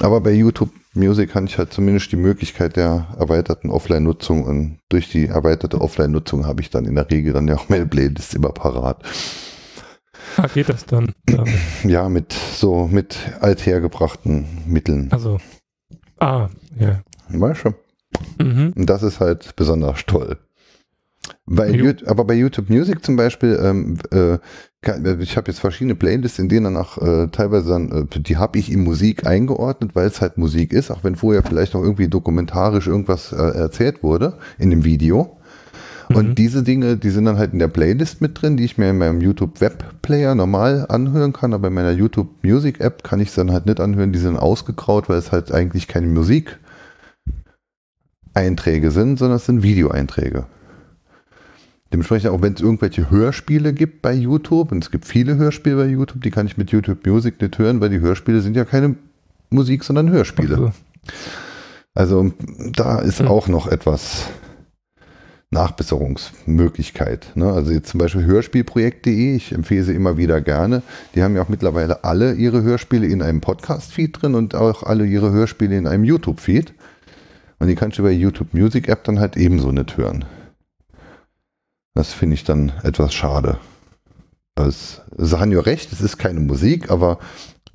Speaker 1: aber bei YouTube Music kann ich halt zumindest die Möglichkeit der erweiterten Offline-Nutzung und durch die erweiterte Offline-Nutzung habe ich dann in der Regel dann ja auch meine Playlist immer parat.
Speaker 3: ah, geht das dann. Ja.
Speaker 1: Ja, mit so mit althergebrachten Mitteln.
Speaker 3: Also ah, ja.
Speaker 1: Weißt du?
Speaker 3: Mhm.
Speaker 1: Und das ist halt besonders toll. Bei aber bei YouTube Music zum Beispiel, ähm, äh, ich habe jetzt verschiedene Playlists, in denen dann auch äh, teilweise dann, äh, die habe ich in Musik eingeordnet, weil es halt Musik ist, auch wenn vorher vielleicht noch irgendwie dokumentarisch irgendwas äh, erzählt wurde in dem Video. Und
Speaker 3: Mhm.
Speaker 1: diese Dinge, die sind dann halt in der Playlist mit drin, die ich mir in meinem YouTube Webplayer normal anhören kann, aber in meiner YouTube Music App kann ich es dann halt nicht anhören, die sind ausgegraut, weil es halt eigentlich keine Musik Einträge sind, sondern es sind Videoeinträge. Dementsprechend auch wenn es irgendwelche Hörspiele gibt bei YouTube, und es gibt viele Hörspiele bei YouTube, die kann ich mit YouTube Music nicht hören, weil die Hörspiele sind ja keine Musik, sondern Hörspiele.
Speaker 3: Also,
Speaker 1: Also da ist
Speaker 3: Hm.
Speaker 1: auch noch etwas Nachbesserungsmöglichkeit. Ne? Also jetzt zum Beispiel hörspielprojekt.de, ich empfehle sie immer wieder gerne. Die haben ja auch mittlerweile alle ihre Hörspiele in einem Podcast-Feed drin und auch alle ihre Hörspiele in einem YouTube-Feed. Und die kannst du bei YouTube Music App dann halt ebenso nicht hören. Das finde ich dann etwas schade. Sie haben ja recht, es ist keine Musik, aber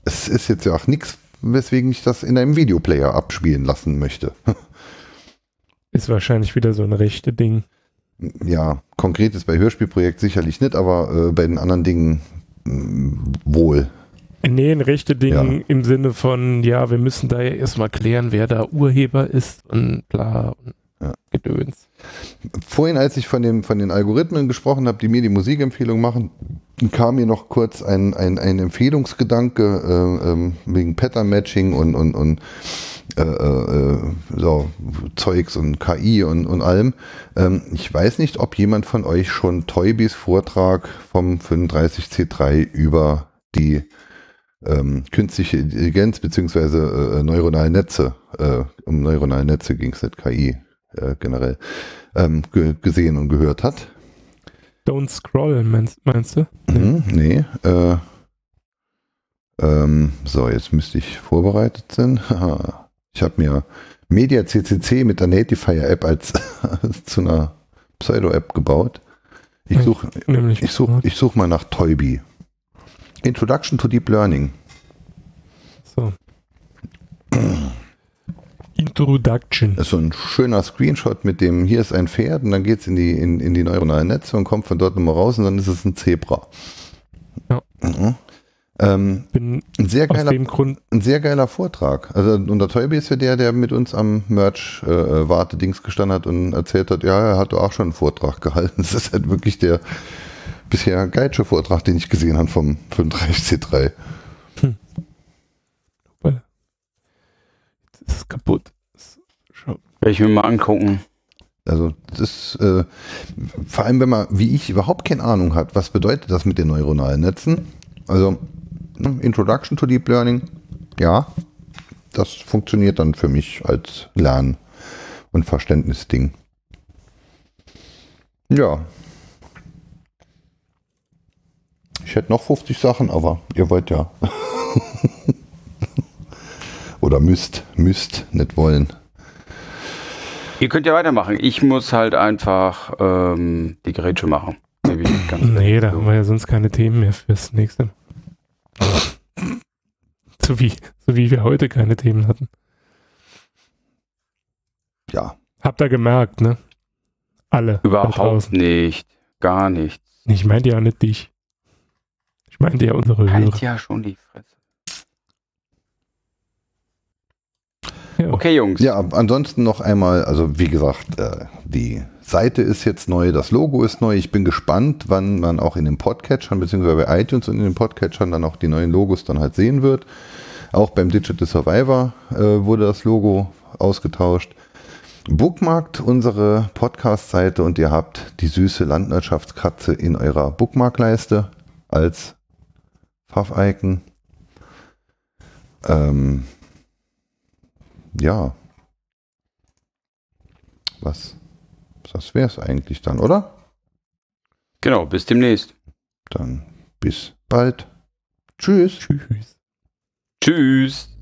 Speaker 1: es ist jetzt ja auch nichts, weswegen ich das in einem Videoplayer abspielen lassen möchte.
Speaker 3: ist wahrscheinlich wieder so ein rechte Ding.
Speaker 1: Ja, konkret ist bei Hörspielprojekt sicherlich nicht, aber äh, bei den anderen Dingen mh, wohl.
Speaker 3: Nee, ein rechte Ding
Speaker 1: Ja.
Speaker 3: im Sinne von, ja, wir müssen da ja erstmal klären, wer da Urheber ist und bla und
Speaker 1: Ja.
Speaker 3: Gedöns.
Speaker 1: Vorhin, als ich von, dem, von den Algorithmen gesprochen habe, die mir die Musikempfehlung machen, kam mir noch kurz ein, ein, ein Empfehlungsgedanke äh, ähm, wegen Pattern-Matching und, und, und äh, äh, so, Zeugs und KI und, und allem. Ähm, ich weiß nicht, ob jemand von euch schon Toybis Vortrag vom 35C3 über die ähm, künstliche Intelligenz beziehungsweise äh, neuronale Netze, äh, um neuronale Netze ging es nicht, KI äh, generell, ähm, ge gesehen und gehört hat.
Speaker 3: Don't scroll, meinst, meinst du?
Speaker 1: Mhm, nee. Äh, ähm, so, jetzt müsste ich vorbereitet sein. ich habe mir Media CCC mit der Natifier App als zu einer Pseudo-App gebaut. Ich suche ich such, ich such mal nach Toybi. Introduction to Deep Learning.
Speaker 3: So. Introduction.
Speaker 1: Das ist so ein schöner Screenshot mit dem, hier ist ein Pferd und dann geht es in die, in, in die neuronalen Netze und kommt von dort nochmal raus und dann ist es ein Zebra.
Speaker 3: Ja.
Speaker 1: Mhm. Ähm,
Speaker 3: Bin
Speaker 1: ein, sehr geiler, ein sehr geiler Vortrag. Also unter Teubi ist ja der, der mit uns am Merch-Wartedings äh, gestanden hat und erzählt hat, ja, er hat auch schon einen Vortrag gehalten. Das ist halt wirklich der bisher geilste Vortrag, den ich gesehen habe vom 35C3. Hm.
Speaker 3: Das ist kaputt.
Speaker 2: Werde ich mir mal angucken.
Speaker 1: Also das äh, vor allem, wenn man, wie ich, überhaupt keine Ahnung hat, was bedeutet das mit den neuronalen Netzen? Also ne, Introduction to Deep Learning, ja, das funktioniert dann für mich als Lern- und Verständnisding. Ja. Ich hätte noch 50 Sachen, aber ihr wollt ja. Oder müsst, müsst nicht wollen.
Speaker 2: Ihr könnt ja weitermachen. Ich muss halt einfach ähm, die Gerätsche machen.
Speaker 3: Nee, da haben wir ja sonst keine Themen mehr fürs nächste. so, wie, so wie wir heute keine Themen hatten.
Speaker 1: Ja.
Speaker 3: Habt ihr gemerkt, ne? Alle.
Speaker 2: Überhaupt nicht. Gar nichts.
Speaker 3: Ich meinte ja nicht dich. Ich meinte ja unsere
Speaker 2: halt
Speaker 3: Hörer.
Speaker 2: ja schon die Fresse. Ja. Okay, Jungs.
Speaker 1: Ja, ansonsten noch einmal, also wie gesagt, äh, die Seite ist jetzt neu, das Logo ist neu. Ich bin gespannt, wann man auch in den Podcatchern beziehungsweise bei iTunes und in den Podcatchern dann auch die neuen Logos dann halt sehen wird. Auch beim Digital Survivor äh, wurde das Logo ausgetauscht. Bookmarkt unsere Podcast-Seite und ihr habt die süße Landwirtschaftskatze in eurer Bookmark-Leiste als Pfaff-Icon. Ähm, ja. Was? Das wäre es eigentlich dann, oder?
Speaker 2: Genau, bis demnächst.
Speaker 1: Dann bis bald. Tschüss.
Speaker 3: Tschüss.
Speaker 2: Tschüss.